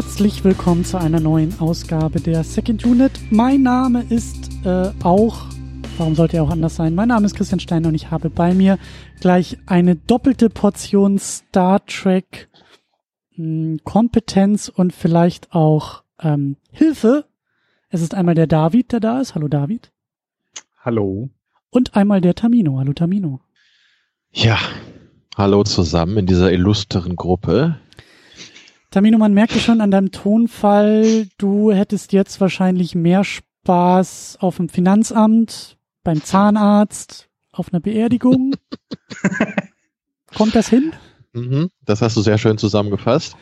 herzlich willkommen zu einer neuen Ausgabe der Second Unit. Mein Name ist äh, auch, warum sollte er auch anders sein? Mein Name ist Christian Steiner und ich habe bei mir gleich eine doppelte Portion Star Trek mh, hm, Kompetenz und vielleicht auch ähm, Hilfe. Es ist einmal der David, der da ist. Hallo David. Hallo. Und einmal der Tamino. Hallo Tamino. Ja, hallo zusammen in dieser illustren Gruppe. Tamino, man merkt schon an deinem Tonfall, du hättest jetzt wahrscheinlich mehr Spaß auf dem Finanzamt, beim Zahnarzt, auf einer Beerdigung. Kommt das hin? Mhm, das hast du sehr schön zusammengefasst.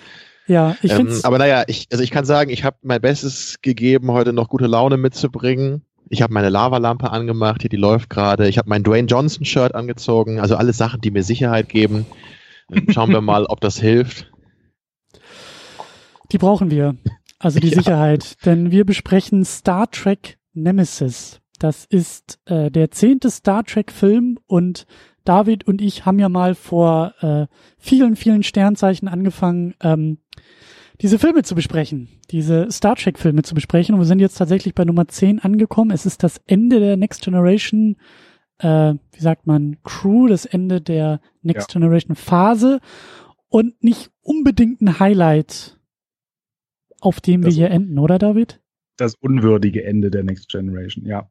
Ja, ich finde ähm, Aber naja, ich, also ich kann sagen, ich habe mein Bestes gegeben, heute noch gute Laune mitzubringen. Ich habe meine Lavalampe angemacht, hier die läuft gerade. Ich habe mein Dwayne Johnson Shirt angezogen. Also alles Sachen, die mir Sicherheit geben. Schauen wir mal, ob das hilft. Die brauchen wir. Also die ja. Sicherheit. Denn wir besprechen Star Trek Nemesis. Das ist äh, der zehnte Star Trek-Film und David und ich haben ja mal vor äh, vielen, vielen Sternzeichen angefangen, ähm, diese Filme zu besprechen, diese Star Trek-Filme zu besprechen. Und wir sind jetzt tatsächlich bei Nummer 10 angekommen. Es ist das Ende der Next Generation, äh, wie sagt man, Crew, das Ende der Next ja. Generation Phase und nicht unbedingt ein Highlight auf dem das, wir hier enden, oder David? Das unwürdige Ende der Next Generation, ja,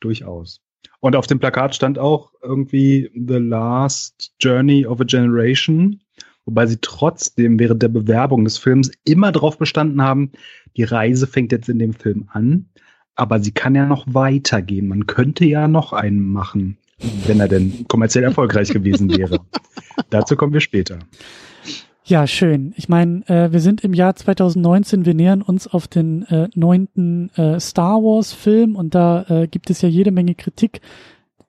durchaus. Und auf dem Plakat stand auch irgendwie The Last Journey of a Generation, wobei sie trotzdem während der Bewerbung des Films immer darauf bestanden haben, die Reise fängt jetzt in dem Film an, aber sie kann ja noch weitergehen. Man könnte ja noch einen machen, wenn er denn kommerziell erfolgreich gewesen wäre. Dazu kommen wir später. Ja, schön. Ich meine, äh, wir sind im Jahr 2019, wir nähern uns auf den äh, neunten äh, Star Wars-Film und da äh, gibt es ja jede Menge Kritik,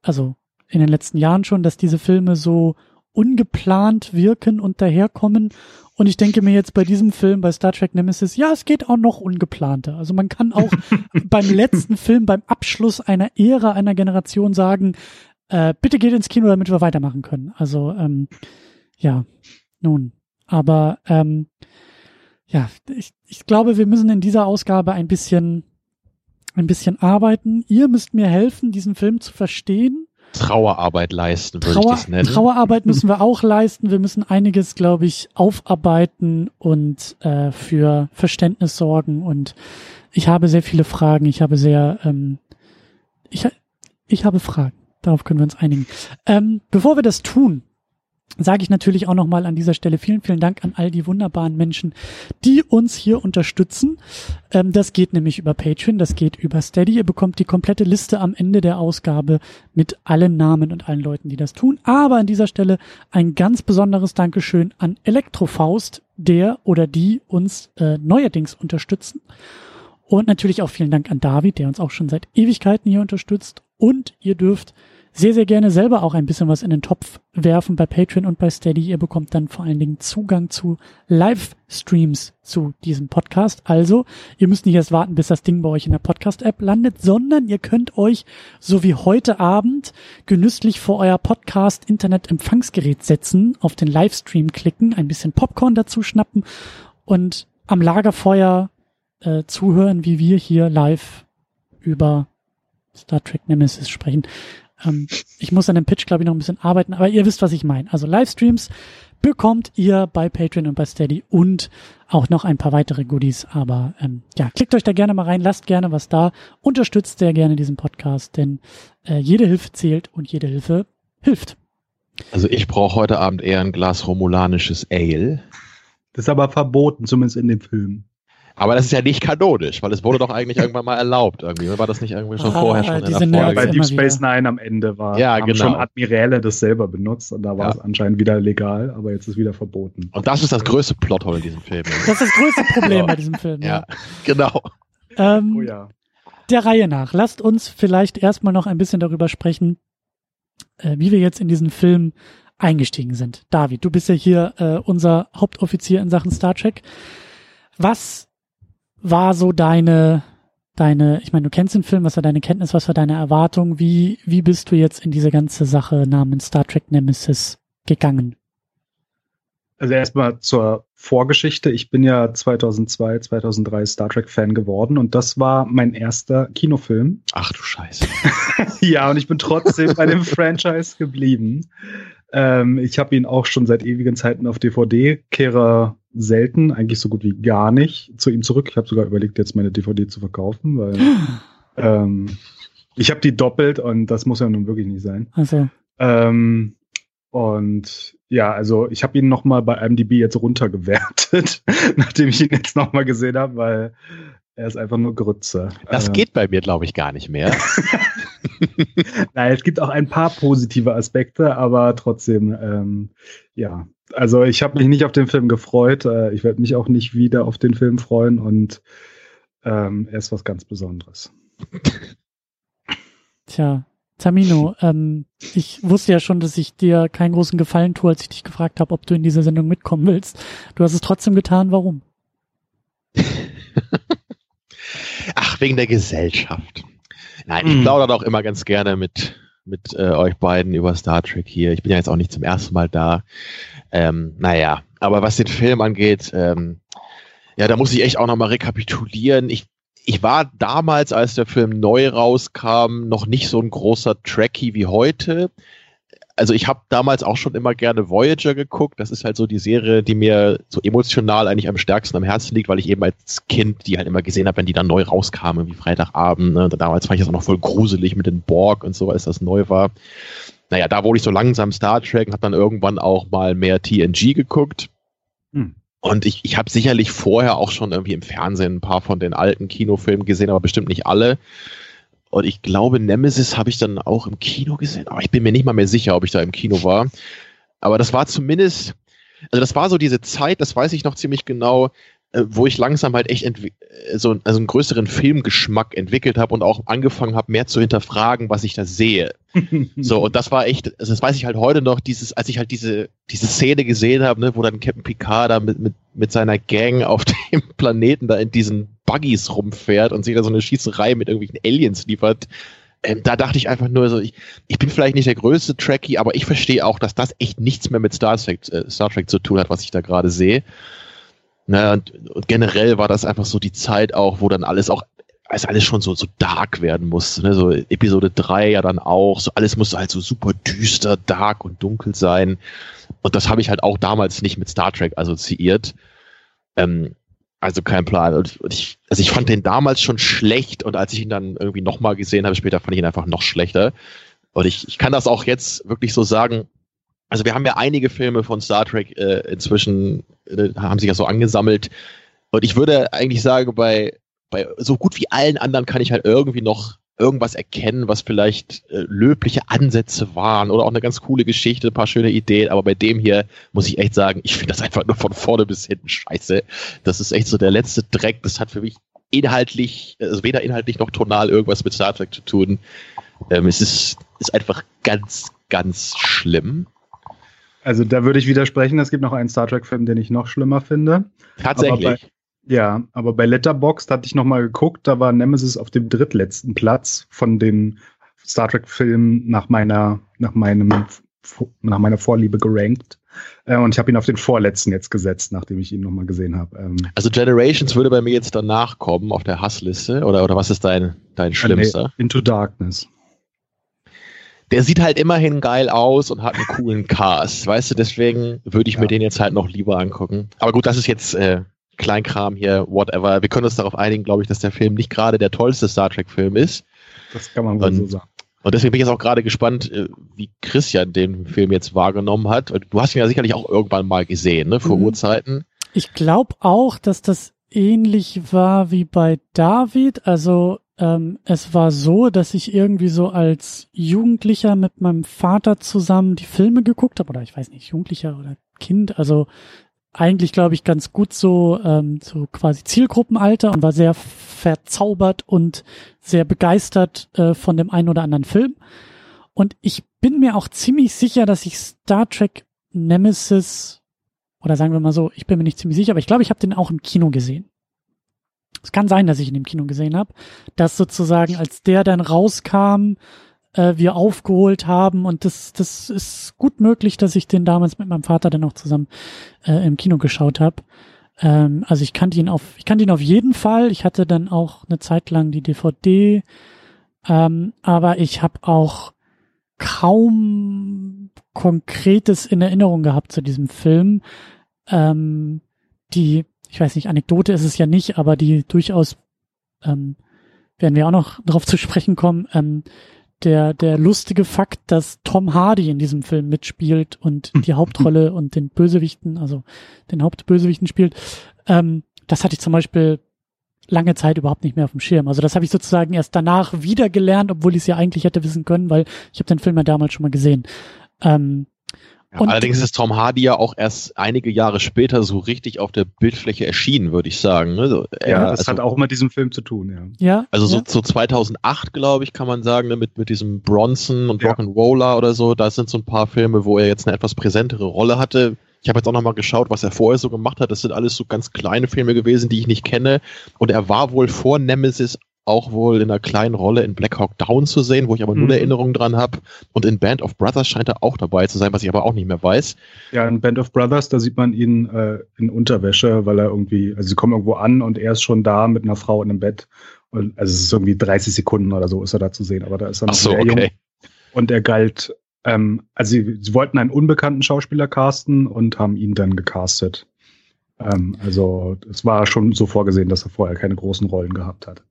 also in den letzten Jahren schon, dass diese Filme so ungeplant wirken und daherkommen. Und ich denke mir jetzt bei diesem Film, bei Star Trek Nemesis, ja, es geht auch noch ungeplanter. Also man kann auch beim letzten Film, beim Abschluss einer Ära, einer Generation sagen, äh, bitte geht ins Kino, damit wir weitermachen können. Also ähm, ja, nun, aber ähm, ja, ich, ich glaube, wir müssen in dieser Ausgabe ein bisschen, ein bisschen arbeiten. Ihr müsst mir helfen, diesen Film zu verstehen. Trauerarbeit leisten, würde Trauer, ich das nennen. Trauerarbeit müssen wir auch leisten. Wir müssen einiges, glaube ich, aufarbeiten und äh, für Verständnis sorgen. Und ich habe sehr viele Fragen. Ich habe sehr, ähm, ich, ich habe Fragen. Darauf können wir uns einigen. Ähm, bevor wir das tun, sage ich natürlich auch nochmal an dieser Stelle vielen, vielen Dank an all die wunderbaren Menschen, die uns hier unterstützen. Ähm, das geht nämlich über Patreon, das geht über Steady. Ihr bekommt die komplette Liste am Ende der Ausgabe mit allen Namen und allen Leuten, die das tun. Aber an dieser Stelle ein ganz besonderes Dankeschön an Elektrofaust, der oder die uns äh, neuerdings unterstützen. Und natürlich auch vielen Dank an David, der uns auch schon seit Ewigkeiten hier unterstützt. Und ihr dürft sehr, sehr gerne selber auch ein bisschen was in den Topf werfen bei Patreon und bei Steady. Ihr bekommt dann vor allen Dingen Zugang zu Livestreams zu diesem Podcast. Also, ihr müsst nicht erst warten, bis das Ding bei euch in der Podcast-App landet, sondern ihr könnt euch, so wie heute Abend, genüsslich vor euer Podcast-Internet-Empfangsgerät setzen, auf den Livestream klicken, ein bisschen Popcorn dazu schnappen und am Lagerfeuer äh, zuhören, wie wir hier live über Star Trek Nemesis sprechen. Ähm, ich muss an dem Pitch, glaube ich, noch ein bisschen arbeiten, aber ihr wisst, was ich meine. Also Livestreams bekommt ihr bei Patreon und bei Steady und auch noch ein paar weitere Goodies. Aber ähm, ja, klickt euch da gerne mal rein, lasst gerne was da, unterstützt sehr gerne diesen Podcast, denn äh, jede Hilfe zählt und jede Hilfe hilft. Also ich brauche heute Abend eher ein Glas romulanisches Ale. Das ist aber verboten, zumindest in dem Film. Aber das ist ja nicht kanonisch, weil es wurde doch eigentlich irgendwann mal erlaubt. Irgendwie war das nicht irgendwie schon ah, vorher schon in der Folge? Bei Deep Space Nine am Ende war ja, haben genau. schon Admiräle das selber benutzt und da war ja. es anscheinend wieder legal, aber jetzt ist wieder verboten. Und das ist das größte Plothole in diesem Film. Das ist das größte Problem bei diesem Film. Ja, ja. genau. Ähm, oh ja. Der Reihe nach. Lasst uns vielleicht erstmal noch ein bisschen darüber sprechen, äh, wie wir jetzt in diesen Film eingestiegen sind. David, du bist ja hier äh, unser Hauptoffizier in Sachen Star Trek. Was war so deine, deine, ich meine, du kennst den Film, was war deine Kenntnis, was war deine Erwartung? Wie, wie bist du jetzt in diese ganze Sache namens Star Trek Nemesis gegangen? Also erstmal zur Vorgeschichte. Ich bin ja 2002, 2003 Star Trek Fan geworden und das war mein erster Kinofilm. Ach du Scheiße. ja, und ich bin trotzdem bei dem Franchise geblieben. Ähm, ich habe ihn auch schon seit ewigen Zeiten auf DVD, kehre selten, eigentlich so gut wie gar nicht zu ihm zurück. Ich habe sogar überlegt, jetzt meine DVD zu verkaufen, weil ähm, ich habe die doppelt und das muss ja nun wirklich nicht sein. Also. Ähm, und ja, also ich habe ihn noch mal bei IMDb jetzt runtergewertet, nachdem ich ihn jetzt noch mal gesehen habe, weil er ist einfach nur Grütze. Das äh, geht bei mir, glaube ich, gar nicht mehr. Nein, es gibt auch ein paar positive Aspekte, aber trotzdem, ähm, ja. Also ich habe mich nicht auf den Film gefreut. Äh, ich werde mich auch nicht wieder auf den Film freuen und ähm, er ist was ganz Besonderes. Tja, Tamino, ähm, ich wusste ja schon, dass ich dir keinen großen Gefallen tue, als ich dich gefragt habe, ob du in diese Sendung mitkommen willst. Du hast es trotzdem getan. Warum? Ach, wegen der Gesellschaft. Nein, ich mm. plaudere auch immer ganz gerne mit, mit äh, euch beiden über Star Trek hier. Ich bin ja jetzt auch nicht zum ersten Mal da. Ähm, naja, aber was den Film angeht, ähm, ja, da muss ich echt auch nochmal rekapitulieren. Ich ich war damals, als der Film neu rauskam, noch nicht so ein großer Trekkie wie heute. Also ich habe damals auch schon immer gerne Voyager geguckt. Das ist halt so die Serie, die mir so emotional eigentlich am stärksten am Herzen liegt, weil ich eben als Kind die halt immer gesehen habe, wenn die dann neu rauskamen, wie Freitagabend. Ne? Damals fand ich das auch noch voll gruselig mit den Borg und so, als das neu war. Naja, da wurde ich so langsam Star Trek und habe dann irgendwann auch mal mehr TNG geguckt. Hm. Und ich, ich habe sicherlich vorher auch schon irgendwie im Fernsehen ein paar von den alten Kinofilmen gesehen, aber bestimmt nicht alle. Und ich glaube, Nemesis habe ich dann auch im Kino gesehen, aber ich bin mir nicht mal mehr sicher, ob ich da im Kino war. Aber das war zumindest, also das war so diese Zeit, das weiß ich noch ziemlich genau, äh, wo ich langsam halt echt äh, so also einen größeren Filmgeschmack entwickelt habe und auch angefangen habe, mehr zu hinterfragen, was ich da sehe. so, und das war echt, also das weiß ich halt heute noch, dieses, als ich halt diese, diese Szene gesehen habe, ne, wo dann Captain Picard da mit, mit, mit seiner Gang auf dem Planeten da in diesen Buggies rumfährt und sich da so eine Schießerei mit irgendwelchen Aliens liefert. Ähm, da dachte ich einfach nur so, ich, ich bin vielleicht nicht der größte Trekkie, aber ich verstehe auch, dass das echt nichts mehr mit Star Trek, äh, Star Trek zu tun hat, was ich da gerade sehe. Ne, und, und generell war das einfach so die Zeit auch, wo dann alles auch als alles schon so, so dark werden muss. Ne? So Episode 3 ja dann auch. So alles muss halt so super düster, dark und dunkel sein. Und das habe ich halt auch damals nicht mit Star Trek assoziiert. Ähm, also kein Plan. Und, ich, also ich fand den damals schon schlecht und als ich ihn dann irgendwie nochmal gesehen habe, später fand ich ihn einfach noch schlechter. Und ich, ich kann das auch jetzt wirklich so sagen, also wir haben ja einige Filme von Star Trek äh, inzwischen, äh, haben sich ja so angesammelt. Und ich würde eigentlich sagen, bei, bei so gut wie allen anderen kann ich halt irgendwie noch irgendwas erkennen, was vielleicht äh, löbliche Ansätze waren oder auch eine ganz coole Geschichte, ein paar schöne Ideen. Aber bei dem hier muss ich echt sagen, ich finde das einfach nur von vorne bis hinten scheiße. Das ist echt so der letzte Dreck. Das hat für mich inhaltlich, also weder inhaltlich noch tonal irgendwas mit Star Trek zu tun. Ähm, es ist, ist einfach ganz, ganz schlimm. Also da würde ich widersprechen, es gibt noch einen Star Trek-Film, den ich noch schlimmer finde. Tatsächlich. Ja, aber bei Letterboxd hatte ich noch mal geguckt, da war Nemesis auf dem drittletzten Platz von den Star Trek-Filmen nach meiner, nach meinem, nach meiner Vorliebe gerankt. Äh, und ich habe ihn auf den vorletzten jetzt gesetzt, nachdem ich ihn noch mal gesehen habe. Ähm, also Generations würde bei mir jetzt danach kommen auf der Hassliste oder oder was ist dein dein schlimmster? Nee, Into Darkness der sieht halt immerhin geil aus und hat einen coolen Cast, weißt du, deswegen würde ich ja. mir den jetzt halt noch lieber angucken. Aber gut, das ist jetzt äh, Kleinkram hier, whatever. Wir können uns darauf einigen, glaube ich, dass der Film nicht gerade der tollste Star Trek-Film ist. Das kann man wohl und, so sagen. Und deswegen bin ich jetzt auch gerade gespannt, äh, wie Christian den Film jetzt wahrgenommen hat. Du hast ihn ja sicherlich auch irgendwann mal gesehen, ne, vor mhm. Urzeiten. Ich glaube auch, dass das ähnlich war wie bei David. Also ähm, es war so, dass ich irgendwie so als Jugendlicher mit meinem Vater zusammen die Filme geguckt habe, oder ich weiß nicht, Jugendlicher oder Kind, also eigentlich, glaube ich, ganz gut so, ähm, so quasi Zielgruppenalter und war sehr verzaubert und sehr begeistert äh, von dem einen oder anderen Film. Und ich bin mir auch ziemlich sicher, dass ich Star Trek Nemesis, oder sagen wir mal so, ich bin mir nicht ziemlich sicher, aber ich glaube, ich habe den auch im Kino gesehen. Es kann sein, dass ich ihn im Kino gesehen habe, dass sozusagen, als der dann rauskam, äh, wir aufgeholt haben. Und das, das ist gut möglich, dass ich den damals mit meinem Vater dann auch zusammen äh, im Kino geschaut habe. Ähm, also ich kannte ihn auf, ich kannte ihn auf jeden Fall. Ich hatte dann auch eine Zeit lang die DVD, ähm, aber ich habe auch kaum Konkretes in Erinnerung gehabt zu diesem Film. Ähm, die, ich weiß nicht, Anekdote ist es ja nicht, aber die durchaus ähm, werden wir auch noch darauf zu sprechen kommen, ähm, der, der lustige Fakt, dass Tom Hardy in diesem Film mitspielt und die Hauptrolle und den Bösewichten, also den Hauptbösewichten spielt, ähm, das hatte ich zum Beispiel lange Zeit überhaupt nicht mehr auf dem Schirm. Also das habe ich sozusagen erst danach wieder gelernt, obwohl ich es ja eigentlich hätte wissen können, weil ich habe den Film ja damals schon mal gesehen. Ähm, ja, allerdings ist Tom Hardy ja auch erst einige Jahre später so richtig auf der Bildfläche erschienen, würde ich sagen. Also, ja, das also, hat auch mit diesem Film zu tun, ja. ja also so, ja. so 2008, glaube ich, kann man sagen, ne, mit, mit diesem Bronson und ja. Rock'n'Roller oder so, da sind so ein paar Filme, wo er jetzt eine etwas präsentere Rolle hatte. Ich habe jetzt auch nochmal geschaut, was er vorher so gemacht hat. Das sind alles so ganz kleine Filme gewesen, die ich nicht kenne. Und er war wohl vor Nemesis auch wohl in einer kleinen Rolle in Black Hawk Down zu sehen, wo ich aber mhm. nur Erinnerungen dran habe. Und in Band of Brothers scheint er auch dabei zu sein, was ich aber auch nicht mehr weiß. Ja, in Band of Brothers, da sieht man ihn äh, in Unterwäsche, weil er irgendwie, also sie kommen irgendwo an und er ist schon da mit einer Frau in einem Bett. Und, also es ist irgendwie 30 Sekunden oder so ist er da zu sehen, aber da ist er noch Ach so, sehr okay. jung. Und er galt, ähm, also sie, sie wollten einen unbekannten Schauspieler casten und haben ihn dann gecastet. Ähm, also es war schon so vorgesehen, dass er vorher keine großen Rollen gehabt hat.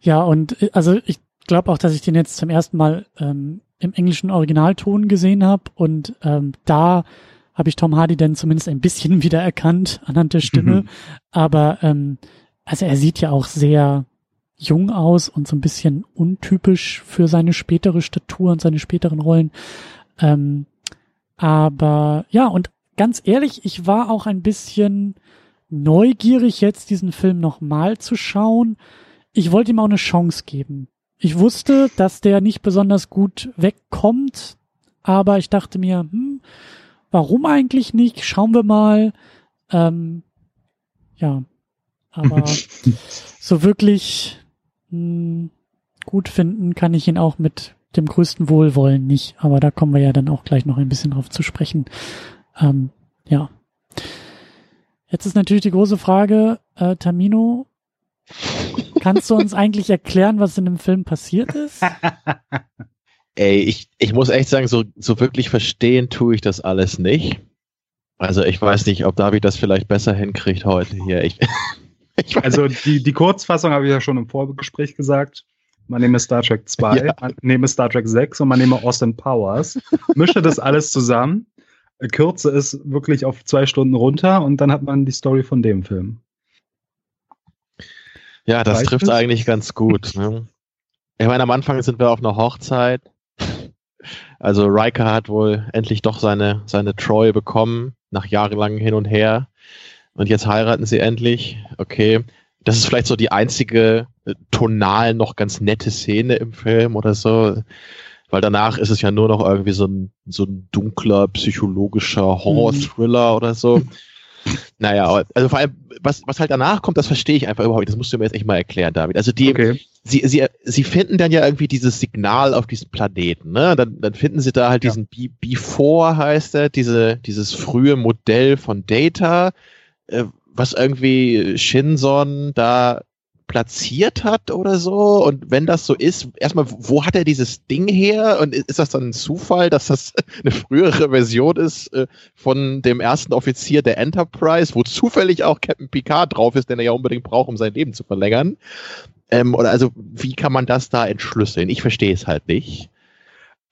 Ja, und äh, also ich glaube auch, dass ich den jetzt zum ersten Mal ähm, im englischen Originalton gesehen habe und ähm, da habe ich Tom Hardy dann zumindest ein bisschen wiedererkannt anhand der Stimme. Mhm. Aber ähm, also er sieht ja auch sehr jung aus und so ein bisschen untypisch für seine spätere Statur und seine späteren Rollen. Ähm, aber ja, und ganz ehrlich, ich war auch ein bisschen neugierig, jetzt diesen Film nochmal zu schauen, ich wollte ihm auch eine Chance geben. Ich wusste, dass der nicht besonders gut wegkommt, aber ich dachte mir, hm, warum eigentlich nicht? Schauen wir mal. Ähm, ja, aber so wirklich mh, hm, gut finden kann ich ihn auch mit dem größten Wohlwollen nicht. Aber da kommen wir ja dann auch gleich noch ein bisschen drauf zu sprechen. Ähm, ja. Jetzt ist natürlich die große Frage, äh, Tamino, Kannst du uns eigentlich erklären, was in dem Film passiert ist? Ey, ich, ich muss echt sagen, so, so wirklich verstehen tue ich das alles nicht. Also ich weiß nicht, ob David das vielleicht besser hinkriegt heute hier. Ich, ich also die, die Kurzfassung habe ich ja schon im Vorgespräch gesagt. Man nehme Star Trek 2, ja. man nehme Star Trek 6 und man nehme Austin Powers. Mische das alles zusammen, kürze es wirklich auf zwei Stunden runter und dann hat man die Story von dem Film. Ja, das trifft eigentlich ganz gut. Ne? Ich meine, am Anfang sind wir auf einer Hochzeit. Also Riker hat wohl endlich doch seine, seine Troy bekommen, nach jahrelangem Hin und Her. Und jetzt heiraten sie endlich. Okay. Das ist vielleicht so die einzige äh, tonal noch ganz nette Szene im Film oder so. Weil danach ist es ja nur noch irgendwie so ein, so ein dunkler psychologischer Horror-Thriller mhm. oder so. Naja, also vor allem, was, was halt danach kommt, das verstehe ich einfach überhaupt nicht. Das musst du mir jetzt echt mal erklären, David. Also die, okay. sie, sie, sie finden dann ja irgendwie dieses Signal auf diesem Planeten, ne? Dann, dann finden sie da halt ja. diesen B Before heißt er, diese, dieses frühe Modell von Data, äh, was irgendwie Shinson da platziert hat oder so? Und wenn das so ist, erstmal, wo hat er dieses Ding her? Und ist das dann ein Zufall, dass das eine frühere Version ist äh, von dem ersten Offizier der Enterprise, wo zufällig auch Captain Picard drauf ist, den er ja unbedingt braucht, um sein Leben zu verlängern? Ähm, oder also, wie kann man das da entschlüsseln? Ich verstehe es halt nicht.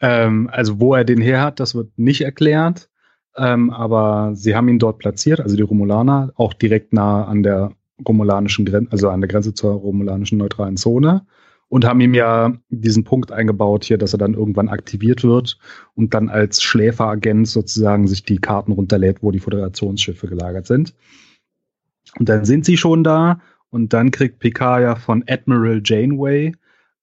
Ähm, also, wo er den her hat, das wird nicht erklärt. Ähm, aber sie haben ihn dort platziert, also die Romulaner, auch direkt nah an der romulanischen Grenze, also an der Grenze zur romulanischen neutralen Zone und haben ihm ja diesen Punkt eingebaut hier, dass er dann irgendwann aktiviert wird und dann als Schläferagent sozusagen sich die Karten runterlädt, wo die Föderationsschiffe gelagert sind. Und dann sind sie schon da und dann kriegt Picard ja von Admiral Janeway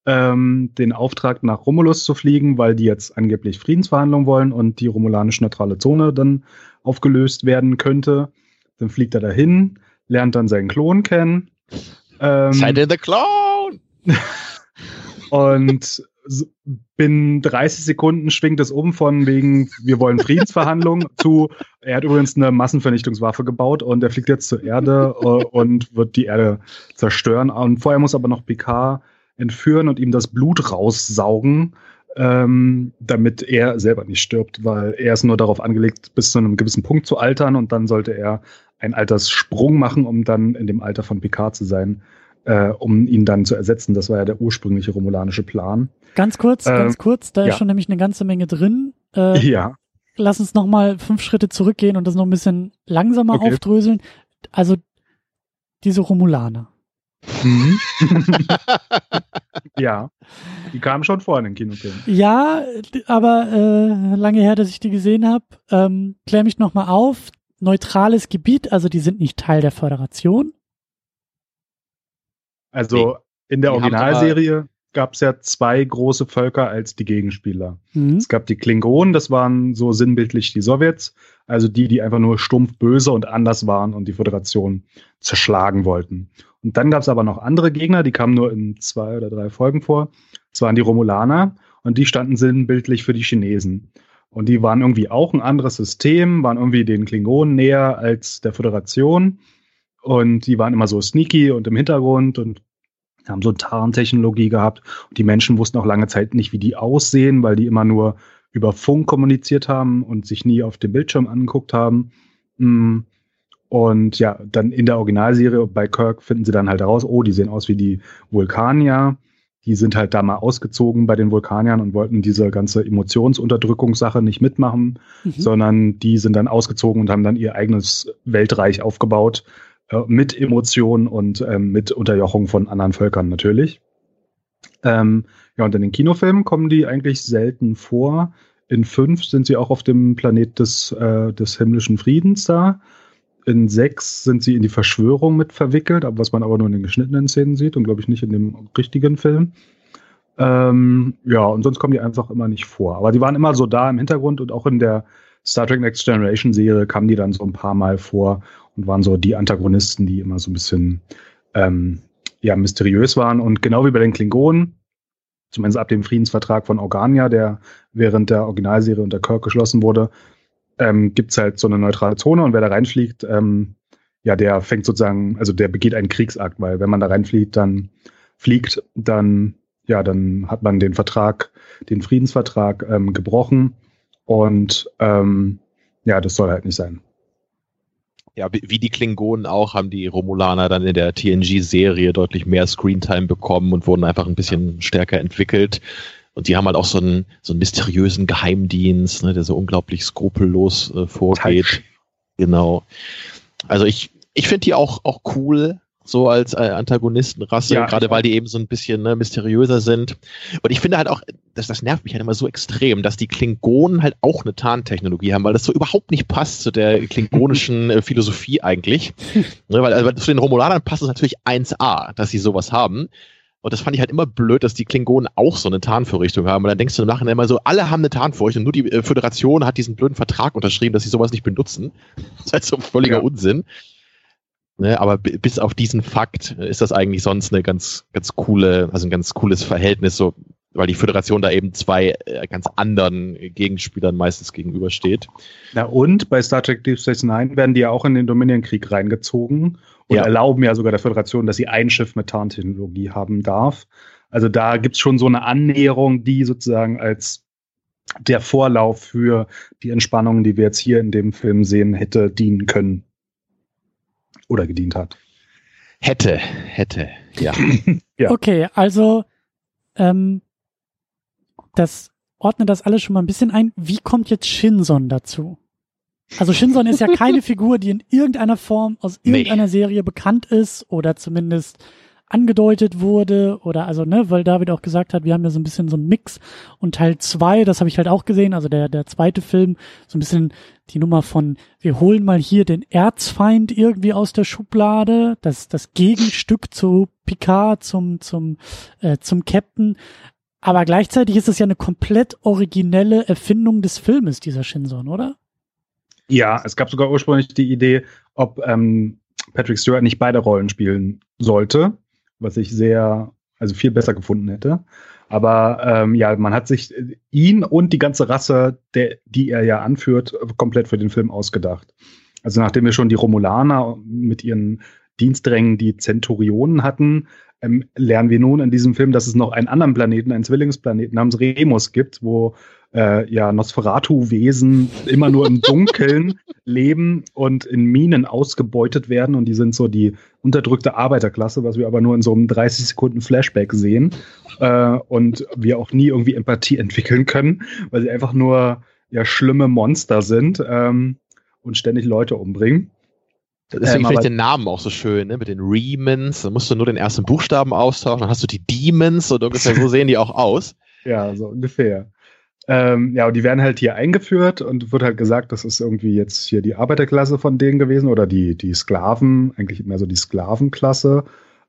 ähm, den Auftrag nach Romulus zu fliegen, weil die jetzt angeblich Friedensverhandlungen wollen und die romulanische neutrale Zone dann aufgelöst werden könnte. Dann fliegt er dahin, lernt dann seinen Klon kennen. Ähm, Seid ihr der Clown? und binnen 30 Sekunden schwingt es um von wegen, wir wollen Friedensverhandlungen zu, er hat übrigens eine Massenvernichtungswaffe gebaut und er fliegt jetzt zur Erde äh, und wird die Erde zerstören. Und vorher muss aber noch Picard entführen und ihm das Blut raussaugen, ähm, damit er selber nicht stirbt, weil er ist nur darauf angelegt, bis zu einem gewissen Punkt zu altern und dann sollte er einen Alterssprung machen, um dann in dem Alter von Picard zu sein äh, um ihn dann zu ersetzen. Das war ja der ursprüngliche romulanische Plan. Ganz kurz, äh, ganz kurz, da ja. ist schon nämlich eine ganze Menge drin. Äh, ja. Lass uns nochmal fünf Schritte zurückgehen und das noch ein bisschen langsamer okay. aufdröseln. Also diese Romulaner. Mhm. ja, die kamen schon vor in den Kinofilmen. Ja, aber äh, lange her, dass ich die gesehen habe. Ähm, klär mich nochmal auf. Neutrales Gebiet, also die sind nicht Teil der Föderation. Also in der Originalserie gab es ja zwei große Völker als die Gegenspieler. Mhm. Es gab die Klingonen, das waren so sinnbildlich die Sowjets, also die, die einfach nur stumpf böse und anders waren und die Föderation zerschlagen wollten. Und dann gab es aber noch andere Gegner, die kamen nur in zwei oder drei Folgen vor. Das waren die Romulaner und die standen sinnbildlich für die Chinesen. Und die waren irgendwie auch ein anderes System, waren irgendwie den Klingonen näher als der Föderation und die waren immer so sneaky und im Hintergrund und haben so Tarntechnologie gehabt. Und die Menschen wussten auch lange Zeit nicht, wie die aussehen, weil die immer nur über Funk kommuniziert haben und sich nie auf dem Bildschirm angeguckt haben. Mm. Und ja, dann in der Originalserie bei Kirk finden sie dann halt heraus, oh, die sehen aus wie die Vulkanier. Die sind halt da mal ausgezogen bei den Vulkaniern und wollten diese ganze Emotionsunterdrückungssache nicht mitmachen, mhm. sondern die sind dann ausgezogen und haben dann ihr eigenes Weltreich aufgebaut, äh, mit Emotionen und ähm, mit Unterjochung von anderen Völkern natürlich. Ähm, ja, und in den Kinofilmen kommen die eigentlich selten vor. In fünf sind sie auch auf dem Planet des, äh, des himmlischen Friedens da. In sechs sind sie in die Verschwörung mit verwickelt, was man aber nur in den geschnittenen Szenen sieht und glaube ich nicht in dem richtigen Film. Ähm, ja, und sonst kommen die einfach immer nicht vor. Aber die waren immer so da im Hintergrund und auch in der Star Trek Next Generation Serie kamen die dann so ein paar Mal vor und waren so die Antagonisten, die immer so ein bisschen ähm, ja, mysteriös waren. Und genau wie bei den Klingonen, zumindest ab dem Friedensvertrag von Organia, der während der Originalserie unter Kirk geschlossen wurde, ähm, gibt es halt so eine neutrale Zone und wer da reinfliegt, ähm, ja, der fängt sozusagen, also der begeht einen Kriegsakt, weil wenn man da reinfliegt, dann fliegt, dann, ja, dann hat man den Vertrag, den Friedensvertrag ähm, gebrochen und ähm, ja, das soll halt nicht sein. Ja, wie die Klingonen auch, haben die Romulaner dann in der TNG-Serie deutlich mehr Screentime bekommen und wurden einfach ein bisschen stärker entwickelt. Und die haben halt auch so einen, so einen mysteriösen Geheimdienst, ne, der so unglaublich skrupellos äh, vorgeht. Touch. Genau. Also ich, ich finde die auch, auch cool so als äh, Antagonistenrasse, ja, gerade weil die eben so ein bisschen ne, mysteriöser sind. Und ich finde halt auch, das, das nervt mich halt immer so extrem, dass die Klingonen halt auch eine Tarntechnologie haben, weil das so überhaupt nicht passt zu der klingonischen äh, Philosophie eigentlich. ne, weil also, zu den Romulanern passt es natürlich 1a, dass sie sowas haben. Und das fand ich halt immer blöd, dass die Klingonen auch so eine Tarnvorrichtung haben. Und dann denkst du im Nachhinein immer so, alle haben eine Tarnfurcht und nur die äh, Föderation hat diesen blöden Vertrag unterschrieben, dass sie sowas nicht benutzen. Das ist halt so völliger ja. Unsinn. Ne, aber bis auf diesen Fakt ist das eigentlich sonst eine ganz, ganz coole, also ein ganz cooles Verhältnis, so, weil die Föderation da eben zwei äh, ganz anderen Gegenspielern meistens gegenübersteht. Na und bei Star Trek Deep Space Nine werden die ja auch in den Dominion-Krieg reingezogen und ja. erlauben ja sogar der Föderation, dass sie ein Schiff mit Tarntechnologie haben darf. Also da gibt's schon so eine Annäherung, die sozusagen als der Vorlauf für die Entspannung, die wir jetzt hier in dem Film sehen, hätte dienen können oder gedient hat. Hätte, hätte, ja. ja. Okay, also ähm, das ordnet das alles schon mal ein bisschen ein. Wie kommt jetzt Shinson dazu? Also Shinson ist ja keine Figur, die in irgendeiner Form aus irgendeiner nee. Serie bekannt ist oder zumindest angedeutet wurde oder also ne, weil David auch gesagt hat, wir haben ja so ein bisschen so einen Mix und Teil zwei, das habe ich halt auch gesehen, also der der zweite Film so ein bisschen die Nummer von wir holen mal hier den Erzfeind irgendwie aus der Schublade, das das Gegenstück zu Picard zum zum äh, zum Captain, aber gleichzeitig ist es ja eine komplett originelle Erfindung des Filmes dieser Shinson, oder? Ja, es gab sogar ursprünglich die Idee, ob ähm, Patrick Stewart nicht beide Rollen spielen sollte was ich sehr, also viel besser gefunden hätte. Aber ähm, ja, man hat sich ihn und die ganze Rasse, der, die er ja anführt, komplett für den Film ausgedacht. Also nachdem wir schon die Romulaner mit ihren Diensträngen die Zenturionen hatten, ähm, lernen wir nun in diesem Film, dass es noch einen anderen Planeten, einen Zwillingsplaneten namens Remus gibt, wo äh, ja Nosferatu-Wesen immer nur im Dunkeln leben und in Minen ausgebeutet werden. Und die sind so die unterdrückte Arbeiterklasse, was wir aber nur in so einem 30 Sekunden Flashback sehen. Äh, und wir auch nie irgendwie Empathie entwickeln können, weil sie einfach nur ja schlimme Monster sind ähm, und ständig Leute umbringen. Deswegen ähm, finde ich den Namen auch so schön, ne? mit den Remans. Da musst du nur den ersten Buchstaben austauschen, dann hast du die Demons und ungefähr so sehen die auch aus. Ja, so ungefähr. Ähm, ja, und die werden halt hier eingeführt und wird halt gesagt, das ist irgendwie jetzt hier die Arbeiterklasse von denen gewesen oder die, die Sklaven, eigentlich mehr so die Sklavenklasse.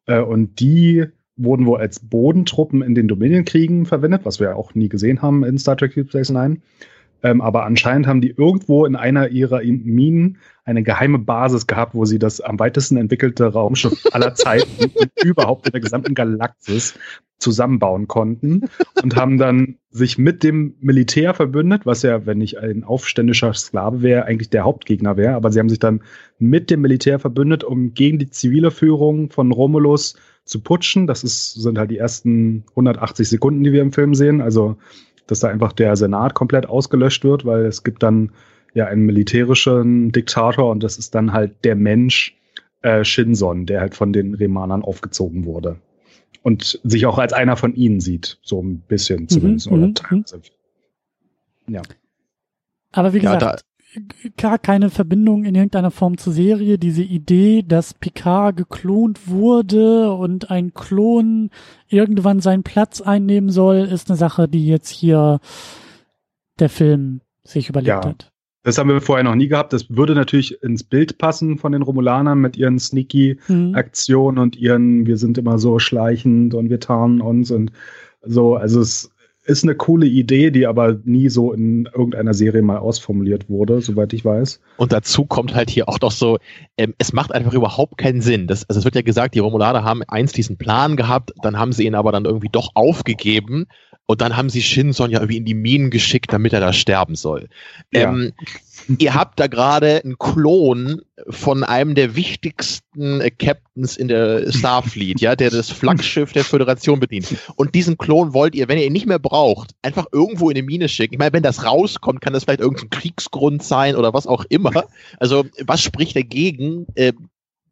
Äh, und die wurden wohl als Bodentruppen in den Dominion-Kriegen verwendet, was wir ja auch nie gesehen haben in Star Trek Deep Space Nine. Ähm, aber anscheinend haben die irgendwo in einer ihrer Minen eine geheime Basis gehabt, wo sie das am weitesten entwickelte Raumschiff aller Zeiten überhaupt in der gesamten Galaxis zusammenbauen konnten und haben dann sich mit dem Militär verbündet, was ja, wenn ich ein aufständischer Sklave wäre, eigentlich der Hauptgegner wäre. Aber sie haben sich dann mit dem Militär verbündet, um gegen die zivile Führung von Romulus zu putschen. Das ist, sind halt die ersten 180 Sekunden, die wir im Film sehen. Also dass da einfach der Senat komplett ausgelöscht wird, weil es gibt dann ja einen militärischen Diktator und das ist dann halt der Mensch äh, Shinson, der halt von den Remanern aufgezogen wurde. Und sich auch als einer von ihnen sieht, so ein bisschen mhm, zumindest. Mhm, oder mhm. ja. Aber wie gesagt, ja, gar keine Verbindung in irgendeiner Form zur Serie. Diese Idee, dass Picard geklont wurde und ein Klon irgendwann seinen Platz einnehmen soll, ist eine Sache, die jetzt hier der Film sich überlegt ja. hat. Das haben wir vorher noch nie gehabt. Das würde natürlich ins Bild passen von den Romulanern mit ihren Sneaky-Aktionen mhm. und ihren, wir sind immer so schleichend und wir tarnen uns und so. Also es ist eine coole Idee, die aber nie so in irgendeiner Serie mal ausformuliert wurde, soweit ich weiß. Und dazu kommt halt hier auch noch so, ähm, es macht einfach überhaupt keinen Sinn. Das, also es wird ja gesagt, die Romulaner haben einst diesen Plan gehabt, dann haben sie ihn aber dann irgendwie doch aufgegeben und dann haben sie Shinson ja irgendwie in die Minen geschickt, damit er da sterben soll. Ja. Ähm, ihr habt da gerade einen Klon von einem der wichtigsten äh, Captains in der Starfleet, ja, der das Flaggschiff der Föderation bedient. Und diesen Klon wollt ihr, wenn ihr ihn nicht mehr braucht, einfach irgendwo in eine Mine schicken. Ich meine, wenn das rauskommt, kann das vielleicht irgendein Kriegsgrund sein oder was auch immer. Also, was spricht dagegen, äh,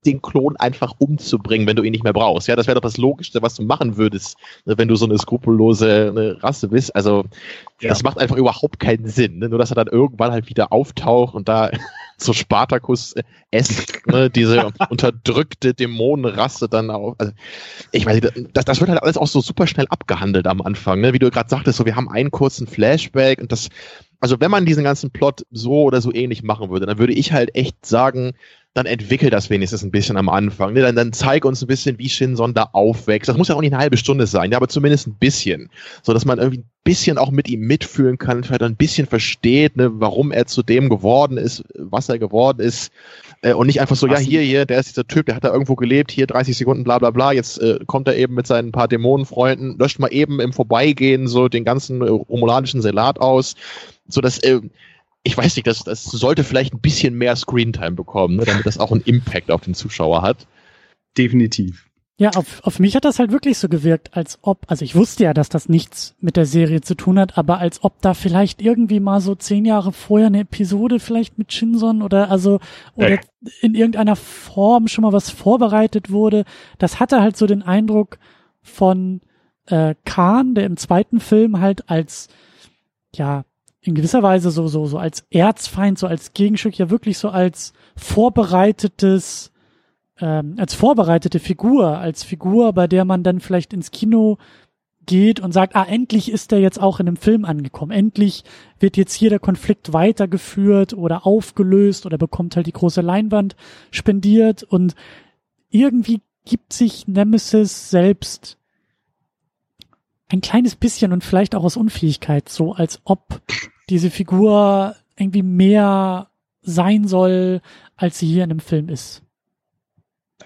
den Klon einfach umzubringen, wenn du ihn nicht mehr brauchst. Ja, das wäre doch das Logischste, was du machen würdest, ne, wenn du so eine skrupellose eine Rasse bist. Also, ja. das macht einfach überhaupt keinen Sinn. Ne? Nur, dass er dann irgendwann halt wieder auftaucht und da so Spartacus esk, ne, diese unterdrückte Dämonenrasse dann auch. Also, ich weiß nicht, das, das wird halt alles auch so super schnell abgehandelt am Anfang, ne? Wie du gerade sagtest, so wir haben einen kurzen Flashback und das, also wenn man diesen ganzen Plot so oder so ähnlich machen würde, dann würde ich halt echt sagen, dann entwickel das wenigstens ein bisschen am Anfang. Ne? Dann, dann zeig uns ein bisschen, wie Shinson da aufwächst. Das muss ja auch nicht eine halbe Stunde sein, ja, aber zumindest ein bisschen. So dass man irgendwie ein bisschen auch mit ihm mitfühlen kann, vielleicht ein bisschen versteht, ne, warum er zu dem geworden ist, was er geworden ist. Äh, und nicht einfach so, ja, hier, hier, der ist dieser Typ, der hat da irgendwo gelebt, hier 30 Sekunden, bla bla bla, jetzt äh, kommt er eben mit seinen paar Dämonenfreunden, löscht mal eben im Vorbeigehen so den ganzen äh, romulanischen Salat aus. So dass äh, ich weiß nicht, das, das sollte vielleicht ein bisschen mehr Screentime bekommen, ne, damit das auch einen Impact auf den Zuschauer hat. Definitiv. Ja, auf, auf mich hat das halt wirklich so gewirkt, als ob, also ich wusste ja, dass das nichts mit der Serie zu tun hat, aber als ob da vielleicht irgendwie mal so zehn Jahre vorher eine Episode vielleicht mit Shinson oder also oder äh. in irgendeiner Form schon mal was vorbereitet wurde. Das hatte halt so den Eindruck von äh, Khan, der im zweiten Film halt als ja in gewisser Weise so, so, so als Erzfeind, so als Gegenstück, ja wirklich so als vorbereitetes, ähm, als vorbereitete Figur, als Figur, bei der man dann vielleicht ins Kino geht und sagt, ah, endlich ist er jetzt auch in einem Film angekommen. Endlich wird jetzt hier der Konflikt weitergeführt oder aufgelöst oder bekommt halt die große Leinwand spendiert und irgendwie gibt sich Nemesis selbst ein kleines bisschen und vielleicht auch aus Unfähigkeit so, als ob diese Figur irgendwie mehr sein soll, als sie hier in dem Film ist.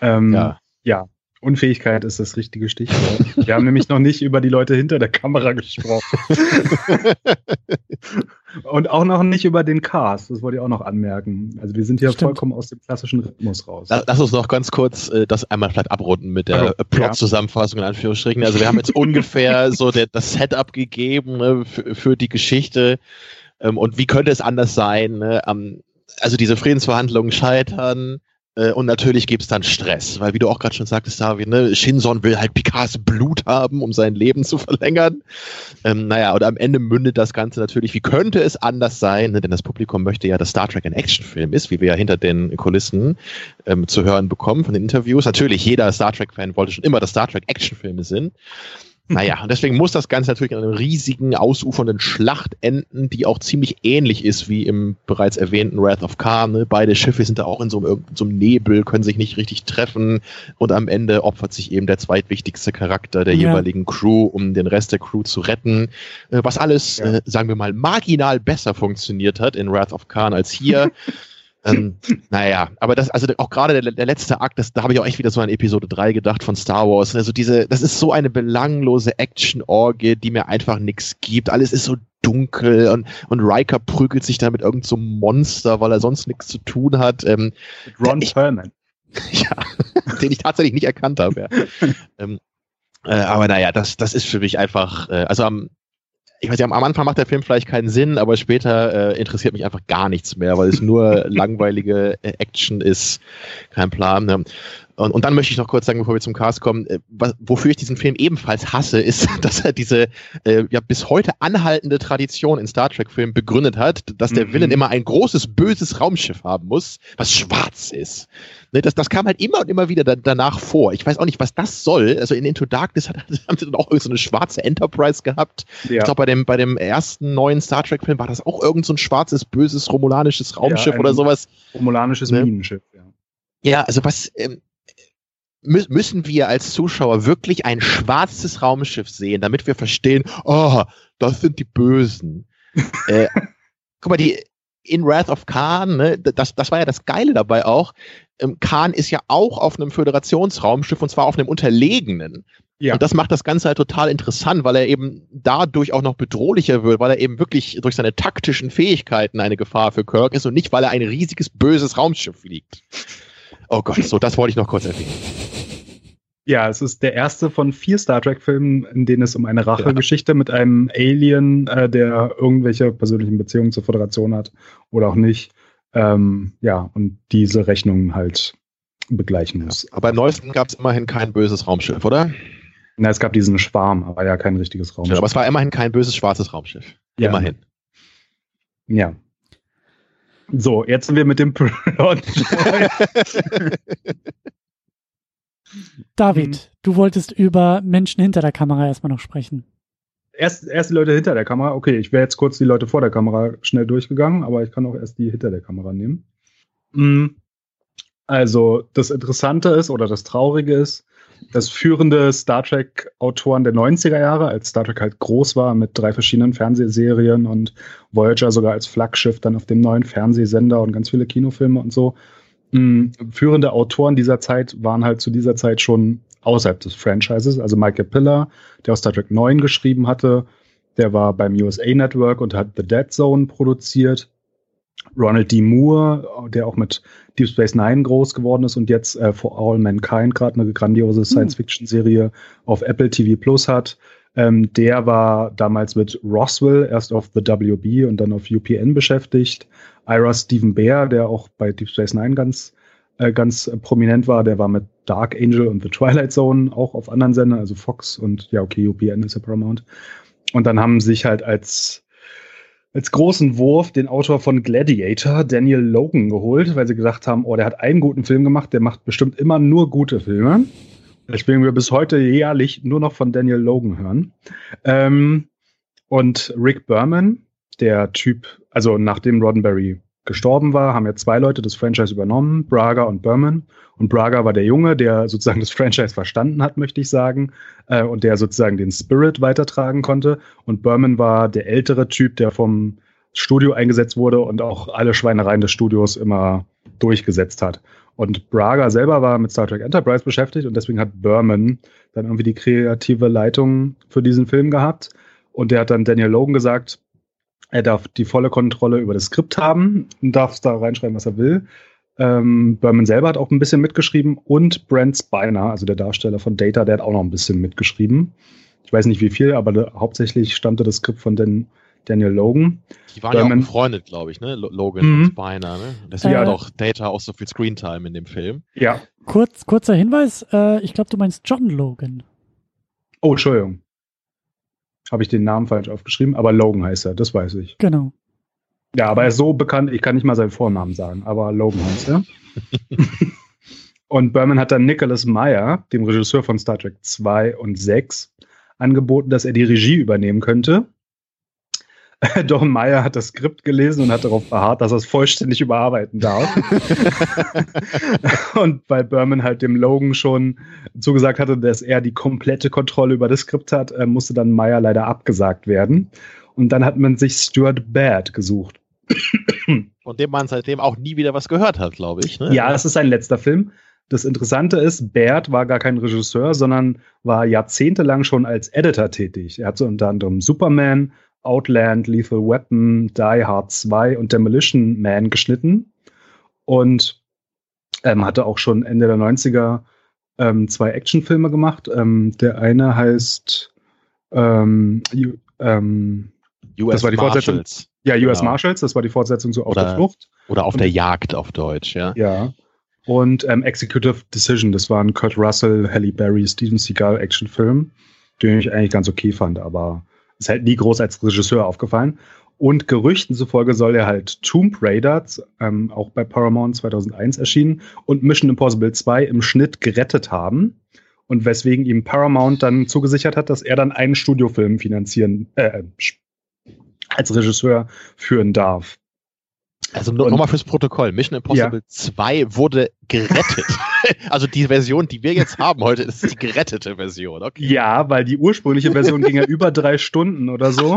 Ähm, ja. ja. Unfähigkeit ist das richtige Stichwort. Wir haben nämlich noch nicht über die Leute hinter der Kamera gesprochen. Und auch noch nicht über den Cast, das wollte ich auch noch anmerken. Also wir sind hier Stimmt. vollkommen aus dem klassischen Rhythmus raus. Lass uns noch ganz kurz äh, das einmal vielleicht abrunden mit der also, Plot-Zusammenfassung in Anführungsstrichen. Also wir haben jetzt ungefähr so der, das Setup gegeben ne, für, für, die Geschichte. Ähm, und wie könnte es anders sein? Ne? Um, also diese Friedensverhandlungen scheitern äh, und natürlich gibt's dann Stress, weil wie du auch gerade schon sagtest, David, ne, Shinson will halt Picards Blut haben, um sein Leben zu verlängern. Ähm, naja, und am Ende mündet das Ganze natürlich, wie könnte es anders sein, ne, denn das Publikum möchte ja, dass Star Trek ein Actionfilm ist, wie wir ja hinter den Kulissen ähm, zu hören bekommen von den Interviews. Natürlich, jeder Star Trek-Fan wollte schon immer, dass Star Trek Actionfilme sind. Naja, und deswegen muss das Ganze natürlich in einer riesigen, ausufernden Schlacht enden, die auch ziemlich ähnlich ist wie im bereits erwähnten Wrath of Khan. Ne? Beide Schiffe sind da auch in so einem, so einem Nebel, können sich nicht richtig treffen und am Ende opfert sich eben der zweitwichtigste Charakter der ja. jeweiligen Crew, um den Rest der Crew zu retten. Äh, was alles, ja. äh, sagen wir mal, marginal besser funktioniert hat in Wrath of Khan als hier. ähm, naja, aber das, also auch gerade der, der letzte Akt, das, da habe ich auch echt wieder so an Episode 3 gedacht von Star Wars. Also diese, das ist so eine belanglose Action-Orgie, die mir einfach nichts gibt. Alles ist so dunkel und, und Riker prügelt sich da mit irgendeinem so Monster, weil er sonst nichts zu tun hat. Ähm, Ron Perlman. Ja, den ich tatsächlich nicht erkannt habe. Ja. ähm, äh, aber naja, das, das ist für mich einfach, äh, also am, ich weiß nicht, am Anfang macht der Film vielleicht keinen Sinn, aber später äh, interessiert mich einfach gar nichts mehr, weil es nur langweilige äh, Action ist. Kein Plan. Ne? Und, und dann möchte ich noch kurz sagen, bevor wir zum Cast kommen, äh, was, wofür ich diesen Film ebenfalls hasse, ist, dass er diese äh, ja bis heute anhaltende Tradition in Star Trek-Filmen begründet hat, dass der mhm. Villain immer ein großes, böses Raumschiff haben muss, was schwarz ist. Ne, das, das kam halt immer und immer wieder da, danach vor. Ich weiß auch nicht, was das soll. Also in Into Darkness hat, haben sie dann auch so eine schwarze Enterprise gehabt. Ja. Ich glaube, bei dem, bei dem ersten neuen Star Trek-Film war das auch irgend so ein schwarzes, böses, romulanisches Raumschiff ja, oder sowas. Romulanisches ne? Minenschiff, ja. Ja, also was, ähm, müssen wir als Zuschauer wirklich ein schwarzes Raumschiff sehen, damit wir verstehen, oh, das sind die Bösen. äh, guck mal, die in Wrath of Khan, ne, das, das war ja das Geile dabei auch. Ähm, Khan ist ja auch auf einem Föderationsraumschiff und zwar auf einem unterlegenen. Ja. Und das macht das Ganze halt total interessant, weil er eben dadurch auch noch bedrohlicher wird, weil er eben wirklich durch seine taktischen Fähigkeiten eine Gefahr für Kirk ist und nicht, weil er ein riesiges, böses Raumschiff fliegt. Oh Gott, so, das wollte ich noch kurz erwähnen. Ja, es ist der erste von vier Star Trek-Filmen, in denen es um eine Rachegeschichte ja. mit einem Alien, äh, der irgendwelche persönlichen Beziehungen zur Föderation hat oder auch nicht. Ähm, ja, und diese Rechnung halt begleichen muss. Ja, aber im neuesten gab es immerhin kein böses Raumschiff, oder? Na, es gab diesen Schwarm, aber ja kein richtiges Raumschiff. Ja, aber es war immerhin kein böses schwarzes Raumschiff. Immerhin. Ja. So, jetzt sind wir mit dem Plot. David, mhm. du wolltest über Menschen hinter der Kamera erstmal noch sprechen. Erst, erst die Leute hinter der Kamera. Okay, ich wäre jetzt kurz die Leute vor der Kamera schnell durchgegangen, aber ich kann auch erst die hinter der Kamera nehmen. Mhm. Also, das Interessante ist oder das Traurige ist, dass führende Star Trek-Autoren der 90er Jahre, als Star Trek halt groß war mit drei verschiedenen Fernsehserien und Voyager sogar als Flaggschiff dann auf dem neuen Fernsehsender und ganz viele Kinofilme und so, mh, führende Autoren dieser Zeit waren halt zu dieser Zeit schon außerhalb des Franchises. Also Michael Piller, der aus Star Trek 9 geschrieben hatte, der war beim USA Network und hat The Dead Zone produziert. Ronald D. Moore, der auch mit Deep Space Nine groß geworden ist und jetzt äh, For All Mankind gerade eine grandiose hm. Science-Fiction-Serie auf Apple TV Plus hat. Ähm, der war damals mit Roswell erst auf The WB und dann auf UPN beschäftigt. Ira Stephen Bear, der auch bei Deep Space Nine ganz, äh, ganz prominent war, der war mit Dark Angel und The Twilight Zone auch auf anderen Sendern, also Fox und ja, okay, UPN ist ja Paramount. Und dann haben sich halt als, als großen Wurf den Autor von Gladiator, Daniel Logan, geholt, weil sie gesagt haben, oh, der hat einen guten Film gemacht, der macht bestimmt immer nur gute Filme. Deswegen wir bis heute jährlich nur noch von Daniel Logan hören. Ähm, und Rick Berman, der Typ, also nachdem Roddenberry gestorben war, haben ja zwei Leute das Franchise übernommen, Braga und Berman. Und Braga war der Junge, der sozusagen das Franchise verstanden hat, möchte ich sagen, äh, und der sozusagen den Spirit weitertragen konnte. Und Berman war der ältere Typ, der vom Studio eingesetzt wurde und auch alle Schweinereien des Studios immer durchgesetzt hat. Und Braga selber war mit Star Trek Enterprise beschäftigt und deswegen hat Berman dann irgendwie die kreative Leitung für diesen Film gehabt. Und der hat dann Daniel Logan gesagt, er darf die volle Kontrolle über das Skript haben und darf da reinschreiben, was er will. Ähm, Berman selber hat auch ein bisschen mitgeschrieben und Brent Spiner, also der Darsteller von Data, der hat auch noch ein bisschen mitgeschrieben. Ich weiß nicht wie viel, aber hauptsächlich stammte das Skript von Dan Daniel Logan. Die waren Berman, ja auch befreundet, glaube ich, ne? Logan mhm. und Spiner, ne? Deswegen äh, hat auch Data auch so viel Screentime in dem Film. Ja. Kurz, kurzer Hinweis, äh, ich glaube, du meinst John Logan. Oh, Entschuldigung. Habe ich den Namen falsch aufgeschrieben, aber Logan heißt er, das weiß ich. Genau. Ja, aber er ist so bekannt, ich kann nicht mal seinen Vornamen sagen, aber Logan heißt er. und Berman hat dann Nicholas Meyer, dem Regisseur von Star Trek 2 und 6, angeboten, dass er die Regie übernehmen könnte. Don Meyer hat das Skript gelesen und hat darauf beharrt, dass er es vollständig überarbeiten darf. und weil Berman halt dem Logan schon zugesagt hatte, dass er die komplette Kontrolle über das Skript hat, äh, musste dann Meyer leider abgesagt werden. Und dann hat man sich Stuart Baird gesucht. Von dem man seitdem auch nie wieder was gehört hat, glaube ich. Ne? Ja, das ist sein letzter Film. Das Interessante ist, Baird war gar kein Regisseur, sondern war jahrzehntelang schon als Editor tätig. Er hat so unter anderem Superman, Outland, Lethal Weapon, Die Hard 2 und Demolition Man geschnitten und ähm, hatte auch schon Ende der 90er ähm, zwei Actionfilme gemacht. Ähm, der eine heißt ähm, ähm, US das war die Fortsetzung. Marshals. Ja, US genau. Marshals, das war die Fortsetzung zu Auf oder, der Flucht. Oder Auf und, der Jagd auf Deutsch, ja. Ja. Und ähm, Executive Decision, das war ein Kurt Russell, Halle Berry, Steven Seagal Actionfilm, den ich eigentlich ganz okay fand, aber ist halt nie groß als Regisseur aufgefallen. Und Gerüchten zufolge soll er halt Tomb Raider, ähm, auch bei Paramount 2001 erschienen, und Mission Impossible 2 im Schnitt gerettet haben. Und weswegen ihm Paramount dann zugesichert hat, dass er dann einen Studiofilm finanzieren, äh, als Regisseur führen darf. Also nochmal fürs Protokoll. Mission Impossible ja. 2 wurde gerettet. also die Version, die wir jetzt haben heute, ist die gerettete Version. Okay. Ja, weil die ursprüngliche Version ging ja über drei Stunden oder so.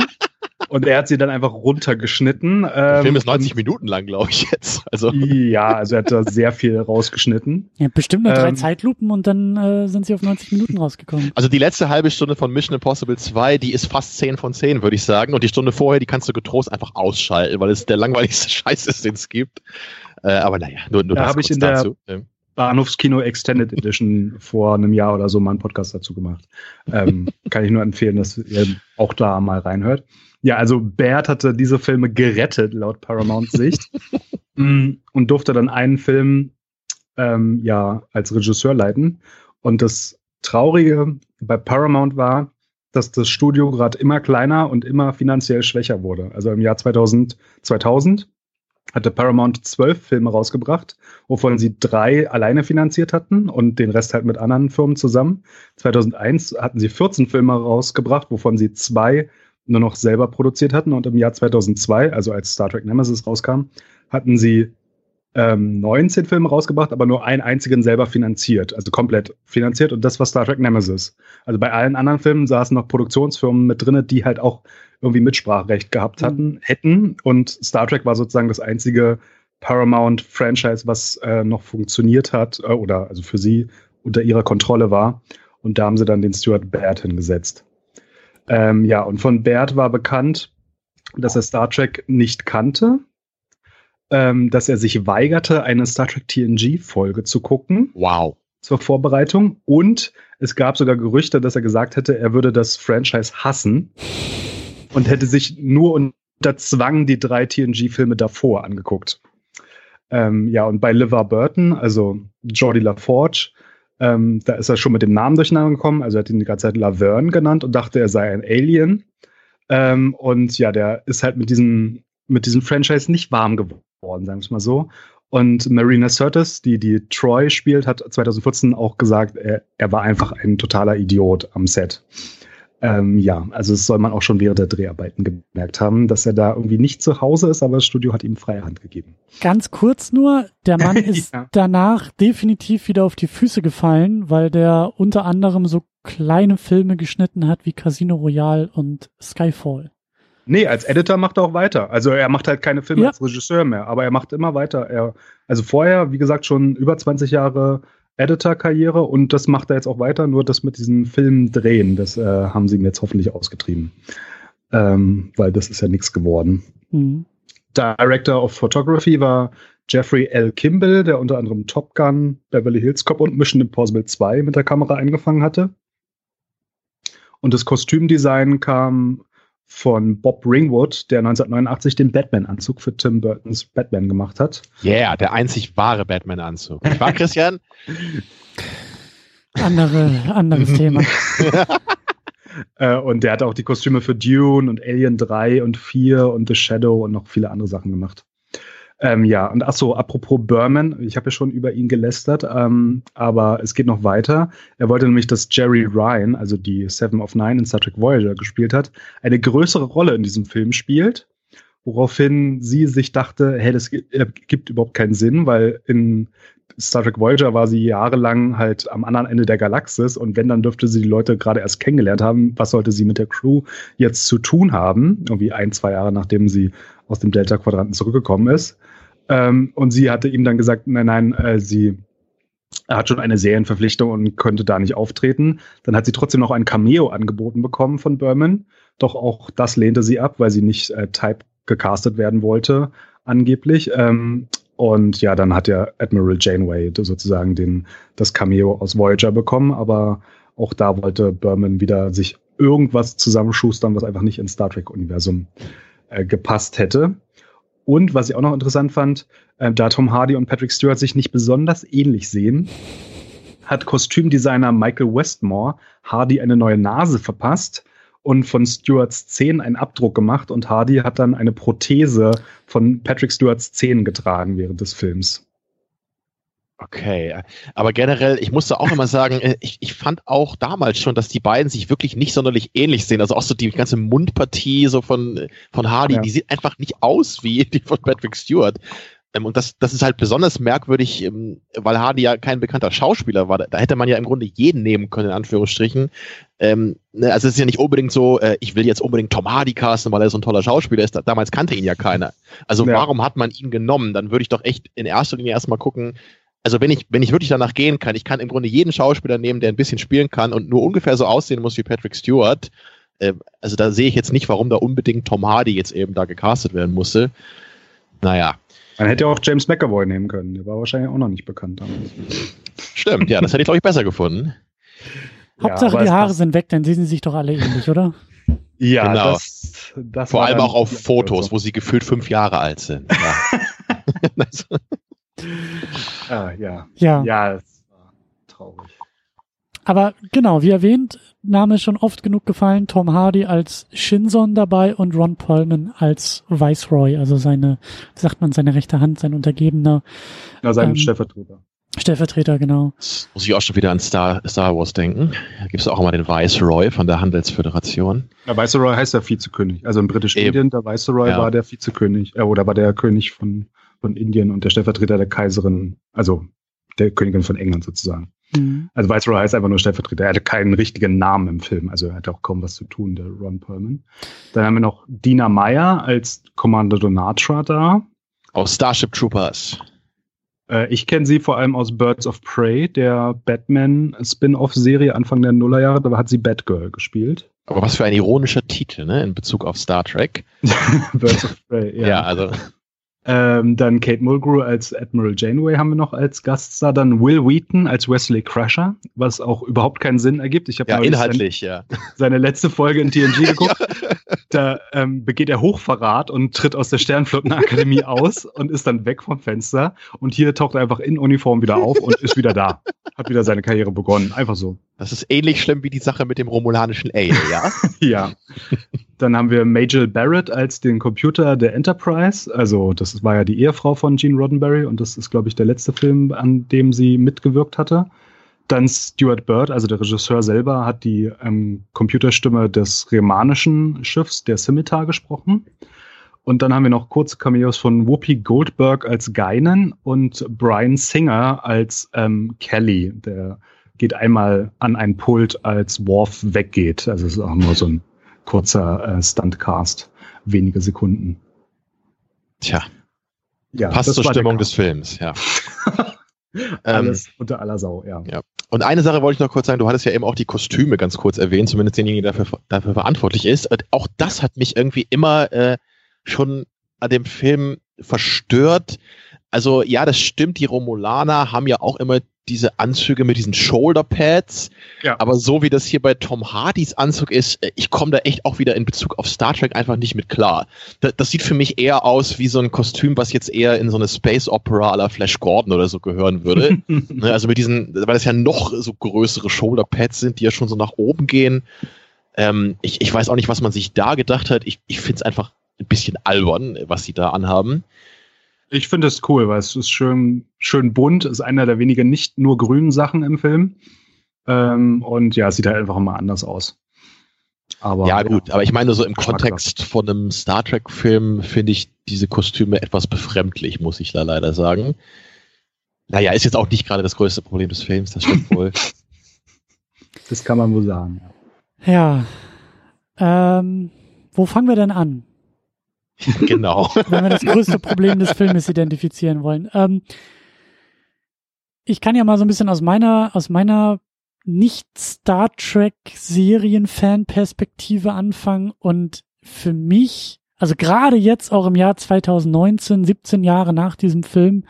Und er hat sie dann einfach runtergeschnitten. Der Film ähm, ist 90 Minuten lang, glaube ich jetzt. Also. Ja, also er hat da sehr viel rausgeschnitten. Ja, bestimmt nur drei ähm, Zeitlupen und dann äh, sind sie auf 90 Minuten rausgekommen. Also die letzte halbe Stunde von Mission Impossible 2, die ist fast 10 von 10, würde ich sagen. Und die Stunde vorher, die kannst du getrost einfach ausschalten, weil es der langweiligste Scheiß ist, den es gibt. Äh, aber naja, nur, nur da habe ich in dazu. der Bahnhofskino Extended Edition vor einem Jahr oder so mal einen Podcast dazu gemacht. Ähm, kann ich nur empfehlen, dass ihr auch da mal reinhört. Ja, also Baird hatte diese Filme gerettet, laut Paramount Sicht. Mm, und durfte dann einen Film ähm, ja als Regisseur leiten. Und das Traurige bei Paramount war, dass das Studio gerade immer kleiner und immer finanziell schwächer wurde. Also im Jahr 2000, 2000 hatte Paramount zwölf Filme rausgebracht, wovon sie drei alleine finanziert hatten und den Rest halt mit anderen Firmen zusammen. 2001 hatten sie 14 Filme rausgebracht, wovon sie zwei nur noch selber produziert hatten. Und im Jahr 2002, also als Star Trek Nemesis rauskam, hatten sie ähm, 19 Filme rausgebracht, aber nur einen einzigen selber finanziert, also komplett finanziert. Und das war Star Trek Nemesis. Also bei allen anderen Filmen saßen noch Produktionsfirmen mit drin, die halt auch irgendwie Mitspracherecht gehabt mhm. hatten, mhm. hätten. Und Star Trek war sozusagen das einzige Paramount-Franchise, was äh, noch funktioniert hat, äh, oder also für sie unter ihrer Kontrolle war. Und da haben sie dann den Stuart Baird hingesetzt. Ähm, ja, und von Baird war bekannt, dass er Star Trek nicht kannte, ähm, dass er sich weigerte, eine Star Trek TNG-Folge zu gucken. Wow. Zur Vorbereitung. Und es gab sogar Gerüchte, dass er gesagt hätte, er würde das Franchise hassen und hätte sich nur unter Zwang die drei TNG-Filme davor angeguckt. Ähm, ja, und bei Liver Burton, also Jordi LaForge, ähm, da ist er schon mit dem Namen durcheinander gekommen. Also er hat ihn die ganze Zeit Laverne genannt und dachte, er sei ein Alien. Ähm, und ja, der ist halt mit diesem, mit diesem Franchise nicht warm geworden, sagen wir es mal so. Und Marina Sirtis, die die Troy spielt, hat 2014 auch gesagt, er, er war einfach ein totaler Idiot am Set. Ähm, ja, also das soll man auch schon während der Dreharbeiten gemerkt haben, dass er da irgendwie nicht zu Hause ist, aber das Studio hat ihm freie Hand gegeben. Ganz kurz nur, der Mann ist ja. danach definitiv wieder auf die Füße gefallen, weil der unter anderem so kleine Filme geschnitten hat wie Casino Royale und Skyfall. Nee, als Editor macht er auch weiter. Also er macht halt keine Filme Ja. als Regisseur mehr, aber er macht immer weiter. Er, also vorher, wie gesagt, schon über 20 Jahre Editor-Karriere und das macht er jetzt auch weiter, nur das mit diesen Filmen drehen, das äh, haben sie ihm jetzt hoffentlich ausgetrieben. Ähm, weil das ist ja nichts geworden. Mhm. Director of Photography war Jeffrey L. Kimball, der unter anderem Top Gun, Beverly Hills Cop und Mission Impossible 2 mit der Kamera eingefangen hatte. Und das Kostümdesign kam von Bob Ringwood, der 1989 den Batman-Anzug für Tim Burtons Batman gemacht hat. Yeah, der einzig wahre Batman-Anzug. Wahr, Christian? Andere, anderes Thema. Äh, und der hat auch die Kostüme für Dune und Alien 3 und 4 und The Shadow und noch viele andere Sachen gemacht. Ähm, ja, und ach so, apropos Berman, ich habe ja schon über ihn gelästert, ähm, aber es geht noch weiter. Er wollte nämlich, dass Jerry Ryan, also die Seven of Nine in Star Trek Voyager gespielt hat, eine größere Rolle in diesem Film spielt, woraufhin sie sich dachte, hey, das äh, gibt überhaupt keinen Sinn, weil in Star Trek Voyager war sie jahrelang halt am anderen Ende der Galaxis und wenn, dann dürfte sie die Leute gerade erst kennengelernt haben. Was sollte sie mit der Crew jetzt zu tun haben? Irgendwie ein, zwei Jahre nachdem sie aus dem Delta-Quadranten zurückgekommen ist. Ähm, und sie hatte ihm dann gesagt, nein, nein, äh, sie hat schon eine Serienverpflichtung und könnte da nicht auftreten. Dann hat sie trotzdem noch ein Cameo angeboten bekommen von Berman. Doch auch das lehnte sie ab, weil sie nicht äh, Type gecastet werden wollte, angeblich. Ähm, und ja, dann hat ja Admiral Janeway sozusagen den, das Cameo aus Voyager bekommen, aber auch da wollte Berman wieder sich irgendwas zusammenschustern, was einfach nicht ins Star Trek-Universum äh, gepasst hätte. Und was ich auch noch interessant fand, äh, da Tom Hardy und Patrick Stewart sich nicht besonders ähnlich sehen, hat Kostümdesigner Michael Westmore Hardy eine neue Nase verpasst und von Stewarts Zähnen einen Abdruck gemacht und Hardy hat dann eine Prothese von Patrick Stewarts Zähnen getragen während des Films. Okay, aber generell, ich musste auch immer sagen, äh, ich, ich fand auch damals schon, dass die beiden sich wirklich nicht sonderlich ähnlich sehen. Also auch so die ganze Mundpartie so von, von Hardy, Ja. die sieht einfach nicht aus wie die von Patrick Stewart. Ähm, Und das, das ist halt besonders merkwürdig, ähm, weil Hardy ja kein bekannter Schauspieler war. Da- hätte man ja im Grunde jeden nehmen können, in Anführungsstrichen. Ähm, ne, also es ist ja nicht unbedingt so, äh, ich will jetzt unbedingt Tom Hardy casten, weil er so ein toller Schauspieler ist. Da, damals kannte ihn ja keiner. Also Ja. warum hat man ihn genommen? Dann würde ich doch echt in erster Linie erstmal gucken, also wenn ich, wenn ich wirklich danach gehen kann, ich kann im Grunde jeden Schauspieler nehmen, der ein bisschen spielen kann und nur ungefähr so aussehen muss wie Patrick Stewart. Äh, also da sehe ich jetzt nicht, warum da unbedingt Tom Hardy jetzt eben da gecastet werden musste. Naja, Man hätte ja auch James McAvoy nehmen können. Der war wahrscheinlich auch noch nicht bekannt damals. stimmt, ja, das hätte ich, glaube ich, besser gefunden. Hauptsache aber die Haare sind weg, dann sehen sie sich doch alle ähnlich, oder? Ja, Genau. das, das Vor war allem auch auf Fotos, wo sie gefühlt fünf Jahre alt sind. Ja. Ah, ja. Ja. Ja, es war traurig. Aber genau, wie erwähnt, Name ist schon oft genug gefallen. Tom Hardy als Shinson dabei und Ron Perlman als Viceroy, also seine, wie sagt man, seine rechte Hand, sein Untergebener Na, sein Ähm, Stellvertreter. Stellvertreter, genau. jetzt muss ich auch schon wieder an Star, Star Wars denken. Da gibt es auch immer den Viceroy von der Handelsföderation. Der Viceroy heißt ja Vizekönig. Also im britischen Eben. Indien, der Viceroy Ja. war der Vizekönig, äh, oder war der König von, von Indien und der Stellvertreter der Kaiserin, also der Königin von England sozusagen. Mhm. Also Viceroy heißt einfach nur Stellvertreter. Er hatte keinen richtigen Namen im Film, also er hatte auch kaum was zu tun, der Ron Perlman. Dann haben wir noch Dina Meyer als Commander Donatra da. Aus Starship Troopers. Äh, ich kenne sie vor allem aus Birds of Prey, der Batman-Spin-Off-Serie Anfang der Nullerjahre. Da hat sie Batgirl gespielt. Aber was für ein ironischer Titel, ne, in Bezug auf Star Trek. Birds of Prey, Ja, also Ähm, dann Kate Mulgrew als Admiral Janeway haben wir noch als Gaststar. Dann Will Wheaton als Wesley Crusher, was auch überhaupt keinen Sinn ergibt. Ich habe ja, inhaltlich, ja. Seine, letzte Folge in TNG geguckt. Da ähm, begeht er Hochverrat und tritt aus der Sternflottenakademie aus und ist dann weg vom Fenster. Und hier taucht er einfach in Uniform wieder auf und ist wieder da. Hat wieder seine Karriere begonnen. Einfach so. Das ist ähnlich schlimm wie die Sache mit dem romulanischen Ale, ja? Ja. Dann haben wir Majel Barrett als den Computer der Enterprise. Also, das war ja die Ehefrau von Gene Roddenberry und das ist, glaube ich, der letzte Film, an dem sie mitgewirkt hatte. Dann Stuart Bird, also der Regisseur selber, hat die ähm, Computerstimme des remanischen Schiffs, der Scimitar, gesprochen. Und dann haben wir noch kurze Cameos von Whoopi Goldberg als Guinan und Brian Singer als ähm, Kelly, der geht einmal an ein Pult, als Worf weggeht. Also es ist auch nur so ein kurzer äh, Stuntcast. wenige Sekunden. Tja, Ja, passt zur Stimmung des Films, ja. Alles unter aller Sau, ja. Ja. Und eine Sache wollte ich noch kurz sagen, du hattest ja eben auch die Kostüme ganz kurz erwähnt, zumindest denjenigen, der dafür, dafür verantwortlich ist. Und auch das hat mich irgendwie immer äh, schon an dem Film verstört. Also ja, das stimmt, die Romulaner haben ja auch immer diese Anzüge mit diesen Shoulderpads. Ja. Aber so wie das hier bei Tom Hardys Anzug ist, äh, ich komme da echt auch wieder in Bezug auf Star Trek einfach nicht mit klar. Das, das sieht für mich eher aus wie so ein Kostüm, was jetzt eher in so eine Space Opera à la Flash Gordon oder so gehören würde. Ne, also mit diesen, weil das ja noch so größere Shoulderpads sind, die ja schon so nach oben gehen. Ähm, ich, ich weiß auch nicht, was man sich da gedacht hat. Ich, ich finde es einfach ein bisschen albern, was sie da anhaben. Ich finde es cool, weil es ist schön, schön bunt, ist einer der wenigen nicht nur grünen Sachen im Film. Ähm, und ja, es sieht halt einfach immer anders aus. Aber ja, gut, aber ich meine, so im Kontext von einem Star Trek-Film finde ich diese Kostüme etwas befremdlich, muss ich da leider sagen. Naja, ist jetzt auch nicht gerade das größte Problem des Films, das stimmt wohl. Das kann man wohl sagen. ja. Ja. Ähm, wo fangen wir denn an, genau. wenn wir das größte Problem des Filmes identifizieren wollen? Ähm, ich kann ja mal so ein bisschen aus meiner, aus meiner nicht Star Trek Serien-Fan-Perspektive anfangen und für mich, also gerade jetzt auch im Jahr 2019, 17 Jahre nach diesem Film,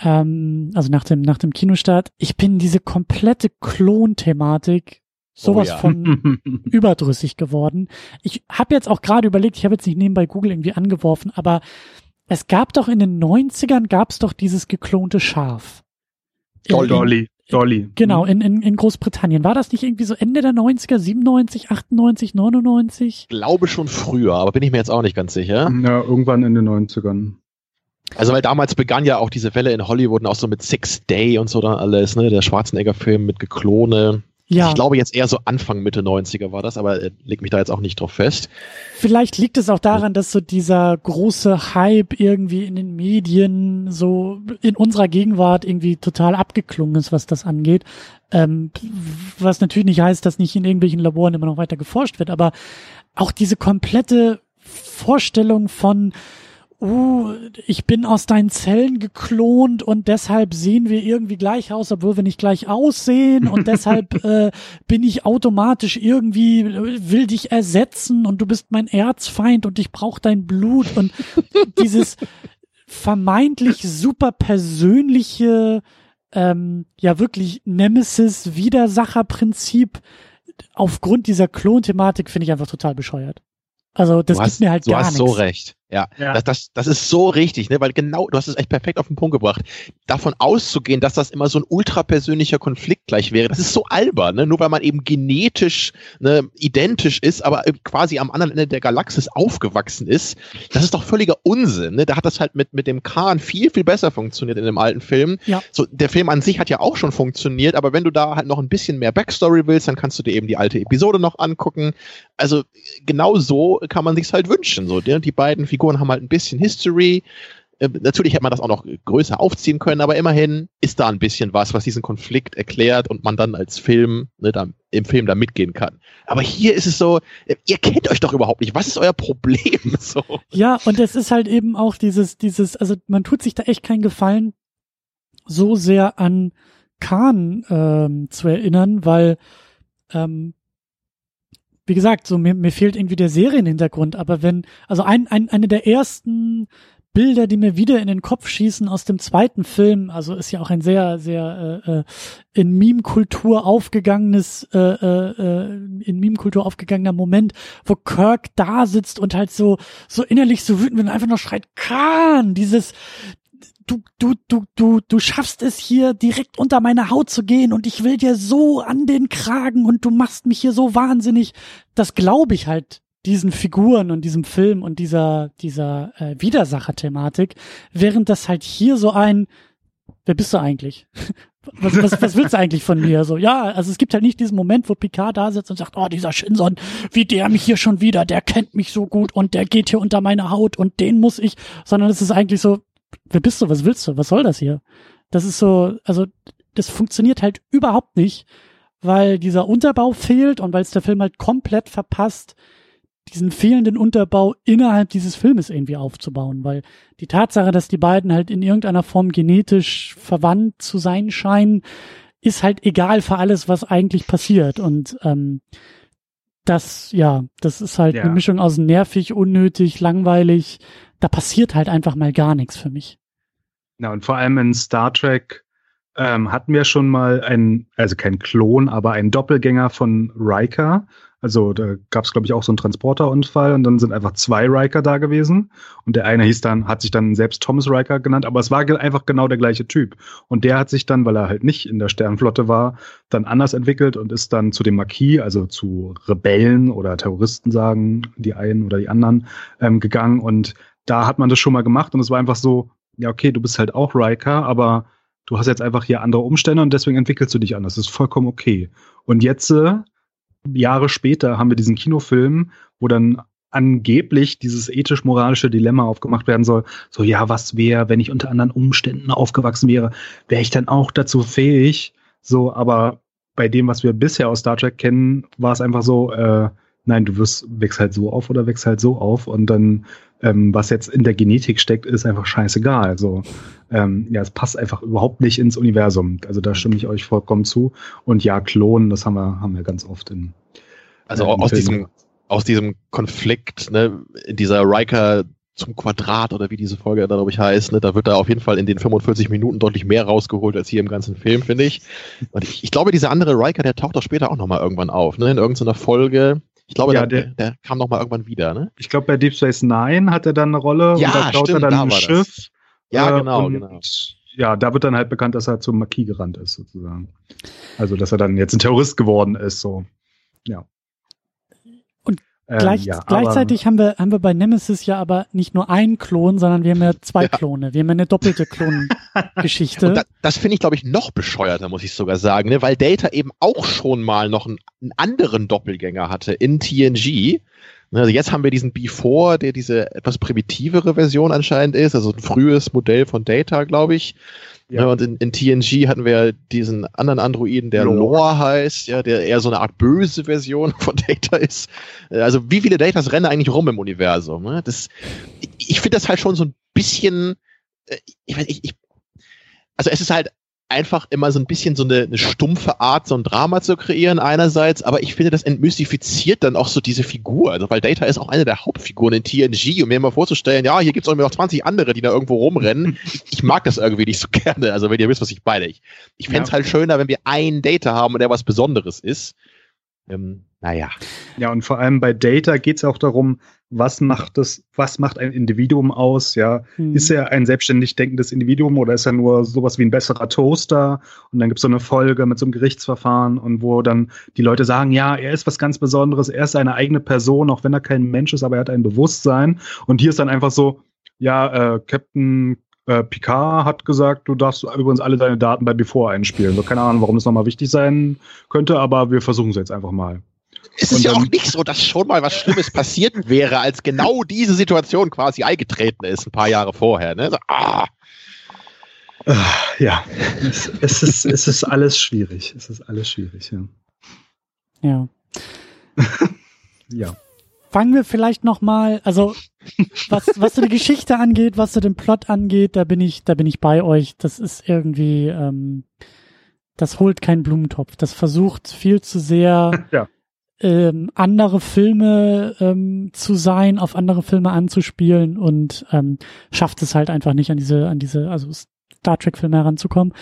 ähm, also nach dem, nach dem Kinostart, ich bin diese komplette Klon-Thematik sowas Oh ja. von überdrüssig geworden. Ich habe jetzt auch gerade überlegt, ich habe jetzt nicht nebenbei Google irgendwie angeworfen, aber es gab doch in den 90ern gab es doch dieses geklonte Schaf. Dolly. In- Dolly. Dolly. Genau, in, in, in Großbritannien. War das nicht irgendwie so Ende der 90er, 97, 98, 99? Ich glaube schon früher, aber bin ich mir jetzt auch nicht ganz sicher. Ja, irgendwann in den 90ern. Also weil damals begann ja auch diese Welle in Hollywood und auch so mit Six Day und so dann alles, ne? Der Schwarzenegger-Film mit Geklone. Ja, Ich glaube jetzt eher so Anfang, Mitte 90er war das, aber äh, leg mich da jetzt auch nicht drauf fest. vielleicht liegt es auch daran, dass so dieser große Hype irgendwie in den Medien so in unserer Gegenwart irgendwie total abgeklungen ist, was das angeht. Ähm, was natürlich nicht heißt, dass nicht in irgendwelchen Laboren immer noch weiter geforscht wird, aber auch diese komplette Vorstellung von uh, ich bin aus deinen Zellen geklont und deshalb sehen wir irgendwie gleich aus, obwohl wir nicht gleich aussehen und deshalb äh, bin ich automatisch irgendwie, will dich ersetzen und du bist mein Erzfeind und ich brauche dein Blut und dieses vermeintlich super persönliche, ähm, ja wirklich Nemesis-Widersacher-Prinzip aufgrund dieser Klon-Thematik finde ich einfach total bescheuert. Also das du gibt hast, mir halt du gar hast nichts. so recht. Ja, Ja. Das, das, das ist so richtig, ne? weil genau, du hast es echt perfekt auf den Punkt gebracht. Davon auszugehen, dass das immer so ein ultrapersönlicher Konflikt gleich wäre, das ist so albern, ne? nur weil man eben genetisch ne, identisch ist, aber quasi am anderen Ende der Galaxis aufgewachsen ist. Das ist doch völliger Unsinn. Ne? Da hat das halt mit, mit dem Khan viel, viel besser funktioniert in dem alten Film. Ja. So, der Film an sich hat ja auch schon funktioniert, aber wenn du da halt noch ein bisschen mehr Backstory willst, dann kannst du dir eben die alte Episode noch angucken. Also genau so kann man sich's halt wünschen. So, die, die beiden Figuren haben halt ein bisschen History. Äh, natürlich hätte man das auch noch größer aufziehen können, aber immerhin ist da ein bisschen was, was diesen Konflikt erklärt und man dann als Film, ne, da, im Film da mitgehen kann. Aber hier ist es so, äh, ihr kennt euch doch überhaupt nicht. Was ist euer Problem? So. Ja, und es ist halt eben auch dieses, dieses, also man tut sich da echt keinen Gefallen, so sehr an Khan ähm, zu erinnern, weil, ähm, wie gesagt, so mir, mir fehlt irgendwie der Serienhintergrund, aber wenn, also ein, ein, eine der ersten Bilder, die mir wieder in den Kopf schießen aus dem zweiten Film, also ist ja auch ein sehr, sehr äh, äh, in Meme-Kultur aufgegangenes, äh, äh, äh, in Meme-Kultur aufgegangener Moment, wo Kirk da sitzt und halt so, so innerlich so wütend und einfach noch schreit, Khan, dieses, du, du, du, du, du schaffst es hier direkt unter meine Haut zu gehen und ich will dir so an den Kragen und du machst mich hier so wahnsinnig. Das glaube ich halt diesen Figuren und diesem Film und dieser, dieser äh, Widersacher-Thematik, während das halt hier so ein, wer bist du eigentlich? Was, was, was willst du eigentlich von mir? So, ja, also es gibt halt nicht diesen Moment, wo Picard da sitzt und sagt, oh, dieser Shinson, wie der mich hier schon wieder, der kennt mich so gut und der geht hier unter meine Haut und den muss ich, sondern es ist eigentlich so, wer bist du, was willst du, was soll das hier? Das ist so, also das funktioniert halt überhaupt nicht, weil dieser Unterbau fehlt und weil es der Film halt komplett verpasst, diesen fehlenden Unterbau innerhalb dieses Filmes irgendwie aufzubauen, weil die Tatsache, dass die beiden halt in irgendeiner Form genetisch verwandt zu sein scheinen, ist halt egal für alles, was eigentlich passiert. Und ähm, das, ja, das ist halt Ja. eine Mischung aus nervig, unnötig, langweilig. Da passiert halt einfach mal gar nichts für mich. Ja, und vor allem in Star Trek ähm, hatten wir schon mal einen, also kein Klon, aber einen Doppelgänger von Riker. Also da gab es, glaube ich, auch so einen Transporterunfall und dann sind einfach zwei Riker da gewesen. Und der eine hieß dann, hat sich dann selbst Thomas Riker genannt, aber es war ge- einfach genau der gleiche Typ. Und der hat sich dann, weil er halt nicht in der Sternflotte war, dann anders entwickelt und ist dann zu dem Marquis, also zu Rebellen oder Terroristen sagen die einen oder die anderen, ähm, gegangen. Und da hat man das schon mal gemacht und es war einfach so, ja, okay, du bist halt auch Riker, aber du hast jetzt einfach hier andere Umstände und deswegen entwickelst du dich anders. Das ist vollkommen okay. Und jetzt, äh, Jahre später, haben wir diesen Kinofilm, wo dann angeblich dieses ethisch-moralische Dilemma aufgemacht werden soll. So, ja, was wäre, wenn ich unter anderen Umständen aufgewachsen wäre? Wäre ich dann auch dazu fähig? So, aber bei dem, was wir bisher aus Star Trek kennen, war es einfach so, äh, nein, du wirst, wächst halt so auf oder wächst halt so auf und dann, ähm, was jetzt in der Genetik steckt, ist einfach scheißegal. Also, ähm, ja, es passt einfach überhaupt nicht ins Universum. Also da stimme ich euch vollkommen zu. Und ja, Klonen, das haben wir, haben wir ganz oft in. Also äh, in aus Filmen. diesem, aus diesem Konflikt, ne, dieser Riker zum Quadrat oder wie diese Folge da, glaube ich, heißt, ne, da wird da auf jeden Fall in den 45 Minuten deutlich mehr rausgeholt als hier im ganzen Film, finde ich. Und ich, ich glaube, dieser andere Riker, der taucht doch später auch nochmal irgendwann auf, ne, in irgendeiner Folge. Ich glaube, Ja, der, der- der, kam nochmal irgendwann wieder, ne? Ich glaube, bei Deep Space Nine hat er dann eine Rolle Ja, und da klaut stimmt, er da dann ein war das. Schiff. Ja, äh, genau, und, genau. Ja, da wird dann halt bekannt, dass er zum Marquis gerannt ist, sozusagen. Also, dass er dann jetzt ein Terrorist geworden ist, so. Ja. Ähm, Gleich, ja, gleichzeitig haben wir, haben wir bei Nemesis ja aber nicht nur einen Klon, sondern wir haben ja zwei Ja. Klone. Wir haben ja eine doppelte Klongeschichte. Und da, das finde ich, glaube ich, noch bescheuerter, muss ich sogar sagen, ne? weil Data eben auch schon mal noch einen, einen anderen Doppelgänger hatte in TNG. Ne, Also jetzt haben wir diesen B4, der diese etwas primitivere Version anscheinend ist, also ein frühes Modell von Data, glaube ich. Ja. Ne, Und in, in TNG hatten wir diesen anderen Androiden, der Lore. Lore heißt, ja, der eher so eine Art böse Version von Data ist. Also wie viele Datas rennen eigentlich rum im Universum? Ne? Das, ich, ich finde das halt schon so ein bisschen, äh, ich, ich, ich, also es ist halt einfach immer so ein bisschen so eine, eine stumpfe Art, so ein Drama zu kreieren einerseits, aber ich finde, das entmystifiziert dann auch so diese Figur, also weil Data ist auch eine der Hauptfiguren in TNG, um mir mal vorzustellen, ja, hier gibt es auch noch 20 andere, die da irgendwo rumrennen. Ich, ich mag das irgendwie nicht so gerne, also wenn ihr wisst, was ich meine. Ich, ich fände es Ja. halt schöner, wenn wir einen Data haben und der was Besonderes ist. Ähm, naja. Ja, und vor allem bei Data geht es auch darum, was macht das, was macht ein Individuum aus, ja. Hm. Ist er ein selbstständig denkendes Individuum oder ist er nur sowas wie ein besserer Toaster? Und dann gibt es so eine Folge mit so einem Gerichtsverfahren und wo dann die Leute sagen, ja, er ist was ganz Besonderes, er ist eine eigene Person, auch wenn er kein Mensch ist, aber er hat ein Bewusstsein. Und hier ist dann einfach so, ja, äh, Captain äh, Picard hat gesagt, du darfst übrigens alle deine Daten bei Before einspielen. So, keine Ahnung, warum das nochmal wichtig sein könnte, aber wir versuchen es jetzt einfach mal. Es Und ist ja auch nicht so, dass schon mal was Schlimmes passiert wäre, als genau diese Situation quasi eingetreten ist, ein paar Jahre vorher. Ne? So, ah. Äh, Ja, es, es, ist, es ist alles schwierig. Es ist alles schwierig, ja. ja. Ja. Fangen wir vielleicht noch mal, also was, was so die Geschichte angeht, was so den Plot angeht, da bin ich, da bin ich bei euch. Das ist irgendwie, ähm, das holt keinen Blumentopf. Das versucht viel zu sehr Ja. Ähm, andere Filme ähm, zu sein, auf andere Filme anzuspielen und ähm, schafft es halt einfach nicht an diese, an diese, also Star Trek Filme heranzukommen.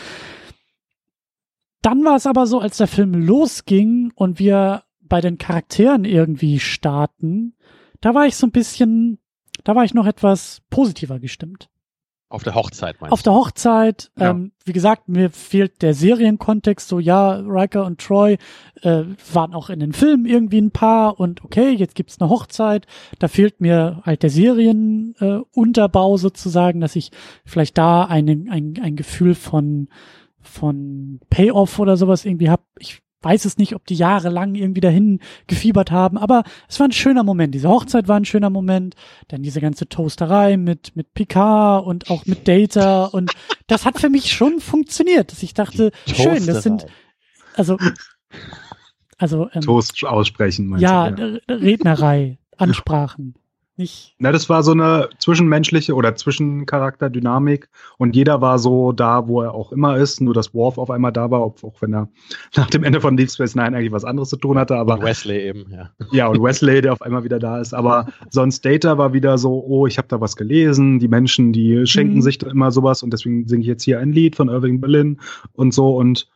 Dann war es aber so, als der Film losging und wir bei den Charakteren irgendwie starten, da war ich so ein bisschen, da war ich noch etwas positiver gestimmt. Auf der Hochzeit, meinst Auf der Hochzeit, Ja. ähm, wie gesagt, mir fehlt der Serienkontext, so ja, Riker und Troy äh, waren auch in den Filmen irgendwie ein Paar und okay, jetzt gibt's eine Hochzeit, da fehlt mir halt der Serienunterbau äh, sozusagen, dass ich vielleicht da eine, ein, ein Gefühl von, von Payoff oder sowas irgendwie hab. Ich weiß es nicht, ob die jahrelang irgendwie dahin gefiebert haben, aber es war ein schöner Moment. Diese Hochzeit war ein schöner Moment. Dann diese ganze Toasterei mit, mit Picard und auch mit Data und das hat für mich schon funktioniert, dass ich dachte, schön, das sind, also, also, ähm, Toast aussprechen, ja? R- Rednerei. ansprachen. Nicht. Na, das war so eine zwischenmenschliche oder Zwischencharakterdynamik und jeder war so da, wo er auch immer ist, nur dass Worf auf einmal da war, auch wenn er nach dem Ende von Deep Space Nine eigentlich was anderes zu tun hatte, aber. Und Wesley eben, ja. Ja, und Wesley, der auf einmal wieder da ist, aber sonst Data war wieder so, oh, ich habe da was gelesen, die Menschen, die schenken mhm. sich da immer sowas und deswegen singe ich jetzt hier ein Lied von Irving Berlin und so und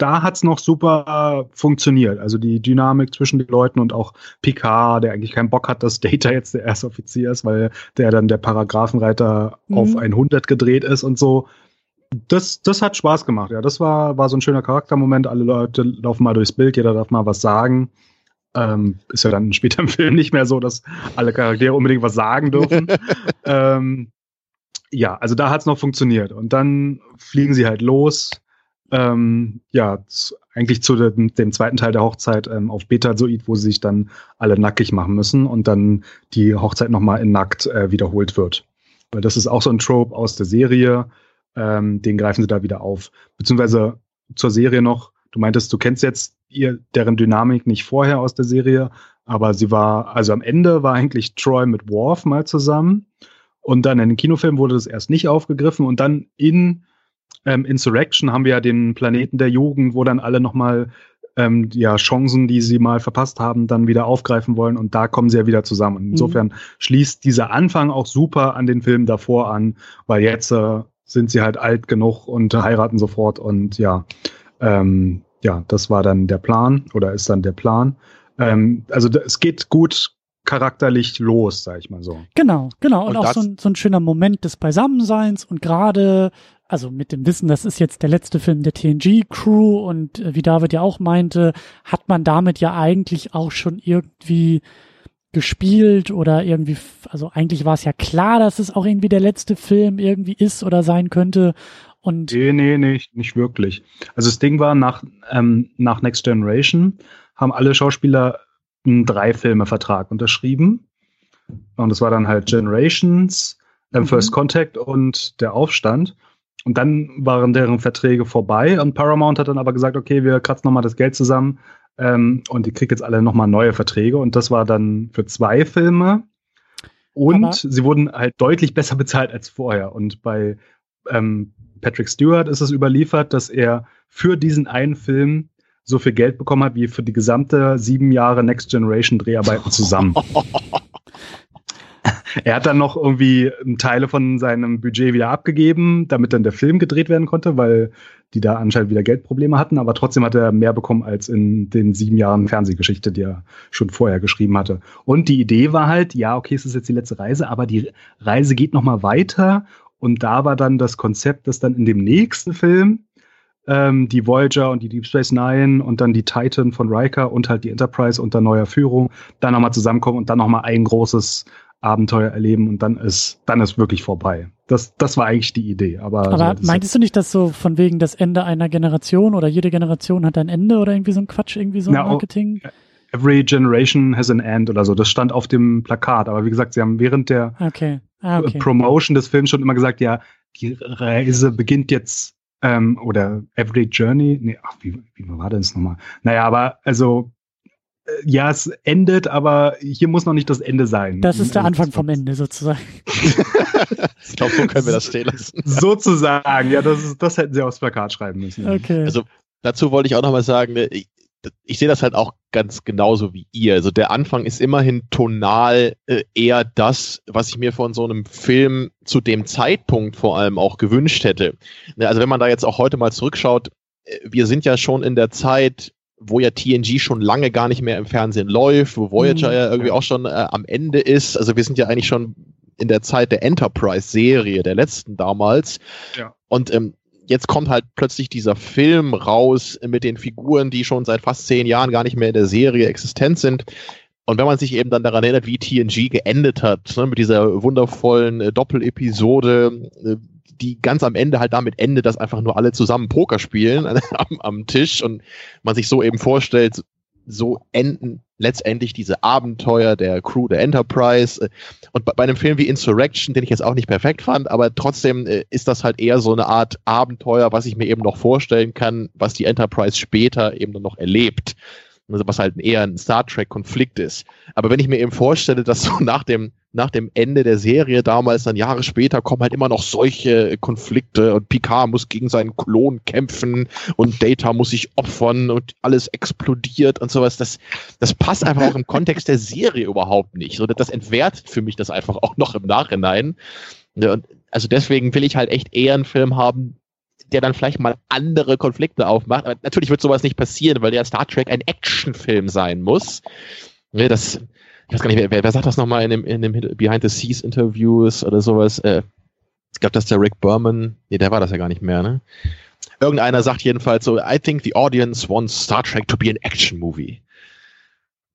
da hat's noch super funktioniert. Also die Dynamik zwischen den Leuten und auch Picard, der eigentlich keinen Bock hat, dass Data jetzt der erste Offizier ist, weil der dann der Paragraphenreiter mhm. auf 100 gedreht ist und so. Das, das hat Spaß gemacht, ja. Das war, war so ein schöner Charaktermoment. Alle Leute laufen mal durchs Bild, jeder darf mal was sagen. Ähm, ist ja dann später im Film nicht mehr so, dass alle Charaktere unbedingt was sagen dürfen. ähm, ja, also da hat's noch funktioniert. Und dann fliegen sie halt los ähm, ja, eigentlich zu dem, dem, zweiten Teil der Hochzeit ähm, auf Betazoid, wo sie sich dann alle nackig machen müssen und dann die Hochzeit nochmal in nackt äh, wiederholt wird. Weil das ist auch so ein Trope aus der Serie, ähm, den greifen sie da wieder auf. Beziehungsweise zur Serie noch, du meintest, du kennst jetzt ihr, deren Dynamik nicht vorher aus der Serie, aber sie war, also am Ende war eigentlich Troy mit Worf mal zusammen und dann in den Kinofilm wurde das erst nicht aufgegriffen und dann in ähm, Insurrection haben wir ja den Planeten der Jugend, wo dann alle nochmal ähm, ja, Chancen, die sie mal verpasst haben, dann wieder aufgreifen wollen und da kommen sie ja wieder zusammen. Und insofern mhm. schließt dieser Anfang auch super an den Film davor an, weil jetzt äh, sind sie halt alt genug und heiraten sofort und ja, ähm, ja, das war dann der Plan oder ist dann der Plan. Ähm, also es geht gut charakterlich los, sag ich mal so. Genau, genau. Und, und auch so ein, so ein schöner Moment des Beisammenseins und gerade also mit dem Wissen, das ist jetzt der letzte Film der TNG-Crew und äh, wie David ja auch meinte, hat man damit ja eigentlich auch schon irgendwie gespielt oder irgendwie, also eigentlich war es ja klar, dass es auch irgendwie der letzte Film irgendwie ist oder sein könnte. Und nee, nee, nee, nicht wirklich. Also das Ding war, nach, ähm, nach Next Generation haben alle Schauspieler einen Drei-Filme-Vertrag unterschrieben. Und das war dann halt Generations, ähm, mhm. First Contact und der Aufstand. Und dann waren deren Verträge vorbei und Paramount hat dann aber gesagt, okay, wir kratzen nochmal das Geld zusammen ähm, und die kriegt jetzt alle nochmal neue Verträge und das war dann für zwei Filme und aber sie wurden halt deutlich besser bezahlt als vorher und bei ähm, Patrick Stewart ist es überliefert, dass er für diesen einen Film so viel Geld bekommen hat wie für die gesamte sieben Jahre Next Generation Dreharbeiten zusammen. er hat dann noch irgendwie Teile von seinem Budget wieder abgegeben, damit dann der Film gedreht werden konnte, weil die da anscheinend wieder Geldprobleme hatten, aber trotzdem hat er mehr bekommen als in den sieben Jahren Fernsehgeschichte, die er schon vorher geschrieben hatte. Und die Idee war halt, ja, okay, es ist jetzt die letzte Reise, aber die Reise geht noch mal weiter und da war dann das Konzept, dass dann in dem nächsten Film ähm, die Voyager und die Deep Space Nine und dann die Titan von Riker und halt die Enterprise unter neuer Führung dann nochmal zusammenkommen und dann nochmal ein großes Abenteuer erleben und dann ist, dann ist wirklich vorbei. Das, das war eigentlich die Idee. Aber, aber so, meintest du nicht, dass so von wegen das Ende einer Generation oder jede Generation hat ein Ende oder irgendwie so ein Quatsch, irgendwie so ein Marketing? Every generation has an end oder so. Das stand auf dem Plakat. Aber wie gesagt, sie haben während der okay. Ah, okay. Promotion des Films schon immer gesagt, ja, die Reise beginnt jetzt ähm, oder Every Journey. Nee, ach, wie, wie war denn das nochmal? Naja, aber also ja, es endet, aber hier muss noch nicht das Ende sein. Das ist der Anfang vom Ende sozusagen. ich glaube, so können wir das stehen lassen. Sozusagen, ja, das, ist, das hätten sie aufs Plakat schreiben müssen. Okay. Also dazu wollte ich auch nochmal sagen, ne, ich, sehe das halt auch ganz genauso wie ihr. Also der Anfang ist immerhin tonal äh, eher das, was ich mir von so einem Film zu dem Zeitpunkt vor allem auch gewünscht hätte. Ne, also wenn man da jetzt auch heute mal zurückschaut, äh, wir sind ja schon in der Zeit, wo ja TNG schon lange gar nicht mehr im Fernsehen läuft, wo Voyager mhm. ja irgendwie auch schon äh, am Ende ist. Also wir sind ja eigentlich schon in der Zeit der Enterprise-Serie, der letzten damals. Ja. Und ähm, jetzt kommt halt plötzlich dieser Film raus mit den Figuren, die schon seit fast zehn Jahren gar nicht mehr in der Serie existent sind. Und wenn man sich eben dann daran erinnert, wie TNG geendet hat, ne, mit dieser wundervollen äh, Doppelepisode, äh, die ganz am Ende halt damit endet, dass einfach nur alle zusammen Poker spielen am, am Tisch und man sich so eben vorstellt, so enden letztendlich diese Abenteuer der Crew der Enterprise. Und bei, einem Film wie Insurrection, den ich jetzt auch nicht perfekt fand, aber trotzdem äh, ist das halt eher so eine Art Abenteuer, was ich mir eben noch vorstellen kann, was die Enterprise später eben noch erlebt. Also was halt eher ein Star Trek-Konflikt ist. Aber wenn ich mir eben vorstelle, dass so nach dem, nach dem Ende der Serie damals, dann Jahre später, kommen halt immer noch solche Konflikte und Picard muss gegen seinen Klon kämpfen und Data muss sich opfern und alles explodiert und sowas, das, das passt einfach auch im Kontext der Serie überhaupt nicht. So, das entwertet für mich das einfach auch noch im Nachhinein. Also deswegen will ich halt echt eher einen Film haben, der dann vielleicht mal andere Konflikte aufmacht. Aber natürlich wird sowas nicht passieren, weil der Star Trek ein Actionfilm sein muss. Das, ich weiß gar nicht, wer, wer sagt das nochmal in dem, in dem Behind the Scenes Interviews oder sowas? Äh, ich glaube, dass der Rick Berman, nee, der war das ja gar nicht mehr, ne? Irgendeiner sagt jedenfalls so, I think the audience wants Star Trek to be an action movie.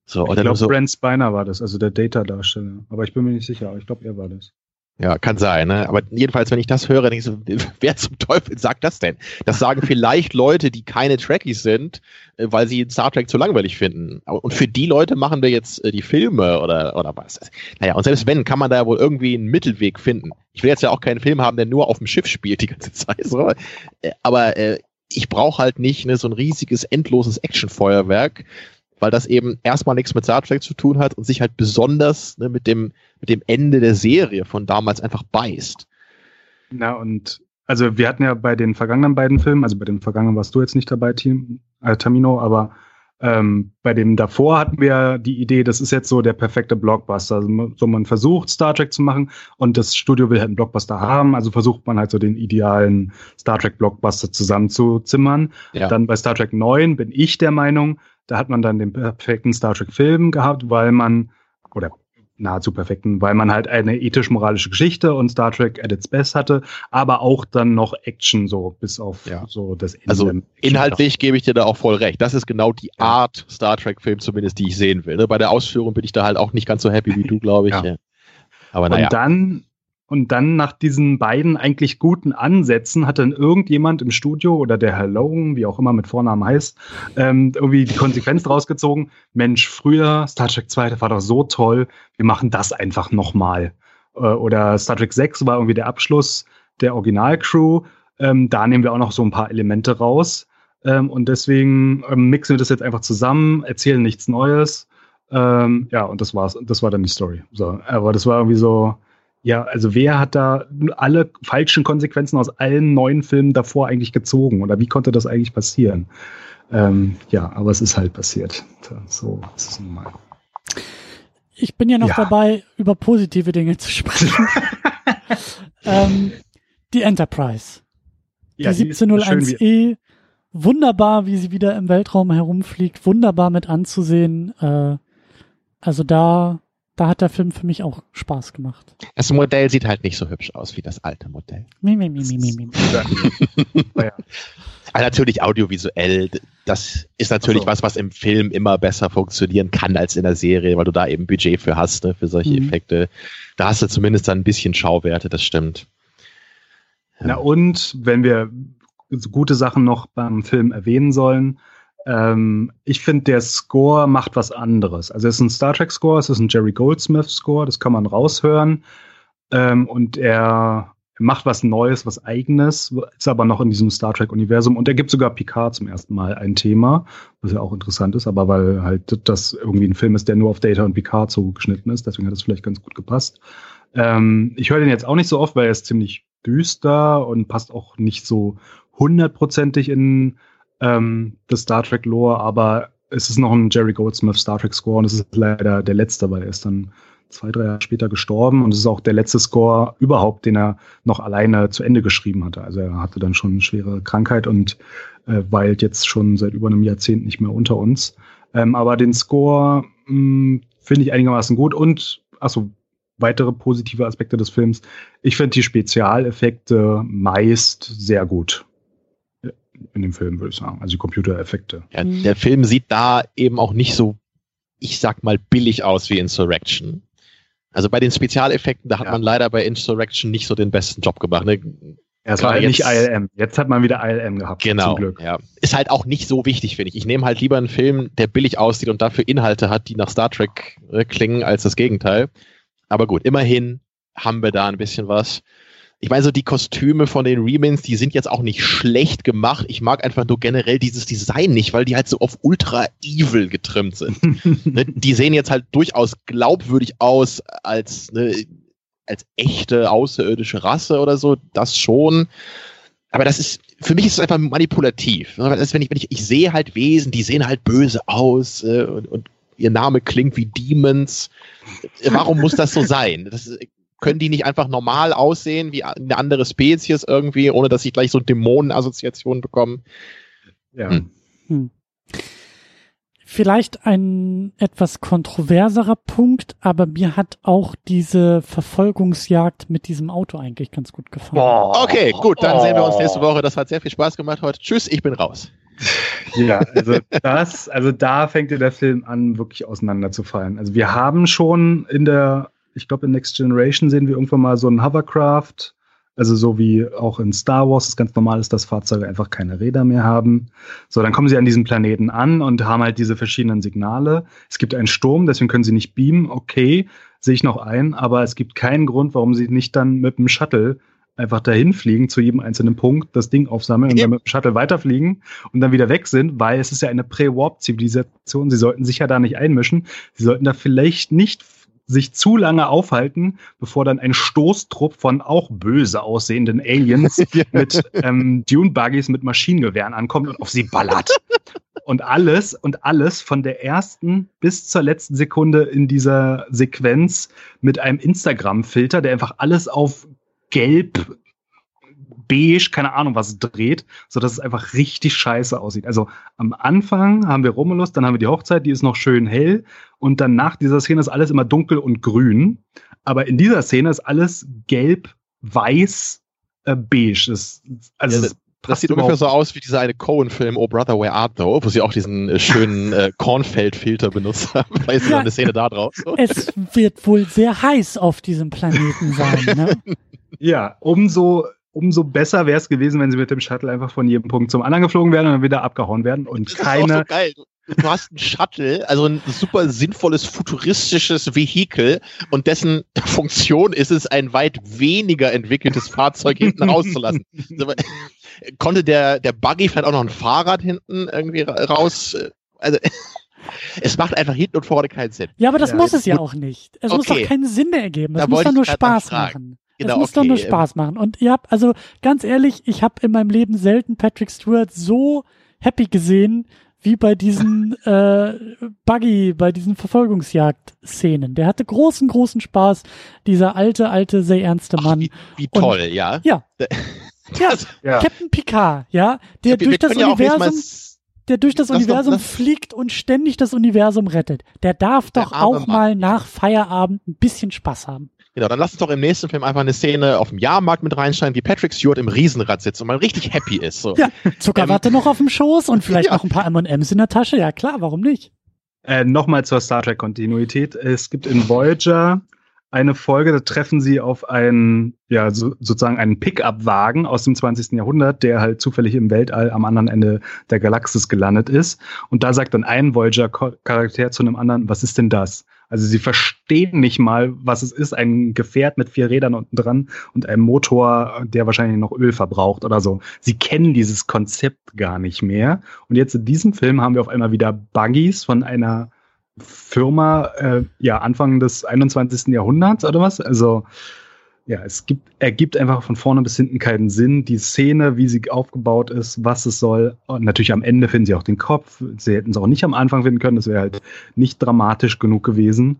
So, ich glaube, so, Brent Spiner war das, also der Data-Darsteller. Aber ich bin mir nicht sicher, aber ich glaube, er war das. Ja, kann sein, ne? Aber jedenfalls, wenn ich das höre, denke ich so, wer zum Teufel sagt das denn? Das sagen vielleicht Leute, die keine Trekkies sind, äh, weil sie Star Trek zu langweilig finden. Und für die Leute machen wir jetzt äh, die Filme oder, oder was. Naja, und selbst wenn, kann man da wohl irgendwie einen Mittelweg finden. Ich will jetzt ja auch keinen Film haben, der nur auf dem Schiff spielt die ganze Zeit. So. Äh, aber äh, ich brauche halt nicht ne, so ein riesiges, endloses Actionfeuerwerk, weil das eben erstmal nichts mit Star Trek zu tun hat und sich halt besonders ne, mit, dem, mit dem Ende der Serie von damals einfach beißt. Na, und also wir hatten ja bei den vergangenen beiden Filmen, also bei dem vergangenen warst du jetzt nicht dabei, Team, äh, Tamino, aber ähm, bei dem davor hatten wir die Idee, das ist jetzt so der perfekte Blockbuster. Also, so man versucht Star Trek zu machen und das Studio will halt einen Blockbuster haben, also versucht man halt so den idealen Star Trek Blockbuster zusammenzuzimmern. Ja. Dann bei Star Trek 9 bin ich der Meinung, da hat man dann den perfekten Star Trek-Film gehabt, weil man, oder nahezu perfekten, weil man halt eine ethisch-moralische Geschichte und Star Trek at its best hatte, aber auch dann noch Action so bis auf ja. so das Ende. Also inhaltlich gebe ich dir da auch voll recht. Das ist genau die. Art Star Trek-Film zumindest, die ich sehen will. Ne? Bei der Ausführung bin ich da halt auch nicht ganz so happy wie du, glaube ich. Ja. Aber naja. Und dann und dann nach diesen beiden eigentlich guten Ansätzen hat dann irgendjemand im Studio oder der Herr Logan, wie auch immer mit Vornamen heißt, ähm, irgendwie die Konsequenz draus gezogen. Mensch, früher Star Trek 2, das war doch so toll, wir machen das einfach nochmal. Äh, oder Star Trek 6 war irgendwie der Abschluss der Originalcrew. Ähm, da nehmen wir auch noch so ein paar Elemente raus. Ähm, und deswegen ähm, mixen wir das jetzt einfach zusammen, erzählen nichts Neues. Ähm, ja, und das war's. Das war dann die Story. So, aber das war irgendwie so, ja, also wer hat da alle falschen Konsequenzen aus allen neuen Filmen davor eigentlich gezogen? Oder wie konnte das eigentlich passieren? Ähm, ja, aber es ist halt passiert. So ist es nun mal. Ich bin ja noch ja. dabei, über positive Dinge zu sprechen. ähm, die Enterprise. Die ja, 1701E. Wunderbar, wie sie wieder im Weltraum herumfliegt. Wunderbar mit anzusehen. Äh, also da da hat der Film für mich auch Spaß gemacht. Das Modell sieht halt nicht so hübsch aus wie das alte Modell. Mi, mi, mi, mi, mi, mi. ja. Aber natürlich audiovisuell, das ist natürlich so. was, was im Film immer besser funktionieren kann als in der Serie, weil du da eben Budget für hast, ne, für solche mhm. Effekte. Da hast du zumindest dann ein bisschen Schauwerte, das stimmt. Ja. Na und, wenn wir gute Sachen noch beim Film erwähnen sollen, ähm, ich finde, der Score macht was anderes. Also es ist ein Star Trek Score, es ist ein Jerry Goldsmith Score, das kann man raushören. Ähm, und er macht was Neues, was Eigenes, ist aber noch in diesem Star Trek-Universum. Und er gibt sogar Picard zum ersten Mal ein Thema, was ja auch interessant ist, aber weil halt das irgendwie ein Film ist, der nur auf Data und Picard zugeschnitten ist, deswegen hat das vielleicht ganz gut gepasst. Ähm, ich höre den jetzt auch nicht so oft, weil er ist ziemlich düster und passt auch nicht so hundertprozentig in ähm, des Star Trek Lore, aber es ist noch ein Jerry Goldsmith Star Trek Score und es ist leider der letzte, weil er ist dann zwei, drei Jahre später gestorben und es ist auch der letzte Score überhaupt, den er noch alleine zu Ende geschrieben hatte. Also er hatte dann schon eine schwere Krankheit und äh, weilt jetzt schon seit über einem Jahrzehnt nicht mehr unter uns. Ähm, aber den Score hm, finde ich einigermaßen gut und achso, weitere positive Aspekte des Films. Ich finde die Spezialeffekte meist sehr gut in dem Film, würde ich sagen. Also die Computereffekte. Ja, der Film sieht da eben auch nicht so, ich sag mal, billig aus wie Insurrection. Also bei den Spezialeffekten, da hat ja. man leider bei Insurrection nicht so den besten Job gemacht. Ne? Es war jetzt, nicht ILM. Jetzt hat man wieder ILM gehabt. Genau. Zum Glück. Ja. Ist halt auch nicht so wichtig, finde ich. Ich nehme halt lieber einen Film, der billig aussieht und dafür Inhalte hat, die nach Star Trek äh, klingen, als das Gegenteil. Aber gut, immerhin haben wir da ein bisschen was. Ich meine, so die Kostüme von den Remins, die sind jetzt auch nicht schlecht gemacht. Ich mag einfach nur generell dieses Design nicht, weil die halt so auf ultra evil getrimmt sind. ne? Die sehen jetzt halt durchaus glaubwürdig aus als, ne, als echte außerirdische Rasse oder so. Das schon. Aber das ist, für mich ist es einfach manipulativ. Ne? Das, wenn ich, wenn ich, ich sehe halt Wesen, die sehen halt böse aus äh, und, und ihr Name klingt wie Demons. Warum muss das so sein? Das ist, können die nicht einfach normal aussehen wie eine andere Spezies irgendwie, ohne dass sie gleich so Dämonenassoziationen bekommen? Ja. Hm. Hm. Vielleicht ein etwas kontroverserer Punkt, aber mir hat auch diese Verfolgungsjagd mit diesem Auto eigentlich ganz gut gefallen. Oh, okay, gut, dann oh. sehen wir uns nächste Woche. Das hat sehr viel Spaß gemacht heute. Tschüss, ich bin raus. Ja, also das, also da fängt ja der Film an, wirklich auseinanderzufallen. Also wir haben schon in der ich glaube, in Next Generation sehen wir irgendwann mal so ein Hovercraft. Also so wie auch in Star Wars es ganz normal ist, dass Fahrzeuge einfach keine Räder mehr haben. So, dann kommen sie an diesem Planeten an und haben halt diese verschiedenen Signale. Es gibt einen Sturm, deswegen können sie nicht beamen. Okay, sehe ich noch ein, aber es gibt keinen Grund, warum sie nicht dann mit dem Shuttle einfach dahin fliegen zu jedem einzelnen Punkt, das Ding aufsammeln und dann mit dem Shuttle weiterfliegen und dann wieder weg sind, weil es ist ja eine Prä-Warp-Zivilisation. Sie sollten sich ja da nicht einmischen. Sie sollten da vielleicht nicht sich zu lange aufhalten, bevor dann ein Stoßtrupp von auch böse aussehenden Aliens mit ähm, Dune-Buggies mit Maschinengewehren ankommt und auf sie ballert. und alles und alles von der ersten bis zur letzten Sekunde in dieser Sequenz mit einem Instagram-Filter, der einfach alles auf gelb beige, keine Ahnung was dreht, so dass es einfach richtig scheiße aussieht. Also am Anfang haben wir Romulus, dann haben wir die Hochzeit, die ist noch schön hell und dann nach dieser Szene ist alles immer dunkel und grün. Aber in dieser Szene ist alles gelb, weiß, äh, beige. Das, also ja, das sieht ungefähr so aus wie dieser eine Cohen-Film Oh Brother, Where Art Thou, wo sie auch diesen äh, schönen äh, Kornfeld-Filter benutzt haben. Da ist ja, eine Szene da drauf. So. Es wird wohl sehr heiß auf diesem Planeten sein. Ne? ja, umso umso besser wäre es gewesen, wenn sie mit dem Shuttle einfach von jedem Punkt zum anderen geflogen wären und dann wieder abgehauen werden und das keine. Ist auch so geil. Du hast ein Shuttle, also ein super sinnvolles, futuristisches Vehikel und dessen Funktion ist es, ein weit weniger entwickeltes Fahrzeug hinten rauszulassen. Konnte der, der Buggy vielleicht auch noch ein Fahrrad hinten irgendwie raus? Also, es macht einfach hinten und vorne keinen Sinn. Ja, aber das ja, muss es ja auch nicht. Es okay. muss doch keinen Sinn mehr ergeben. Es da muss doch nur Spaß machen. Genau, es muss okay. doch nur Spaß machen. Und ihr habt, also ganz ehrlich, ich habe in meinem Leben selten Patrick Stewart so happy gesehen, wie bei diesen äh, Buggy, bei diesen Verfolgungsjagd-Szenen. Der hatte großen, großen Spaß, dieser alte, alte, sehr ernste Mann. Ach, wie, wie toll, Und, ja. Ja. ja, ja, Captain Picard, ja, der ja, durch das Universum, der durch das Universum doch, fliegt und ständig das Universum rettet. Der darf doch auch Mann. mal nach Feierabend ein bisschen Spaß haben. Genau, dann lass uns doch im nächsten Film einfach eine Szene auf dem Jahrmarkt mit reinschneiden, wie Patrick Stewart im Riesenrad sitzt und mal richtig happy ist. So. Ja, Zuckerwatte ähm, noch auf dem Schoß und vielleicht ja. noch ein paar M&M's in der Tasche. Ja klar, warum nicht? Äh, Nochmal zur Star Trek-Kontinuität. Es gibt in Voyager eine Folge, da treffen sie auf einen, ja, so, sozusagen einen Pickup-Wagen aus dem 20. Jahrhundert, der halt zufällig im Weltall am anderen Ende der Galaxis gelandet ist. Und da sagt dann ein Voyager-Charakter zu einem anderen, was ist denn das? Also sie verstehen nicht mal, was es ist, ein Gefährt mit vier Rädern unten dran und einem Motor, der wahrscheinlich noch Öl verbraucht oder so. Sie kennen dieses Konzept gar nicht mehr. Und jetzt in diesem Film haben wir auf einmal wieder Buggies von einer Firma, äh, ja, Anfang des 21. Jahrhunderts oder was? Also ja, es gibt, ergibt einfach von vorne bis hinten keinen Sinn. Die Szene, wie sie aufgebaut ist, was es soll. Und natürlich am Ende finden sie auch den Kopf. Sie hätten es auch nicht am Anfang finden können. Das wäre halt nicht dramatisch genug gewesen.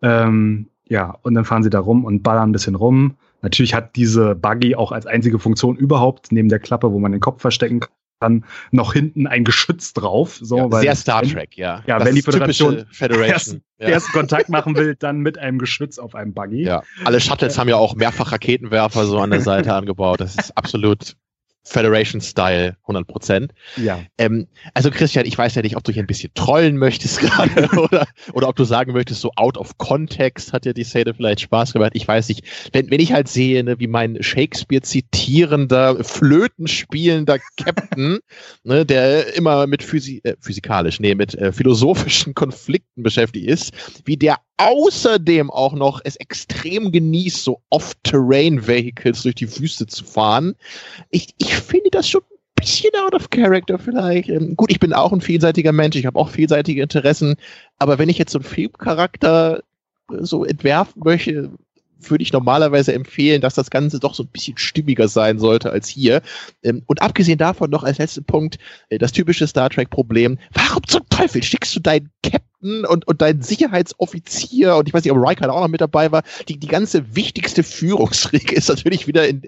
Ähm, ja, und dann fahren sie da rum und ballern ein bisschen rum. Natürlich hat diese Buggy auch als einzige Funktion überhaupt, neben der Klappe, wo man den Kopf verstecken dann noch hinten ein Geschütz drauf. So, ja, weil sehr Star Trek, ja. Ja, das wenn die Föderation erst, ja. erst Kontakt machen will, dann mit einem Geschütz auf einem Buggy. Ja, alle Shuttles haben ja auch mehrfach Raketenwerfer so an der Seite angebaut. Das ist absolut Federation-Style, 100 Prozent. Ja. Ähm, also Christian, ich weiß ja nicht, ob du hier ein bisschen trollen möchtest gerade oder, oder ob du sagen möchtest, so out of context hat dir die Szene vielleicht Spaß gemacht. Ich weiß nicht. Wenn, wenn ich halt sehe, ne, wie mein Shakespeare zitierender, Flöten spielender Captain, ne, der immer mit Physi äh, physikalisch, nee, mit äh, philosophischen Konflikten beschäftigt ist, wie der außerdem auch noch es extrem genießt, so Off-Terrain-Vehicles durch die Wüste zu fahren. Ich, ich finde das schon ein bisschen out of character vielleicht. Ähm, gut, ich bin auch ein vielseitiger Mensch, ich habe auch vielseitige Interessen, aber wenn ich jetzt so einen Filmcharakter so entwerfen möchte, würde ich normalerweise empfehlen, dass das Ganze doch so ein bisschen stimmiger sein sollte als hier. Ähm, und abgesehen davon noch als letzten Punkt äh, das typische Star Trek-Problem. Warum zum Teufel schickst du deinen Captain und, und deinen Sicherheitsoffizier und ich weiß nicht, ob Riker auch noch mit dabei war. Die, die ganze wichtigste Führungsriege ist natürlich wieder in,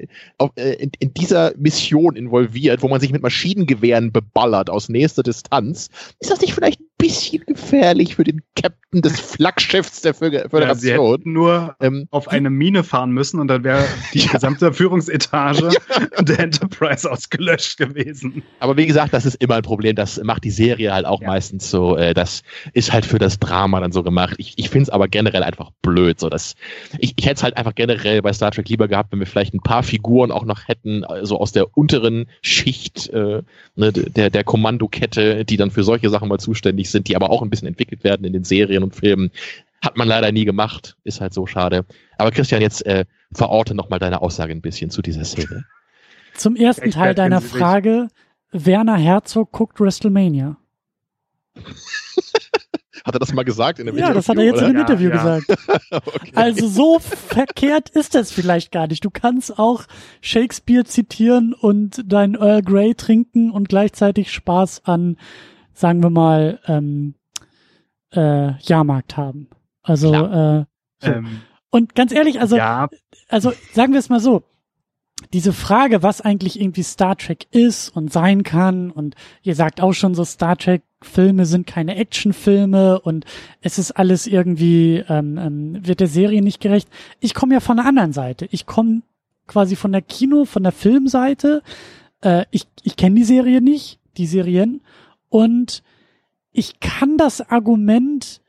äh, in, in dieser Mission involviert, wo man sich mit Maschinengewehren beballert aus nächster Distanz. Ist das nicht vielleicht ein bisschen gefährlich für den Captain des Flaggschiffs der Föderation? Ja, nur ähm, auf eine Mine fahren müssen und dann wäre die ja. gesamte Führungsetage ja. der Enterprise ausgelöscht gewesen. Aber wie gesagt, das ist immer ein Problem. Das macht die Serie halt auch meistens so. Äh, das ist halt für das Drama dann so gemacht. Ich, ich finde es aber generell einfach blöd. So, dass ich, ich hätte es halt einfach generell bei Star Trek lieber gehabt, wenn wir vielleicht ein paar Figuren auch noch hätten, so also aus der unteren Schicht äh, ne, der, der Kommandokette, die dann für solche Sachen mal zuständig sind, die aber auch ein bisschen entwickelt werden in den Serien und Filmen. Hat man leider nie gemacht, ist halt so schade. Aber Christian, jetzt äh, verorte nochmal deine Aussage ein bisschen zu dieser Szene. Zum ersten Teil deiner Frage, Werner Herzog guckt WrestleMania. Hat er das mal gesagt in einem ja, Interview? Ja, das hat er jetzt oder? in einem Interview ja, ja. gesagt. okay. Also so verkehrt ist das vielleicht gar nicht. Du kannst auch Shakespeare zitieren und dein Earl Grey trinken und gleichzeitig Spaß an, sagen wir mal, ähm, äh, Jahrmarkt haben. Also äh, so. ähm, und ganz ehrlich, also ja. also sagen wir es mal so, diese Frage, was eigentlich irgendwie Star Trek ist und sein kann, und ihr sagt auch schon so, Star Trek Filme sind keine Actionfilme und es ist alles irgendwie, ähm, ähm, wird der Serie nicht gerecht. Ich komme ja von der anderen Seite. Ich komme quasi von der Kino, von der Filmseite. Äh, ich ich kenne die Serie nicht, die Serien. Und ich kann das Argument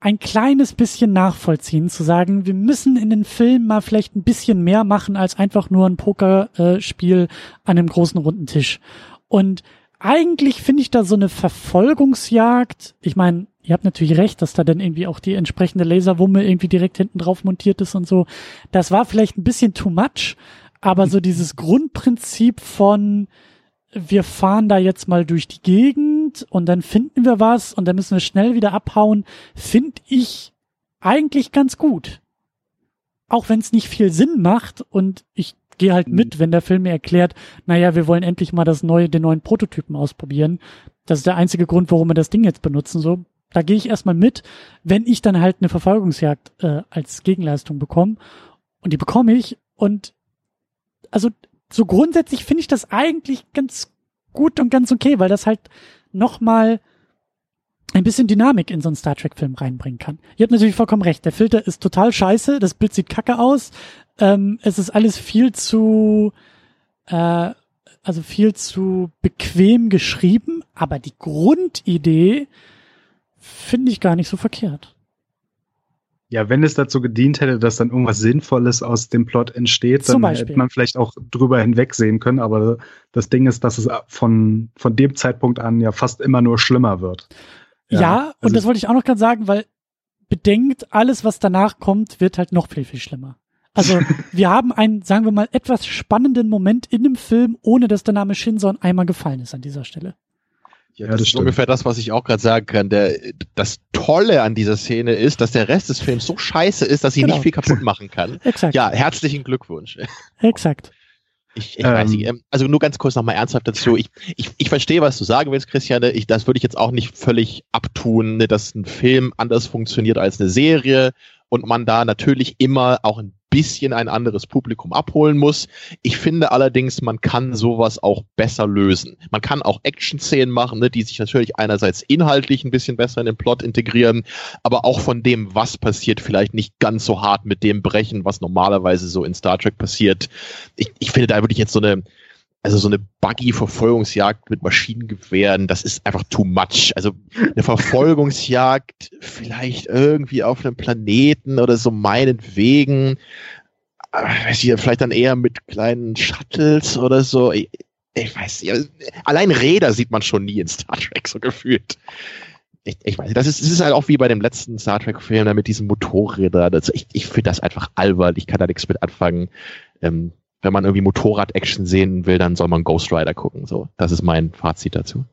ein kleines bisschen nachvollziehen, zu sagen, wir müssen in den Film mal vielleicht ein bisschen mehr machen als einfach nur ein Pokerspiel an einem großen runden Tisch. Und eigentlich finde ich da so eine Verfolgungsjagd. Ich meine, ihr habt natürlich recht, dass da dann irgendwie auch die entsprechende Laserwumme irgendwie direkt hinten drauf montiert ist und so. Das war vielleicht ein bisschen too much, aber so dieses Grundprinzip von wir fahren da jetzt mal durch die Gegend und dann finden wir was und dann müssen wir schnell wieder abhauen, finde ich eigentlich ganz gut. Auch wenn es nicht viel Sinn macht und ich gehe halt mit, wenn der Film mir erklärt, naja, wir wollen endlich mal das neue, den neuen Prototypen ausprobieren. Das ist der einzige Grund, warum wir das Ding jetzt benutzen. So, da gehe ich erstmal mit, wenn ich dann halt eine Verfolgungsjagd äh, als Gegenleistung bekomme. Und die bekomme ich. Und also so grundsätzlich finde ich das eigentlich ganz gut und ganz okay, weil das halt nochmal ein bisschen Dynamik in so einen Star Trek-Film reinbringen kann. Ihr habt natürlich vollkommen recht. Der Filter ist total scheiße, das Bild sieht kacke aus. Ähm, es ist alles viel zu, äh, also viel zu bequem geschrieben, aber die Grundidee finde ich gar nicht so verkehrt. Ja, wenn es dazu gedient hätte, dass dann irgendwas Sinnvolles aus dem Plot entsteht, dann hätte man vielleicht auch drüber hinwegsehen können. Aber das Ding ist, dass es von, von dem Zeitpunkt an ja fast immer nur schlimmer wird. Ja, ja und also das wollte ich auch noch gerade sagen, weil bedenkt, alles, was danach kommt, wird halt noch viel, viel schlimmer. Also wir haben einen, sagen wir mal, etwas spannenden Moment in dem Film, ohne dass der Name Shinson einmal gefallen ist an dieser Stelle. Ja, das, das ist ungefähr das, was ich auch gerade sagen kann. Der, das Tolle an dieser Szene ist, dass der Rest des Films so scheiße ist, dass sie genau. nicht viel kaputt machen kann. Exakt. Ja, herzlichen Glückwunsch. Exakt. Ich, ich ähm, weiß nicht, ähm, also nur ganz kurz nochmal ernsthaft dazu. Ich, ich, ich verstehe, was du sagen willst, Christiane. Ich, das würde ich jetzt auch nicht völlig abtun, ne, dass ein Film anders funktioniert als eine Serie und man da natürlich immer auch ein bisschen ein anderes Publikum abholen muss. Ich finde allerdings, man kann sowas auch besser lösen. Man kann auch Action-Szenen machen, ne, die sich natürlich einerseits inhaltlich ein bisschen besser in den Plot integrieren, aber auch von dem, was passiert, vielleicht nicht ganz so hart mit dem brechen, was normalerweise so in Star Trek passiert. Ich, ich finde, da würde ich jetzt so eine also so eine Buggy-Verfolgungsjagd mit Maschinengewehren, das ist einfach too much. Also eine Verfolgungsjagd vielleicht irgendwie auf einem Planeten oder so meinetwegen, weiß ich, vielleicht dann eher mit kleinen Shuttles oder so. Ich, ich weiß nicht. Allein Räder sieht man schon nie in Star Trek so gefühlt. ich, ich weiß, das ist, das ist halt auch wie bei dem letzten Star Trek-Film da mit diesen Motorrädern. Also ich, ich finde das einfach albern. Ich kann da nichts mit anfangen. Ähm, wenn man irgendwie Motorrad-Action sehen will, dann soll man Ghost Rider gucken. So, das ist mein Fazit dazu.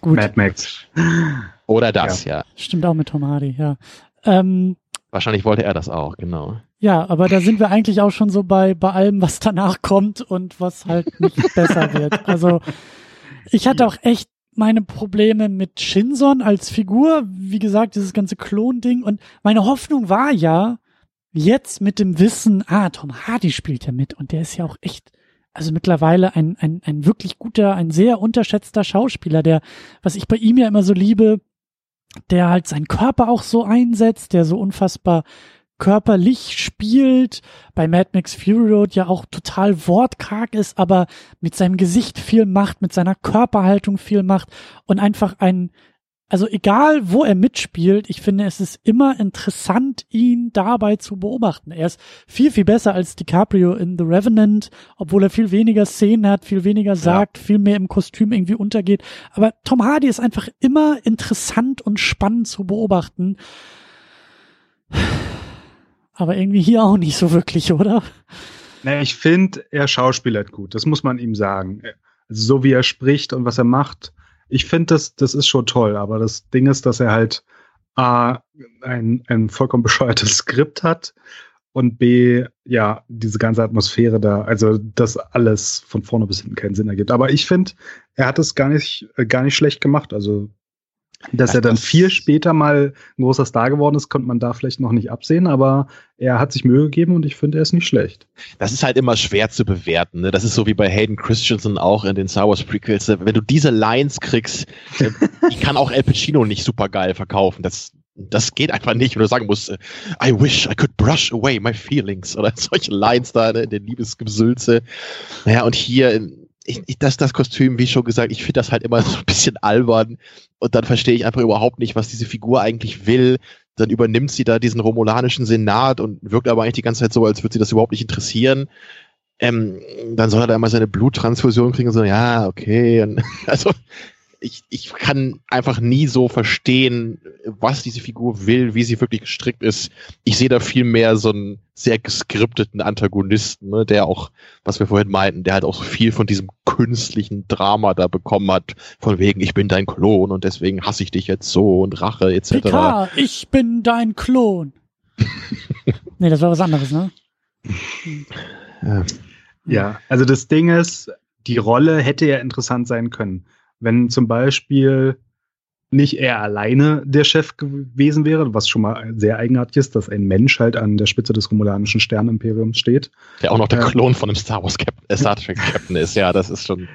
Gut. Mad Max. Oder das, ja. ja. Stimmt auch mit Tom Hardy, ja. Ähm, Wahrscheinlich wollte er das auch, genau. Ja, aber da sind wir eigentlich auch schon so bei, bei allem, was danach kommt und was halt nicht besser wird. Also ich hatte auch echt meine Probleme mit Shinson als Figur. Wie gesagt, dieses ganze Klon-Ding. Und meine Hoffnung war ja, jetzt mit dem Wissen, ah, Tom Hardy spielt ja mit und der ist ja auch echt, also mittlerweile ein, ein, ein wirklich guter, ein sehr unterschätzter Schauspieler, der, was ich bei ihm ja immer so liebe, der halt seinen Körper auch so einsetzt, der so unfassbar körperlich spielt, bei Mad Max Fury Road ja auch total wortkarg ist, aber mit seinem Gesicht viel macht, mit seiner Körperhaltung viel macht und einfach ein, also egal wo er mitspielt, ich finde, es ist immer interessant, ihn dabei zu beobachten. Er ist viel, viel besser als DiCaprio in The Revenant, obwohl er viel weniger Szenen hat, viel weniger sagt, ja. viel mehr im Kostüm irgendwie untergeht. Aber Tom Hardy ist einfach immer interessant und spannend zu beobachten aber irgendwie hier auch nicht so wirklich, oder? Naja, ich finde, er schauspielert gut, das muss man ihm sagen. Also so wie er spricht und was er macht, ich finde, das, das ist schon toll, aber das Ding ist, dass er halt A, ein, ein vollkommen bescheuertes Skript hat und B, ja, diese ganze Atmosphäre da, also das alles von vorne bis hinten keinen Sinn ergibt. Aber ich finde, er hat es gar nicht, gar nicht schlecht gemacht. Also dass er dann viel später mal ein großer Star geworden ist, konnte man da vielleicht noch nicht absehen, aber er hat sich Mühe gegeben und ich finde, er ist nicht schlecht. Das ist halt immer schwer zu bewerten. Ne? Das ist so wie bei Hayden Christensen auch in den Star Wars Prequels. Wenn du diese Lines kriegst, äh, ich kann auch El Pacino nicht super geil verkaufen. Das, das geht einfach nicht, wenn du sagen musst, äh, I wish I could brush away my feelings oder solche Lines da ne, in den Liebesgesülze. Naja, und hier ich, ich, das, das Kostüm, wie schon gesagt, ich finde das halt immer so ein bisschen albern und dann verstehe ich einfach überhaupt nicht, was diese Figur eigentlich will. Dann übernimmt sie da diesen romulanischen Senat und wirkt aber eigentlich die ganze Zeit so, als würde sie das überhaupt nicht interessieren. Ähm, dann soll er da immer seine Bluttransfusion kriegen und so, ja, okay. Und, also ich, ich kann einfach nie so verstehen, was diese Figur will, wie sie wirklich gestrickt ist. Ich sehe da viel mehr so einen sehr geskripteten Antagonisten, ne, der auch, was wir vorhin meinten, der halt auch so viel von diesem künstlichen Drama da bekommen hat, von wegen, ich bin dein Klon und deswegen hasse ich dich jetzt so und Rache etc. Picard, ich bin dein Klon. nee, das war was anderes, ne? Ja, also das Ding ist, die Rolle hätte ja interessant sein können wenn zum Beispiel nicht er alleine der Chef gewesen wäre, was schon mal sehr eigenartig ist, dass ein Mensch halt an der Spitze des romulanischen Sternimperiums steht. Der auch noch der äh, Klon von einem Star Wars Captain, äh, Star Trek Captain ist, ja, das ist schon.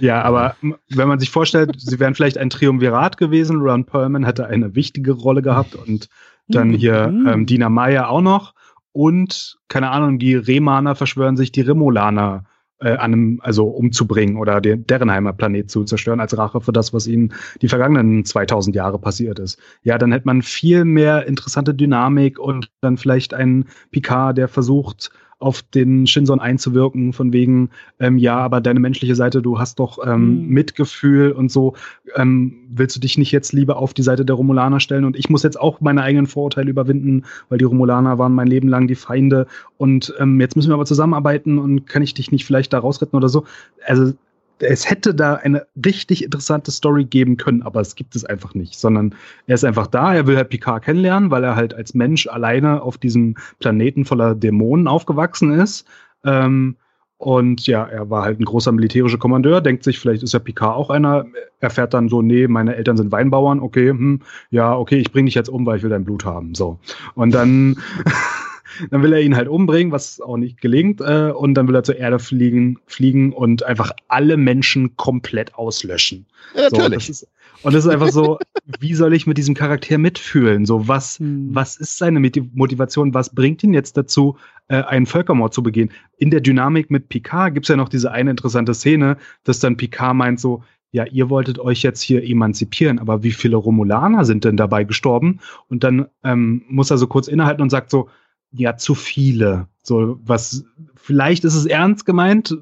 Ja, aber wenn man sich vorstellt, sie wären vielleicht ein Triumvirat gewesen, Ron Perlman hätte eine wichtige Rolle gehabt und dann hier mhm. ähm, Dina Meyer auch noch und keine Ahnung, die Remaner verschwören sich die Remolaner äh, einem, also umzubringen oder den, deren Heimatplanet zu zerstören als Rache für das, was ihnen die vergangenen 2000 Jahre passiert ist. Ja, dann hätte man viel mehr interessante Dynamik und dann vielleicht einen Picard, der versucht, auf den Shinson einzuwirken, von wegen, ähm, ja, aber deine menschliche Seite, du hast doch ähm, mhm. Mitgefühl und so, ähm, willst du dich nicht jetzt lieber auf die Seite der Romulaner stellen und ich muss jetzt auch meine eigenen Vorurteile überwinden, weil die Romulaner waren mein Leben lang die Feinde und ähm, jetzt müssen wir aber zusammenarbeiten und kann ich dich nicht vielleicht da rausretten oder so. Also es hätte da eine richtig interessante Story geben können, aber es gibt es einfach nicht, sondern er ist einfach da, er will halt Picard kennenlernen, weil er halt als Mensch alleine auf diesem Planeten voller Dämonen aufgewachsen ist. Ähm, und ja, er war halt ein großer militärischer Kommandeur, denkt sich, vielleicht ist ja Picard auch einer, erfährt dann so, nee, meine Eltern sind Weinbauern, okay, hm, ja, okay, ich bring dich jetzt um, weil ich will dein Blut haben. So. Und dann Dann will er ihn halt umbringen, was auch nicht gelingt. Äh, und dann will er zur Erde fliegen, fliegen und einfach alle Menschen komplett auslöschen. Ja, natürlich. So, das ist, und das ist einfach so, wie soll ich mit diesem Charakter mitfühlen? So, was, hm. was ist seine Motivation? Was bringt ihn jetzt dazu, äh, einen Völkermord zu begehen? In der Dynamik mit Picard gibt's ja noch diese eine interessante Szene, dass dann Picard meint so, ja, ihr wolltet euch jetzt hier emanzipieren, aber wie viele Romulaner sind denn dabei gestorben? Und dann ähm, muss er so kurz innehalten und sagt so, ja zu viele. So was vielleicht ist es ernst gemeint,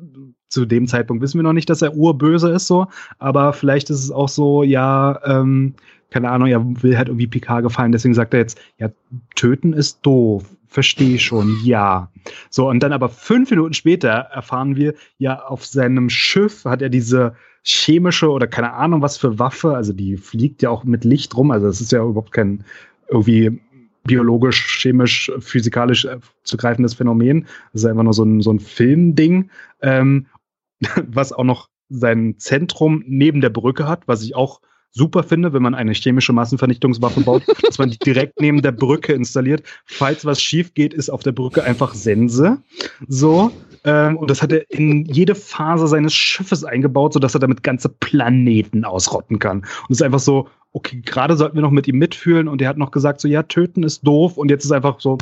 zu dem Zeitpunkt wissen wir noch nicht, dass er urböse ist so, aber vielleicht ist es auch so, ja, ähm, keine Ahnung, er will halt irgendwie Picard gefallen, deswegen sagt er jetzt, ja, töten ist doof, verstehe schon, ja. So, und dann aber fünf Minuten später erfahren wir, ja, auf seinem Schiff hat er diese chemische oder keine Ahnung was für Waffe, also die fliegt ja auch mit Licht rum, also das ist ja überhaupt kein irgendwie biologisch, chemisch, physikalisch äh, zu greifendes Phänomen. Das ist einfach nur so ein, so ein Filmding, ähm, was auch noch sein Zentrum neben der Brücke hat, was ich auch super finde, wenn man eine chemische Massenvernichtungswaffe baut, dass man die direkt neben der Brücke installiert. Falls was schief geht, ist auf der Brücke einfach Sense. So. Ähm, und das hat er in jede Phase seines Schiffes eingebaut, sodass er damit ganze Planeten ausrotten kann. Und es ist einfach so, okay, gerade sollten wir noch mit ihm mitfühlen und er hat noch gesagt, so ja, töten ist doof und jetzt ist einfach so,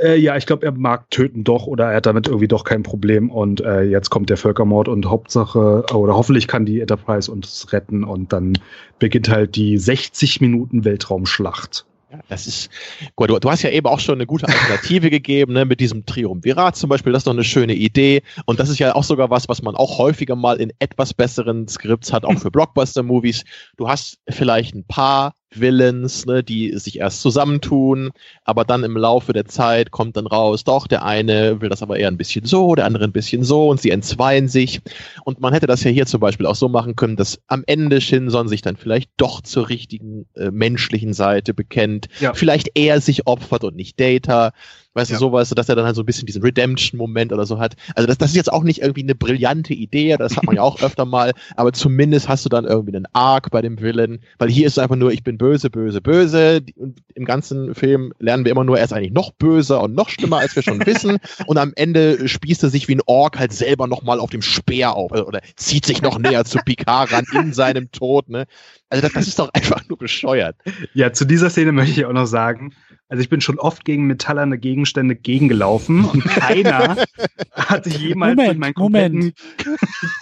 äh, ja, ich glaube, er mag töten doch oder er hat damit irgendwie doch kein Problem und äh, jetzt kommt der Völkermord und Hauptsache oder hoffentlich kann die Enterprise uns retten und dann beginnt halt die 60 Minuten Weltraumschlacht. Ja, das ist gut. Du, du, hast ja eben auch schon eine gute Alternative gegeben, ne, mit diesem Triumvirat zum Beispiel. Das ist doch eine schöne Idee. Und das ist ja auch sogar was, was man auch häufiger mal in etwas besseren Skripts hat, auch für Blockbuster-Movies. Du hast vielleicht ein paar Villains, ne, die sich erst zusammentun, aber dann im Laufe der Zeit kommt dann raus, doch, der eine will das aber eher ein bisschen so, der andere ein bisschen so und sie entzweien sich. Und man hätte das ja hier zum Beispiel auch so machen können, dass am Ende Shinson sich dann vielleicht doch zur richtigen äh, menschlichen Seite bekennt, ja. vielleicht er sich opfert und nicht Data. Weißt ja. du, sowas, dass er dann halt so ein bisschen diesen Redemption-Moment oder so hat. Also das, das ist jetzt auch nicht irgendwie eine brillante Idee, das hat man ja auch öfter mal, aber zumindest hast du dann irgendwie einen Arc bei dem Villain, weil hier ist es einfach nur, ich bin böse, böse, böse. Und im ganzen Film lernen wir immer nur, er ist eigentlich noch böser und noch schlimmer, als wir schon wissen. Und am Ende spießt er sich wie ein Ork halt selber nochmal auf dem Speer auf oder, oder zieht sich noch näher zu Picard ran in seinem Tod. Ne? Also das, das ist doch einfach nur bescheuert. Ja, zu dieser Szene möchte ich auch noch sagen, also ich bin schon oft gegen metallerne Gegenstände gegengelaufen und keiner hat sich jemals Moment, in meinen kompletten Moment.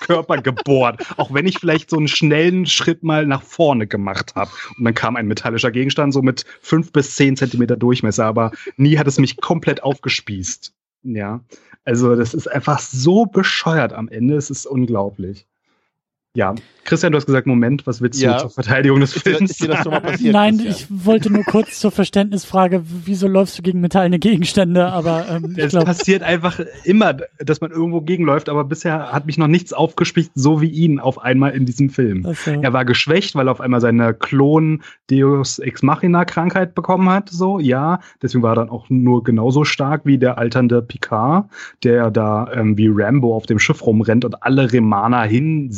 Körper gebohrt. Auch wenn ich vielleicht so einen schnellen Schritt mal nach vorne gemacht habe. Und dann kam ein metallischer Gegenstand so mit fünf bis zehn Zentimeter Durchmesser, aber nie hat es mich komplett aufgespießt. Ja, also das ist einfach so bescheuert am Ende. Es ist unglaublich. Ja, Christian, du hast gesagt, Moment, was willst ja. du zur Verteidigung des Films? Ist dir das schon mal passiert, Nein, Christian? ich wollte nur kurz zur Verständnisfrage, wieso läufst du gegen metallene Gegenstände? Aber ähm, es passiert einfach immer, dass man irgendwo gegenläuft, aber bisher hat mich noch nichts aufgespielt, so wie ihn auf einmal in diesem Film. So. Er war geschwächt, weil er auf einmal seine Klon Deus Ex Machina Krankheit bekommen hat, so, ja. Deswegen war er dann auch nur genauso stark wie der alternde Picard, der da ähm, wie Rambo auf dem Schiff rumrennt und alle Remaner hin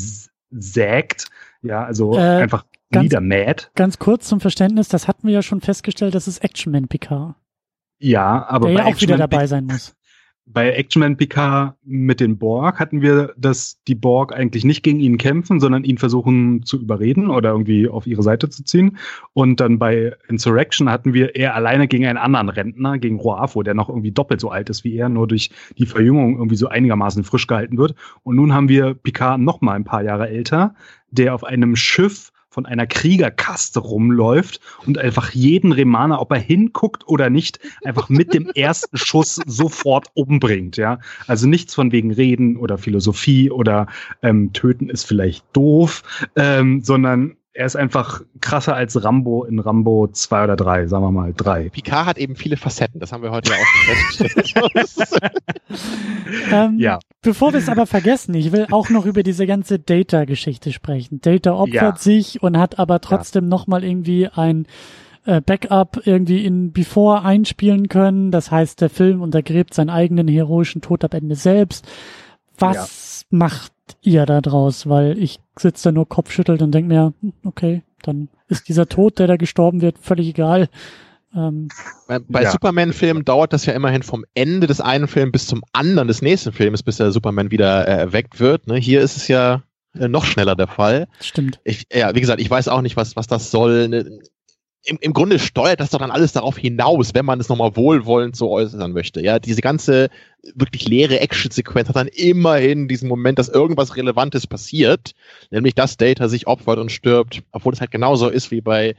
sägt. Ja, also äh, einfach ganz, niedermäht. Ganz kurz zum Verständnis, das hatten wir ja schon festgestellt, das ist Action Man Picard. Ja, aber der ja auch wieder dabei sein muss bei Actionman PK mit den Borg hatten wir, dass die Borg eigentlich nicht gegen ihn kämpfen, sondern ihn versuchen zu überreden oder irgendwie auf ihre Seite zu ziehen. Und dann bei Insurrection hatten wir er alleine gegen einen anderen Rentner, gegen Roafo, der noch irgendwie doppelt so alt ist wie er, nur durch die Verjüngung irgendwie so einigermaßen frisch gehalten wird. Und nun haben wir Picard noch mal ein paar Jahre älter, der auf einem Schiff von einer Kriegerkaste rumläuft und einfach jeden Remaner, ob er hinguckt oder nicht, einfach mit dem ersten Schuss sofort umbringt. Ja, also nichts von wegen Reden oder Philosophie oder ähm, Töten ist vielleicht doof, ähm, sondern er ist einfach krasser als Rambo in Rambo 2 oder 3, sagen wir mal 3. Picard hat eben viele Facetten, das haben wir heute ja auch festgestellt. ähm, ja. Bevor wir es aber vergessen, ich will auch noch über diese ganze Data-Geschichte sprechen. Data opfert ja. sich und hat aber trotzdem ja. nochmal irgendwie ein äh, Backup irgendwie in Before einspielen können. Das heißt, der Film untergräbt seinen eigenen heroischen Tod am Ende selbst. Was ja. macht ihr da draus? Weil ich sitze da nur kopfschüttelt und denke mir, okay, dann ist dieser Tod, der da gestorben wird, völlig egal. Ähm, bei, bei ja. Superman-Filmen dauert das ja immerhin vom Ende des einen Films bis zum anderen des nächsten Films, bis der Superman wieder äh, erweckt wird. Ne? Hier ist es ja äh, noch schneller der Fall. Stimmt. Ich, ja, wie gesagt, ich weiß auch nicht, was, was das soll. Ne? Im, Im Grunde steuert das doch dann alles darauf hinaus, wenn man es nochmal wohlwollend so äußern möchte. Ja, diese ganze wirklich leere Action-Sequenz hat dann immerhin diesen Moment, dass irgendwas Relevantes passiert, nämlich dass Data sich opfert und stirbt, obwohl es halt genauso ist wie bei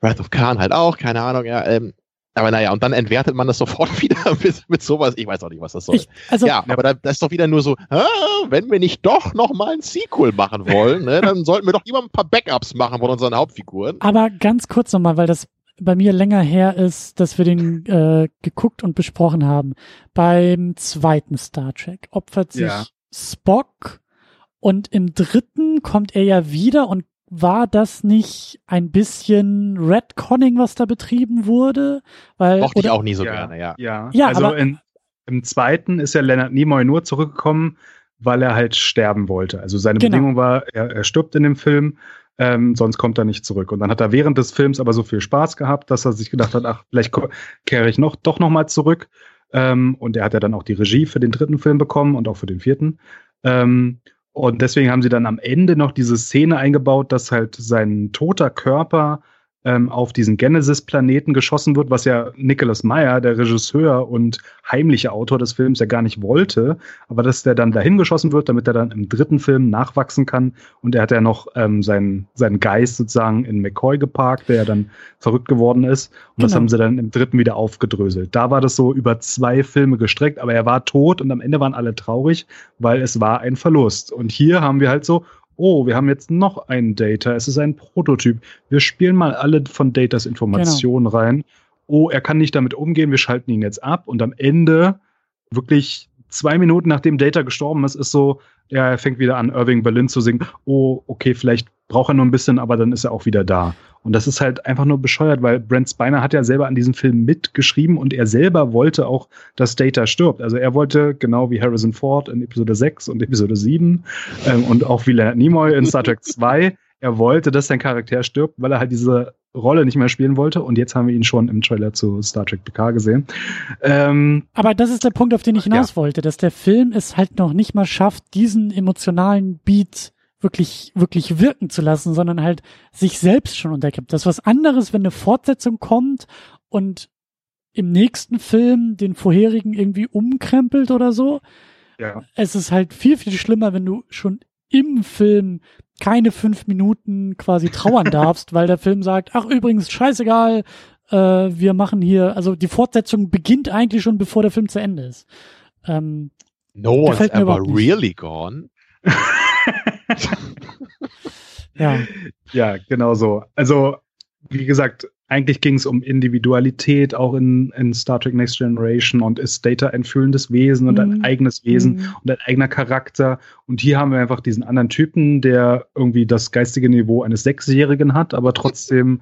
Wrath of Khan halt auch, keine Ahnung, ja, ähm, Aber naja, und dann entwertet man das sofort wieder mit, mit sowas. Ich weiß auch nicht, was das soll. Ich, also, ja, aber da, da ist doch wieder nur so, ah, wenn wir nicht doch noch mal ein Sequel machen wollen, ne, dann sollten wir doch immer ein paar Backups machen von unseren Hauptfiguren. aber ganz kurz nochmal, weil das bei mir länger her ist, dass wir den äh, geguckt und besprochen haben. Beim zweiten Star Trek opfert sich Ja. Spock und im dritten kommt er ja wieder und war das nicht ein bisschen Redconning, was da betrieben wurde? Weil, Mochte ich auch nie so ja, gerne, ja. Ja, Ja, also aber- in, im zweiten ist ja Leonard Nimoy nur zurückgekommen, weil er halt sterben wollte. Also seine Genau. Bedingung war, er, er stirbt in dem Film, ähm, sonst kommt er nicht zurück. Und dann hat er während des Films aber so viel Spaß gehabt, dass er sich gedacht hat, ach, vielleicht kehre ich noch doch noch mal zurück. Ähm, und er hat ja dann auch die Regie für den dritten Film bekommen und auch für den vierten. Ähm, und deswegen haben sie dann am Ende noch diese Szene eingebaut, dass halt sein toter Körper ähm, auf diesen Genesis-Planeten geschossen wird, was ja Nicholas Meyer, der Regisseur und heimliche Autor des Films, ja gar nicht wollte, aber dass der dann dahin geschossen wird, damit er dann im dritten Film nachwachsen kann. Und er hat ja noch ähm, seinen, seinen Geist sozusagen in McCoy geparkt, der ja dann verrückt geworden ist. Und das Genau. haben sie dann im dritten wieder aufgedröselt. Da war das so über zwei Filme gestreckt, aber er war tot und am Ende waren alle traurig, weil es war ein Verlust. Und hier haben wir halt so, oh, wir haben jetzt noch einen Data, es ist ein Prototyp. Wir spielen mal alle von Datas Informationen rein. Oh, er kann nicht damit umgehen, wir schalten ihn jetzt ab. Und am Ende, wirklich zwei Minuten nachdem Data gestorben ist, ist so, ja, er fängt wieder an, Irving Berlin zu singen. Oh, okay, vielleicht braucht er nur ein bisschen, aber dann ist er auch wieder da. Und das ist halt einfach nur bescheuert, weil Brent Spiner hat ja selber an diesem Film mitgeschrieben und er selber wollte auch, dass Data stirbt. Also er wollte, genau wie Harrison Ford in Episode 6 und Episode 7 ähm, und auch wie Leonard Nimoy in Star Trek 2, er wollte, dass sein Charakter stirbt, weil er halt diese Rolle nicht mehr spielen wollte. Und jetzt haben wir ihn schon im Trailer zu Star Trek PK gesehen. Ähm, Aber das ist der Punkt, auf den ich hinaus wollte, dass der Film es halt noch nicht mal schafft, diesen emotionalen Beat wirklich, wirklich wirken zu lassen, sondern halt sich selbst schon unterkippt. Das ist was anderes, wenn eine Fortsetzung kommt und im nächsten Film den vorherigen irgendwie umkrempelt oder so. ja. Es ist halt viel, viel schlimmer, wenn du schon im Film keine fünf Minuten quasi trauern darfst, weil der Film sagt, ach übrigens, scheißegal, äh, wir machen hier, also die Fortsetzung beginnt eigentlich schon, bevor der Film zu Ende ist. Ähm, No one's ever really gone. ja, Ja, genau so. Also, wie gesagt, eigentlich ging es um Individualität, auch in, in Star Trek Next Generation und ist Data ein fühlendes Wesen und ein Mhm. eigenes Wesen Mhm. und ein eigener Charakter. Und hier haben wir einfach diesen anderen Typen, der irgendwie das geistige Niveau eines Sechsjährigen hat, aber trotzdem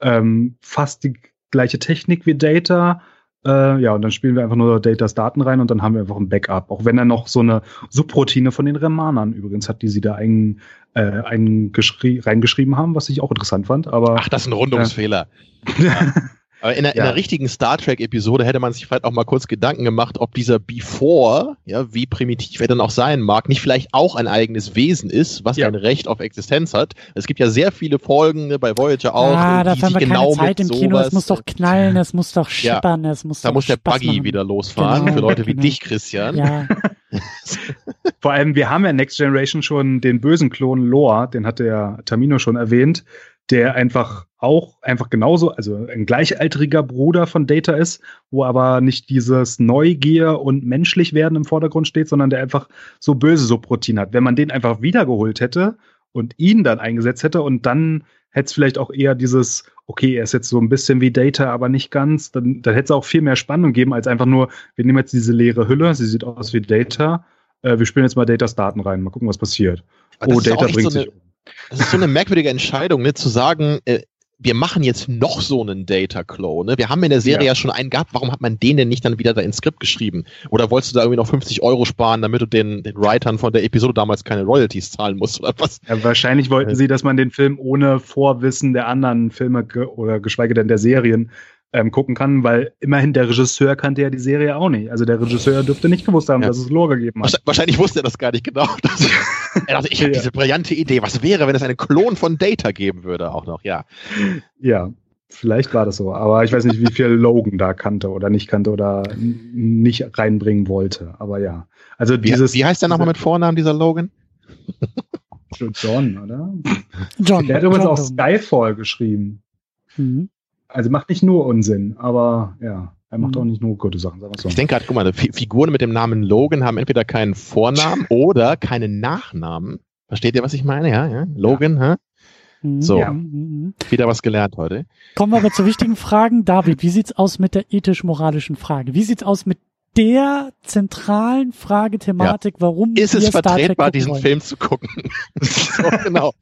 ähm, fast die gleiche Technik wie Data. Äh, ja, und dann spielen wir einfach nur Datas Daten rein und dann haben wir einfach ein Backup. Auch wenn er noch so eine Subroutine von den Remanern übrigens hat, die sie da ein, äh, eingeschri reingeschrieben haben, was ich auch interessant fand. Aber Ach, das ist ein Rundungsfehler. Aber in, einer, in Ja. einer richtigen Star Trek-Episode hätte man sich vielleicht auch mal kurz Gedanken gemacht, ob dieser Before, ja, wie primitiv er dann auch sein mag, nicht vielleicht auch ein eigenes Wesen ist, was Ja. ein Recht auf Existenz hat. Es gibt ja sehr viele Folgen ne, bei Voyager auch, ah, die dafür haben wir sich keine genau Zeit im Kino, es muss doch knallen, es muss doch Ja. scheppern, es muss da doch muss der Spaß Buggy machen. wieder losfahren, Genau, für Leute wie genau. dich, Christian. Ja, Vor allem, wir haben ja Next Generation schon den bösen Klon Lore, den hatte ja Tamino schon erwähnt, der einfach auch einfach genauso, also ein gleichaltriger Bruder von Data ist, wo aber nicht dieses Neugier und menschlich werden im Vordergrund steht, sondern der einfach so böse Subroutine hat. Wenn man den einfach wiedergeholt hätte und ihn dann eingesetzt hätte und dann hätte es vielleicht auch eher dieses, okay, er ist jetzt so ein bisschen wie Data, aber nicht ganz, dann, dann hätte es auch viel mehr Spannung geben, als einfach nur, wir nehmen jetzt diese leere Hülle, sie sieht aus wie Data, äh, wir spielen jetzt mal Datas Daten rein, mal gucken, was passiert. Oh, Data bringt so sich eine, um. Das ist so eine merkwürdige Entscheidung, ne, zu sagen, äh, wir machen jetzt noch so einen Data-Clone. Ne? Wir haben in der Serie ja. Ja. schon einen gehabt, warum hat man den denn nicht dann wieder da ins Skript geschrieben? Oder wolltest du da irgendwie noch 50 Euro sparen, damit du den, den Writern von der Episode damals keine Royalties zahlen musst oder was? Ja, wahrscheinlich wollten sie, dass man den Film ohne Vorwissen der anderen Filme ge oder geschweige denn der Serien ähm, gucken kann, weil immerhin der Regisseur kannte ja die Serie auch nicht. Also der Regisseur dürfte nicht gewusst haben, dass es Lore gegeben hat. Wahrscheinlich wusste er das gar nicht genau. Er dachte, ich habe Ja. diese brillante Idee. Was wäre, wenn es einen Klon von Data geben würde auch noch? Ja. Ja, vielleicht war das so. Aber ich weiß nicht, wie viel Logan da kannte oder nicht kannte oder nicht reinbringen wollte. Aber ja. Also Wie, dieses. wie heißt der nochmal mit Vornamen, dieser Logan? John, oder? John. Der hat übrigens John auch. Skyfall geschrieben. Mhm. Also macht nicht nur Unsinn, aber ja, er macht Mhm. auch nicht nur gute Sachen, sagen wir so. Ich denke gerade, guck mal, Fi- Figuren mit dem Namen Logan haben entweder keinen Vornamen oder keinen Nachnamen. Versteht ihr, was ich meine? Ja, ja. Logan, hä? Mhm, So. mhm, mhm. wieder was gelernt heute. Kommen wir aber zu wichtigen Fragen. David, wie sieht's aus mit der ethisch-moralischen Frage? Wie sieht's aus mit der zentralen Frage, Thematik, warum Ist wir es vertretbar, diesen wollen? Film zu gucken? so, genau.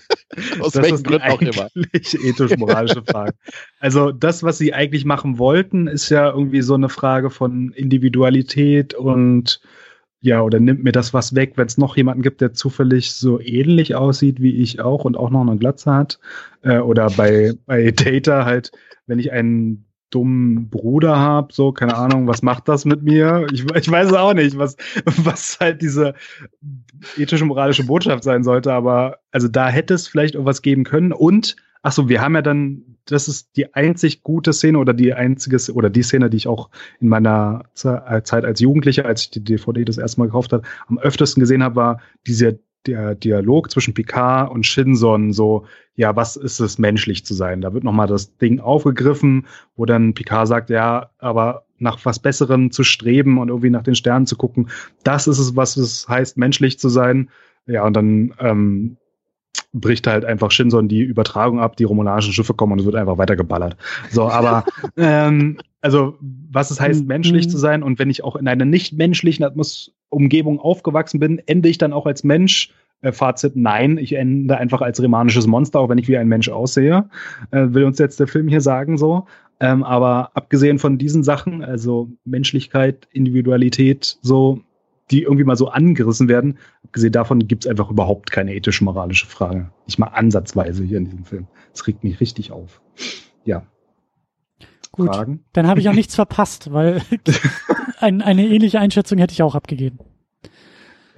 Aus Das welchen Gründen auch immer. ethisch-moralische Frage. Also das, was sie eigentlich machen wollten, ist ja irgendwie so eine Frage von Individualität und ja, oder nimmt mir das was weg, wenn es noch jemanden gibt, der zufällig so ähnlich aussieht wie ich auch und auch noch eine Glatze hat. Äh, oder bei, bei Data halt, wenn ich einen dummen Bruder habe, so, keine Ahnung, was macht das mit mir? Ich, ich weiß auch nicht, was, was halt diese ethische, moralische Botschaft sein sollte, aber also da hätte es vielleicht irgendwas geben können. Und, ach so, wir haben ja dann, das ist die einzig gute Szene oder die einzige, oder die Szene, die ich auch in meiner Ze- Zeit als Jugendlicher, als ich die DVD das erste Mal gekauft habe, am öftesten gesehen habe, war dieser der Dialog zwischen Picard und Shinson so, ja, was ist es, menschlich zu sein? Da wird nochmal das Ding aufgegriffen, wo dann Picard sagt, ja, aber nach was Besserem zu streben und irgendwie nach den Sternen zu gucken, das ist es, was es heißt, menschlich zu sein. Ja, und dann ähm, bricht halt einfach Shinson die Übertragung ab, die romulanischen Schiffe kommen und es wird einfach weitergeballert. So, aber ähm, also was es heißt, Mhm. menschlich zu sein und wenn ich auch in einer nicht menschlichen Atmos Umgebung aufgewachsen bin, ende ich dann auch als Mensch. Äh, Fazit, nein, ich ende einfach als remanisches Monster, auch wenn ich wie ein Mensch aussehe. Äh, will uns jetzt der Film hier sagen so. Ähm, aber abgesehen von diesen Sachen, also Menschlichkeit, Individualität, so, die irgendwie mal so angerissen werden, abgesehen davon gibt's einfach überhaupt keine ethisch-moralische Frage. Nicht mal ansatzweise hier in diesem Film. Das regt mich richtig auf. Ja, Gut, Fragen? dann habe ich auch nichts verpasst, weil ein, eine ähnliche Einschätzung hätte ich auch abgegeben.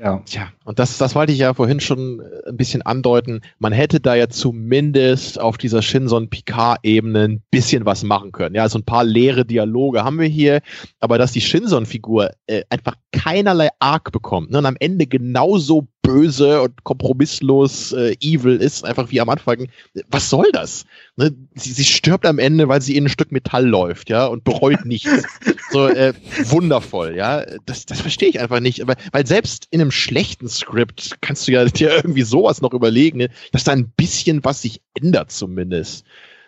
Ja. Tja, und das, das wollte ich ja vorhin schon ein bisschen andeuten. Man hätte da ja zumindest auf dieser Shinson-Picard-Ebene ein bisschen was machen können. Ja, so ein paar leere Dialoge haben wir hier, aber dass die Shinson-Figur äh, einfach keinerlei Arc bekommt ne, und am Ende genauso böse und kompromisslos äh, evil ist, einfach wie am Anfang. Was soll das? Ne? Sie, sie stirbt am Ende, weil sie in ein Stück Metall läuft, ja, und bereut nichts. so äh, wundervoll, ja. Das, das verstehe ich einfach nicht. Aber, weil selbst in einem schlechten Skript kannst du ja dir irgendwie sowas noch überlegen, ne? dass da ein bisschen was sich ändert zumindest.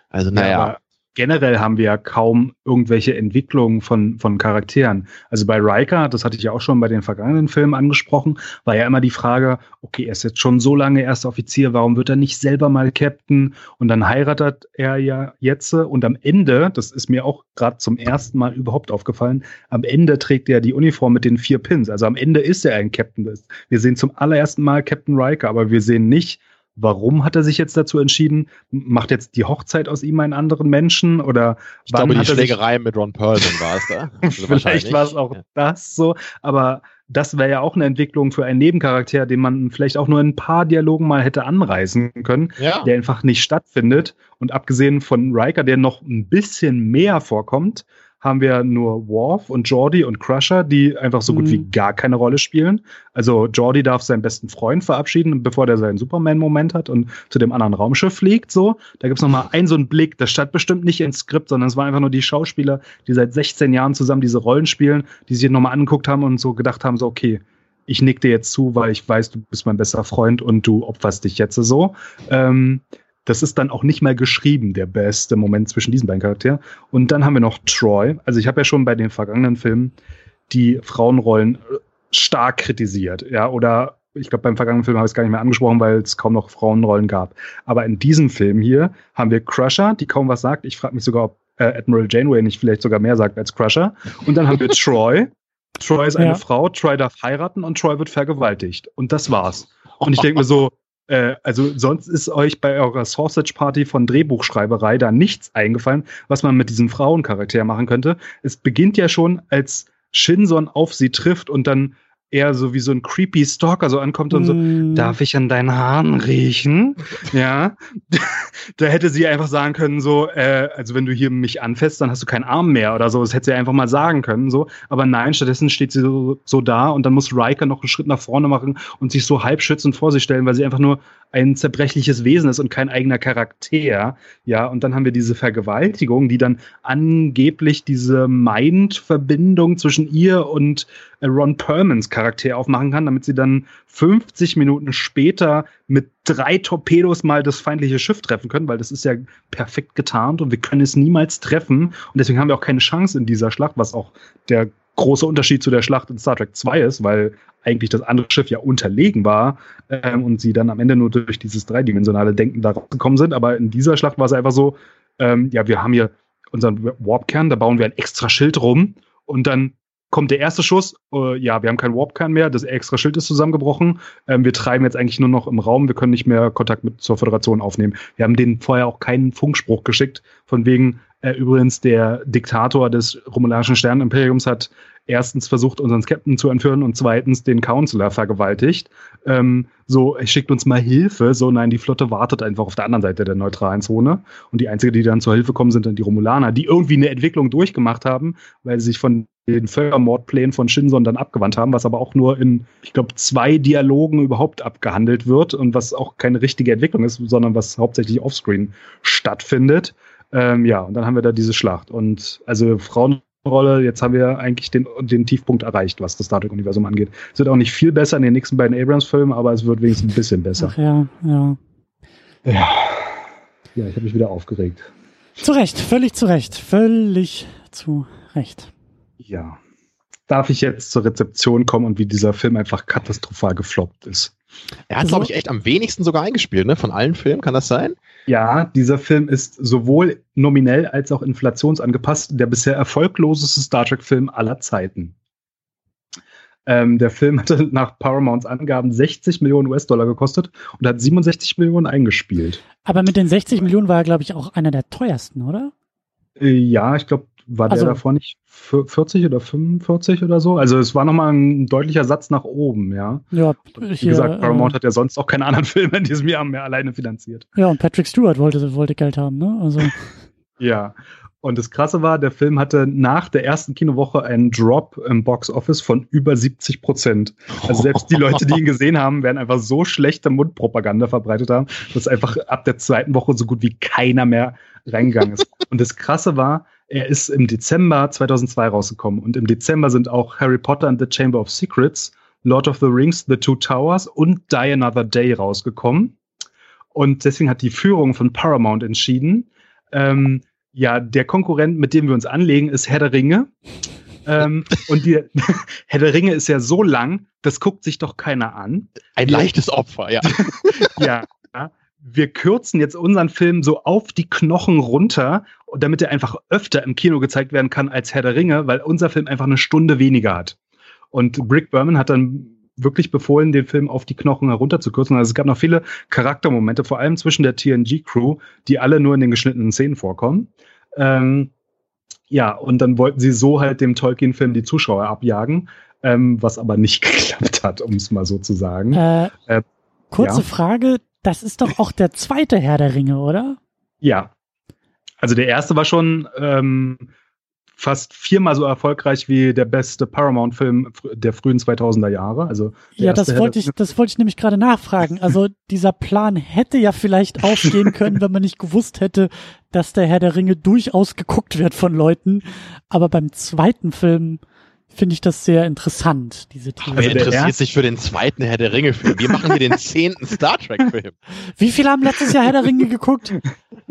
Also naja. aber generell haben wir ja kaum irgendwelche Entwicklungen von, von Charakteren. Also bei Riker, das hatte ich ja auch schon bei den vergangenen Filmen angesprochen, war ja immer die Frage, okay, er ist jetzt schon so lange erster Offizier, warum wird er nicht selber mal Captain? Und dann heiratet er ja jetzt und am Ende, das ist mir auch gerade zum ersten Mal überhaupt aufgefallen, am Ende trägt er die Uniform mit den vier Pins. Also am Ende ist er ein Captain. Wir sehen zum allerersten Mal Captain Riker, aber wir sehen nicht, Warum hat er sich jetzt dazu entschieden? Macht jetzt die Hochzeit aus ihm einen anderen Menschen? Oder ich glaube, die er Schlägerei mit Ron Perlman war es da. Also Vielleicht war es auch Ja. das so, aber das wäre ja auch eine Entwicklung für einen Nebencharakter, den man vielleicht auch nur in ein paar Dialogen mal hätte anreißen können, Ja. der einfach nicht stattfindet. Und abgesehen von Riker, der noch ein bisschen mehr vorkommt, haben wir nur Worf und Geordi und Crusher, die einfach so gut Mhm. wie gar keine Rolle spielen. Also Geordi darf seinen besten Freund verabschieden, bevor der seinen Superman-Moment hat und zu dem anderen Raumschiff fliegt. So, da gibt's noch mal einen so einen Blick. Das stand bestimmt nicht ins Skript, sondern es waren einfach nur die Schauspieler, die seit 16 Jahren zusammen diese Rollen spielen, die sich noch mal angeguckt haben und so gedacht haben, so okay, ich nick dir jetzt zu, weil ich weiß, du bist mein bester Freund und du opferst dich jetzt so. Ähm, das ist dann auch nicht mal geschrieben, der beste Moment zwischen diesen beiden Charakteren. Und dann haben wir noch Troy. Also ich habe ja schon bei den vergangenen Filmen die Frauenrollen äh, stark kritisiert, ja, oder ich glaube, beim vergangenen Film habe ich es gar nicht mehr angesprochen, weil es kaum noch Frauenrollen gab. Aber in diesem Film hier haben wir Crusher, die kaum was sagt. Ich frage mich sogar, ob äh, Admiral Janeway nicht vielleicht sogar mehr sagt als Crusher. Und dann haben wir Troy. Troy ist eine Ja. Frau, Troy darf heiraten und Troy wird vergewaltigt. Und das war's. Und ich denke mir so, äh, also sonst ist euch bei eurer Sausage Party von Drehbuchschreiberei da nichts eingefallen, was man mit diesem Frauencharakter machen könnte. Es beginnt ja schon, als Shinson auf sie trifft und dann eher so wie so ein creepy Stalker so ankommt und so, Mm, Darf ich an deinen Haaren riechen? Ja. da hätte sie einfach sagen können, so, äh, also wenn du hier mich anfasst, dann hast du keinen Arm mehr oder so. Das hätte sie einfach mal sagen können, so. Aber nein, stattdessen steht sie so, so da und dann muss Riker noch einen Schritt nach vorne machen und sich so halb schützend vor sich stellen, weil sie einfach nur ein zerbrechliches Wesen ist und kein eigener Charakter. Ja, und dann haben wir diese Vergewaltigung, die dann angeblich diese Mind-Verbindung zwischen ihr und Ron Perlmans Charakter aufmachen kann, damit sie dann 50 Minuten später mit drei Torpedos mal das feindliche Schiff treffen können, weil das ist ja perfekt getarnt und wir können es niemals treffen. Und deswegen haben wir auch keine Chance in dieser Schlacht, was auch der große Unterschied zu der Schlacht in Star Trek 2 ist, weil eigentlich das andere Schiff ja unterlegen war ähm, und sie dann am Ende nur durch dieses dreidimensionale Denken da rausgekommen sind. Aber in dieser Schlacht war es einfach so, ähm, ja, wir haben hier unseren Warpkern, da bauen wir ein extra Schild rum und dann kommt der erste Schuss. Äh, ja, wir haben keinen Warpkern mehr, das extra Schild ist zusammengebrochen. Ähm, wir treiben jetzt eigentlich nur noch im Raum, wir können nicht mehr Kontakt mit zur Föderation aufnehmen. Wir haben denen vorher auch keinen Funkspruch geschickt, von wegen, äh, übrigens, der Diktator des romulanischen Sternenimperiums hat erstens versucht, unseren Captain zu entführen und zweitens den Counselor vergewaltigt. Ähm, so, er schickt uns mal Hilfe. So, nein, die Flotte wartet einfach auf der anderen Seite der neutralen Zone. Und die einzige, die dann zur Hilfe kommen, sind dann die Romulaner, die irgendwie eine Entwicklung durchgemacht haben, weil sie sich von den Völkermordplänen von Shinson dann abgewandt haben, was aber auch nur in, ich glaube, zwei Dialogen überhaupt abgehandelt wird und was auch keine richtige Entwicklung ist, sondern was hauptsächlich offscreen stattfindet. Ähm, ja, und dann haben wir da diese Schlacht. Und also Frauenrolle, jetzt haben wir eigentlich den, den Tiefpunkt erreicht, was das Star Trek-Universum angeht. Es wird auch nicht viel besser in den nächsten beiden Abrams-Filmen, aber es wird wenigstens ein bisschen besser. Ach ja, ja. Ja, ja ich habe mich wieder aufgeregt. Zu Recht, völlig zu Recht, völlig zu Recht. Ja. Darf ich jetzt zur Rezeption kommen und wie dieser Film einfach katastrophal gefloppt ist? Er hat, glaube ich, echt am wenigsten sogar eingespielt, ne? Von allen Filmen, kann das sein? Ja, dieser Film ist sowohl nominell als auch inflationsangepasst der bisher erfolgloseste Star Trek-Film aller Zeiten. Ähm, der Film hatte nach Paramounts Angaben 60 Millionen US-Dollar gekostet und hat 67 Millionen eingespielt. Aber mit den 60 Millionen war er, glaube ich, auch einer der teuersten, oder? Äh, ja, ich glaube, war also, der davor nicht 40 oder 45 oder so? Also es war nochmal ein deutlicher Satz nach oben, ja. Ja, wie gesagt, Paramount äh, hat ja sonst auch keine anderen Filme in diesem Jahr mehr alleine finanziert. Ja, und Patrick Stewart wollte, wollte Geld haben, ne? Also. ja. Und das Krasse war, der Film hatte nach der ersten Kinowoche einen Drop im Box Office von über 70 Prozent. Also selbst die Leute, die ihn gesehen haben, werden einfach so schlechte Mundpropaganda verbreitet haben, dass einfach ab der zweiten Woche so gut wie keiner mehr reingegangen ist. Und das Krasse war, er ist im Dezember 2002 rausgekommen und im Dezember sind auch Harry Potter and the Chamber of Secrets, Lord of the Rings, The Two Towers und Die Another Day rausgekommen. Und deswegen hat die Führung von Paramount entschieden, ähm, ja, der Konkurrent, mit dem wir uns anlegen, ist Herr der Ringe. ähm, und die, Herr der Ringe ist ja so lang, das guckt sich doch keiner an. Ein leichtes Opfer, ja. ja, wir kürzen jetzt unseren Film so auf die Knochen runter, damit er einfach öfter im Kino gezeigt werden kann als Herr der Ringe, weil unser Film einfach eine Stunde weniger hat. Und Brick Berman hat dann wirklich befohlen, den Film auf die Knochen herunterzukürzen. Also es gab noch viele Charaktermomente, vor allem zwischen der TNG-Crew, die alle nur in den geschnittenen Szenen vorkommen. Ähm, ja, und dann wollten sie so halt dem Tolkien-Film die Zuschauer abjagen, ähm, was aber nicht geklappt hat, um es mal so zu sagen. Äh, äh, kurze ja. Frage, das ist doch auch der zweite Herr der Ringe, oder? Ja. Also der erste war schon ähm, fast viermal so erfolgreich wie der beste Paramount-Film der frühen 2000er Jahre. Also ja, das wollte ich, das wollte ich nämlich gerade nachfragen. Also dieser Plan hätte ja vielleicht aufgehen können, wenn man nicht gewusst hätte, dass der Herr der Ringe durchaus geguckt wird von Leuten. Aber beim zweiten Film finde ich das sehr interessant, diese Theorie. Wer interessiert sich für den zweiten Herr der Ringe-Film? Wir machen hier den zehnten Star Trek-Film. Wie viele haben letztes Jahr Herr der Ringe geguckt?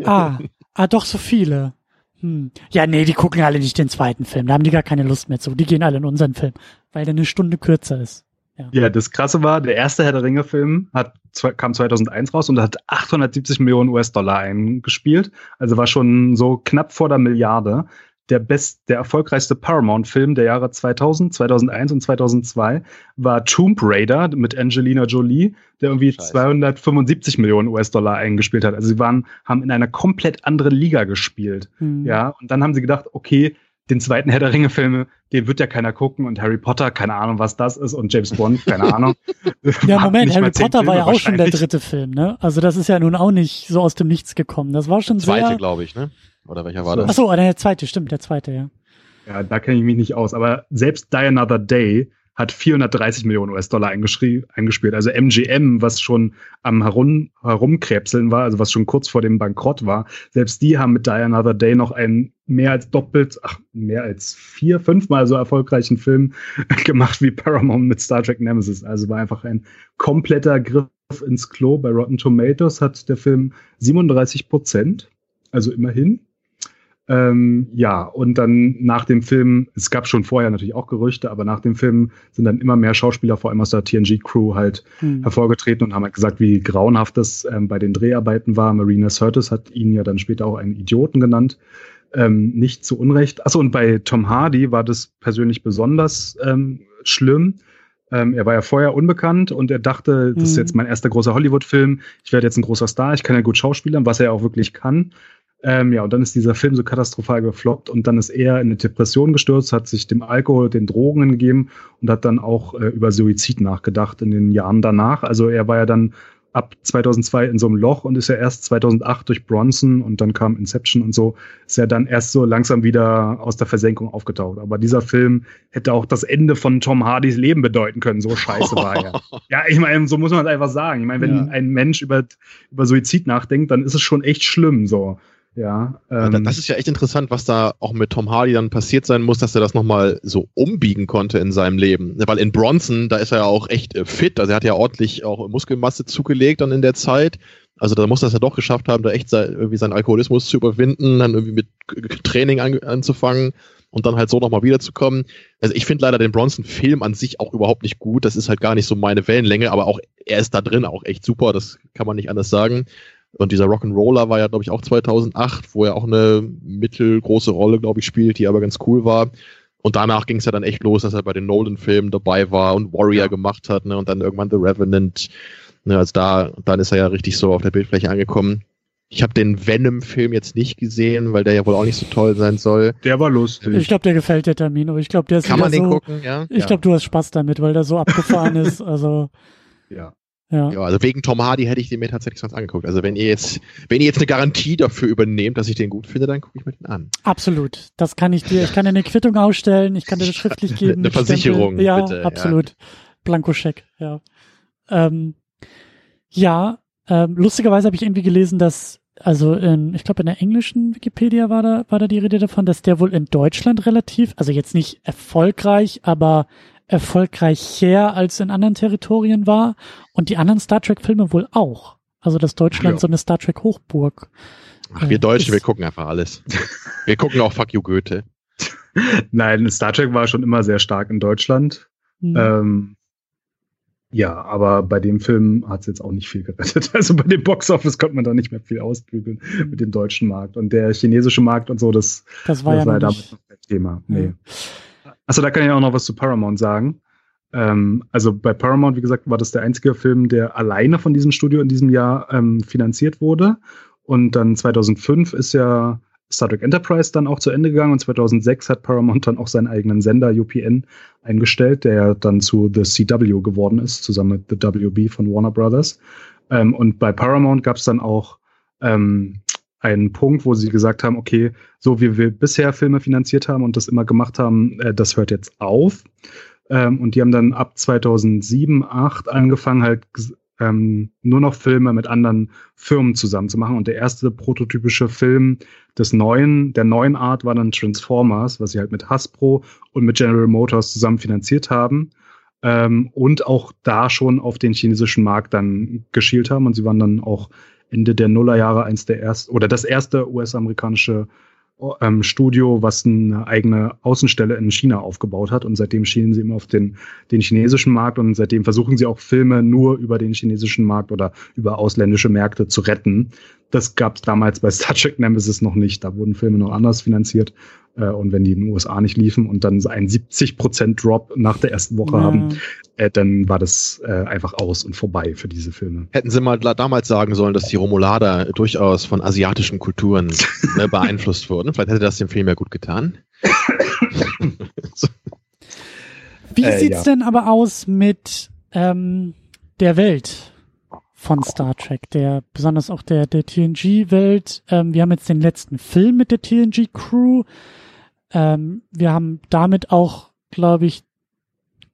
Ah, ah doch so viele. Hm. Ja, nee, die gucken alle nicht den zweiten Film. Da haben die gar keine Lust mehr zu. Die gehen alle in unseren Film, weil der eine Stunde kürzer ist. Ja. ja, das Krasse war, der erste Herr der Ringe-Film hat, kam 2001 raus und hat 870 Millionen US-Dollar eingespielt. Also war schon so knapp vor der Milliarde der best, der erfolgreichste Paramount-Film der Jahre 2000, 2001 und 2002 war Tomb Raider mit Angelina Jolie, der irgendwie Scheiße. 275 Millionen US-Dollar eingespielt hat. Also sie waren, haben in einer komplett anderen Liga gespielt. Mhm. Ja, und dann haben sie gedacht, okay, den zweiten Herr der Ringe-Filme, den wird ja keiner gucken und Harry Potter, keine Ahnung, was das ist und James Bond, keine Ahnung. ja, Moment, Harry Potter war ja auch schon der dritte Film, ne? Also das ist ja nun auch nicht so aus dem Nichts gekommen. Das war schon zweite, sehr... glaube ich, ne? Oder welcher war das? Ach so, der zweite, stimmt, der zweite, ja. Ja, da kenne ich mich nicht aus, aber selbst Die Another Day hat 430 Millionen US-Dollar eingespielt. Also MGM, was schon am Herum, Herumkrebseln war, also was schon kurz vor dem Bankrott war, selbst die haben mit Die Another Day noch einen mehr als doppelt, ach, mehr als vier, fünfmal so erfolgreichen Film gemacht wie Paramount mit Star Trek Nemesis. Also war einfach ein kompletter Griff ins Klo. Bei Rotten Tomatoes hat der Film 37 Prozent, also immerhin. Ähm, ja, und dann nach dem Film, es gab schon vorher natürlich auch Gerüchte, aber nach dem Film sind dann immer mehr Schauspieler, vor allem aus der TNG-Crew, halt hm. hervorgetreten und haben halt gesagt, wie grauenhaft das ähm, bei den Dreharbeiten war. Marina Sirtis hat ihn ja dann später auch einen Idioten genannt. Ähm, nicht zu Unrecht. Achso, und bei Tom Hardy war das persönlich besonders ähm, schlimm. Ähm, er war ja vorher unbekannt und er dachte, das ist hm. jetzt mein erster großer Hollywood-Film. Ich werde jetzt ein großer Star, ich kann ja gut schauspielern, was er auch wirklich kann. Ähm, ja, und dann ist dieser Film so katastrophal gefloppt und dann ist er in eine Depression gestürzt, hat sich dem Alkohol, den Drogen gegeben und hat dann auch äh, über Suizid nachgedacht in den Jahren danach. Also er war ja dann ab 2002 in so einem Loch und ist ja erst 2008 durch Bronson und dann kam Inception und so, ist ja dann erst so langsam wieder aus der Versenkung aufgetaucht. Aber dieser Film hätte auch das Ende von Tom Hardys Leben bedeuten können. So scheiße war er. Ja, ich meine, so muss man es einfach sagen. Ich meine, wenn ja. ein Mensch über, über Suizid nachdenkt, dann ist es schon echt schlimm, so. Ja, ähm, das ist ja echt interessant, was da auch mit Tom Hardy dann passiert sein muss, dass er das nochmal so umbiegen konnte in seinem Leben. Weil in Bronson, da ist er ja auch echt äh, fit, also er hat ja ordentlich auch Muskelmasse zugelegt dann in der Zeit. Also da muss er es ja doch geschafft haben, da echt sein, irgendwie seinen Alkoholismus zu überwinden, dann irgendwie mit Training an, anzufangen und dann halt so nochmal wiederzukommen. Also ich finde leider den Bronson-Film an sich auch überhaupt nicht gut. Das ist halt gar nicht so meine Wellenlänge, aber auch er ist da drin auch echt super, das kann man nicht anders sagen. Und dieser Rock'n'Roller war ja, glaube ich, auch 2008, wo er auch eine mittelgroße Rolle, glaube ich, spielt, die aber ganz cool war. Und danach ging es ja dann echt los, dass er bei den Nolan-Filmen dabei war und Warrior ja. gemacht hat, ne? Und dann irgendwann The Revenant. Ne? Also da, dann ist er ja richtig so auf der Bildfläche angekommen. Ich habe den Venom-Film jetzt nicht gesehen, weil der ja wohl auch nicht so toll sein soll. Der war lustig. Ich glaube, der gefällt dir, Termin, aber ich glaube, der ist Kann man den so, gucken, ja? Ich ja. glaube, du hast Spaß damit, weil der so abgefahren ist. Also. Ja. Ja. ja, also wegen Tom Hardy hätte ich den mir tatsächlich sonst angeguckt. Also wenn ihr jetzt, wenn ihr jetzt eine Garantie dafür übernehmt, dass ich den gut finde, dann gucke ich mir den an. Absolut. Das kann ich dir. Ich kann dir eine Quittung ausstellen. Ich kann dir das schriftlich geben. Eine Versicherung. Stempel. Ja, bitte, absolut. Ja. Blankoscheck. Ja. Ähm, ja. Ähm, lustigerweise habe ich irgendwie gelesen, dass also in, ich glaube in der englischen Wikipedia war da war da die Rede davon, dass der wohl in Deutschland relativ, also jetzt nicht erfolgreich, aber erfolgreicher als in anderen Territorien war und die anderen Star Trek Filme wohl auch. Also dass Deutschland ja. so eine Star Trek Hochburg. Ach, wir äh, Deutschen, wir gucken einfach alles. wir gucken auch Fuck You Goethe. Nein, Star Trek war schon immer sehr stark in Deutschland. Mhm. Ähm, ja, aber bei dem Film hat es jetzt auch nicht viel gerettet. Also bei dem Boxoffice konnte man da nicht mehr viel ausbügeln mhm. mit dem deutschen Markt. Und der chinesische Markt und so, das, das war das ja war damit noch kein Thema. Nee. Ja. Achso, da kann ich auch noch was zu Paramount sagen. Ähm, also bei Paramount, wie gesagt, war das der einzige Film, der alleine von diesem Studio in diesem Jahr ähm, finanziert wurde. Und dann 2005 ist ja Star Trek Enterprise dann auch zu Ende gegangen und 2006 hat Paramount dann auch seinen eigenen Sender UPN eingestellt, der dann zu The CW geworden ist, zusammen mit The WB von Warner Brothers. Ähm, und bei Paramount gab es dann auch ähm, einen Punkt, wo sie gesagt haben, okay, so wie wir bisher Filme finanziert haben und das immer gemacht haben, äh, das hört jetzt auf. Ähm, und die haben dann ab 2007, 2008 angefangen, halt ähm, nur noch Filme mit anderen Firmen zusammen zu machen. Und der erste prototypische Film des neuen, der neuen Art war dann Transformers, was sie halt mit Hasbro und mit General Motors zusammen finanziert haben. Ähm, und auch da schon auf den chinesischen Markt dann geschielt haben. Und sie waren dann auch Ende der Nullerjahre eins der ersten oder das erste US-amerikanische ähm, Studio, was eine eigene Außenstelle in China aufgebaut hat. Und seitdem schienen sie immer auf den, den chinesischen Markt und seitdem versuchen sie auch Filme nur über den chinesischen Markt oder über ausländische Märkte zu retten. Das gab es damals bei Star Trek Nemesis noch nicht. Da wurden Filme noch anders finanziert. Äh, und wenn die in den USA nicht liefen und dann einen 70% Drop nach der ersten Woche ja. haben, äh, dann war das äh, einfach aus und vorbei für diese Filme. Hätten sie mal damals sagen sollen, dass die Romulader durchaus von asiatischen Kulturen ne, beeinflusst wurden. Vielleicht hätte das dem Film ja gut getan. Wie äh, sieht's ja. denn aber aus mit ähm, der Welt? Von Star Trek, der besonders auch der der TNG-Welt. Ähm, wir haben jetzt den letzten Film mit der TNG-Crew. Ähm, wir haben damit auch, glaube ich,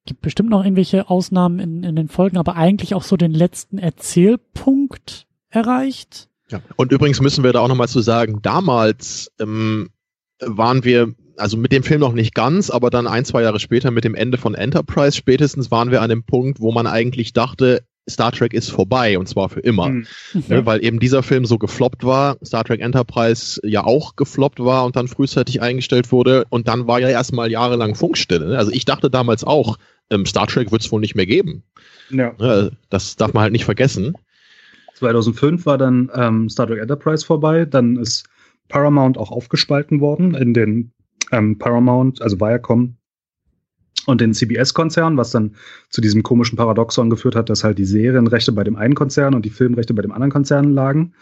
gibt bestimmt noch irgendwelche Ausnahmen in, in den Folgen, aber eigentlich auch so den letzten Erzählpunkt erreicht. Ja. Und übrigens müssen wir da auch nochmal zu sagen, damals ähm, waren wir also mit dem Film noch nicht ganz, aber dann ein, zwei Jahre später mit dem Ende von Enterprise spätestens waren wir an dem Punkt, wo man eigentlich dachte, Star Trek ist vorbei und zwar für immer. Mhm. Ne, weil eben dieser Film so gefloppt war, Star Trek Enterprise ja auch gefloppt war und dann frühzeitig eingestellt wurde und dann war ja erstmal jahrelang Funkstille. Ne? Also ich dachte damals auch, ähm, Star Trek wird es wohl nicht mehr geben. Ja. Ne, das darf man halt nicht vergessen. 2005 war dann ähm, Star Trek Enterprise vorbei, dann ist Paramount auch aufgespalten worden in den ähm, Paramount, also Viacom und den CBS-Konzern, was dann zu diesem komischen Paradoxon geführt hat, dass halt die Serienrechte bei dem einen Konzern und die Filmrechte bei dem anderen Konzern lagen.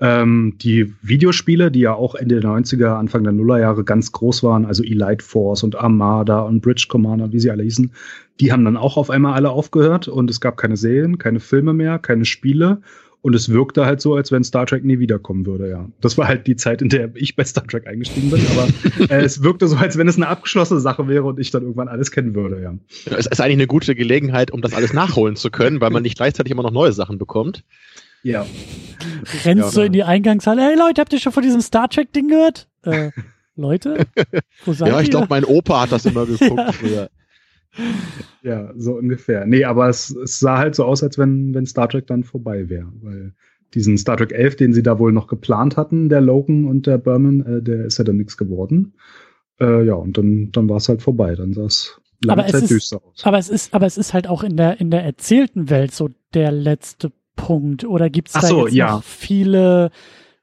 Ähm, die Videospiele, die ja auch Ende der 90er, Anfang der Nullerjahre ganz groß waren, also Elite Force und Armada und Bridge Commander, wie sie alle hießen, die haben dann auch auf einmal alle aufgehört und es gab keine Serien, keine Filme mehr, keine Spiele und es wirkte halt so, als wenn Star Trek nie wiederkommen würde, ja. Das war halt die Zeit, in der ich bei Star Trek eingestiegen bin, aber äh, es wirkte so, als wenn es eine abgeschlossene Sache wäre und ich dann irgendwann alles kennen würde, ja. Es ist eigentlich eine gute Gelegenheit, um das alles nachholen zu können, weil man nicht gleichzeitig immer noch neue Sachen bekommt. Ja. Rennst ja, du in die Eingangshalle, hey Leute, habt ihr schon von diesem Star Trek-Ding gehört? Äh, Leute? Wo seid ja, ich glaube, mein Opa hat das immer geguckt ja. früher. Ja, so ungefähr. Nee, aber es, es sah halt so aus, als wenn, wenn Star Trek dann vorbei wäre, weil diesen Star Trek 11, den sie da wohl noch geplant hatten, der Logan und der Berman, äh, der ist ja dann nichts geworden. Äh, ja, und dann, dann war es halt vorbei. Dann sah es lange Zeit düster aus. Aber es ist, aber es ist halt auch in der, in der erzählten Welt so der letzte Punkt. Oder gibt es da so, jetzt ja. noch viele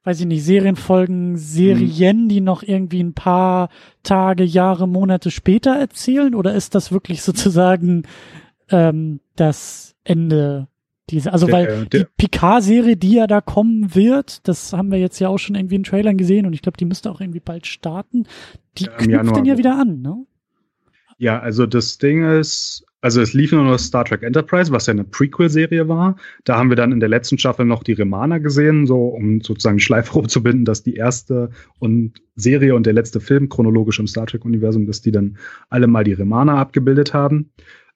weiß ich nicht, Serienfolgen, Serien, mhm. die noch irgendwie ein paar Tage, Jahre, Monate später erzählen? Oder ist das wirklich sozusagen ähm, das Ende dieser? Also, der, weil der, die Picard-Serie, die ja da kommen wird, das haben wir jetzt ja auch schon irgendwie in Trailern gesehen und ich glaube, die müsste auch irgendwie bald starten. Die knüpft dann ja wieder an, ne? Ja, also das Ding ist, also es lief nur noch Star Trek Enterprise, was ja eine Prequel-Serie war. Da haben wir dann in der letzten Staffel noch die Remana gesehen, so um sozusagen die Schleife rumzubinden, dass die erste und Serie und der letzte Film chronologisch im Star Trek-Universum, dass die dann alle mal die Remana abgebildet haben.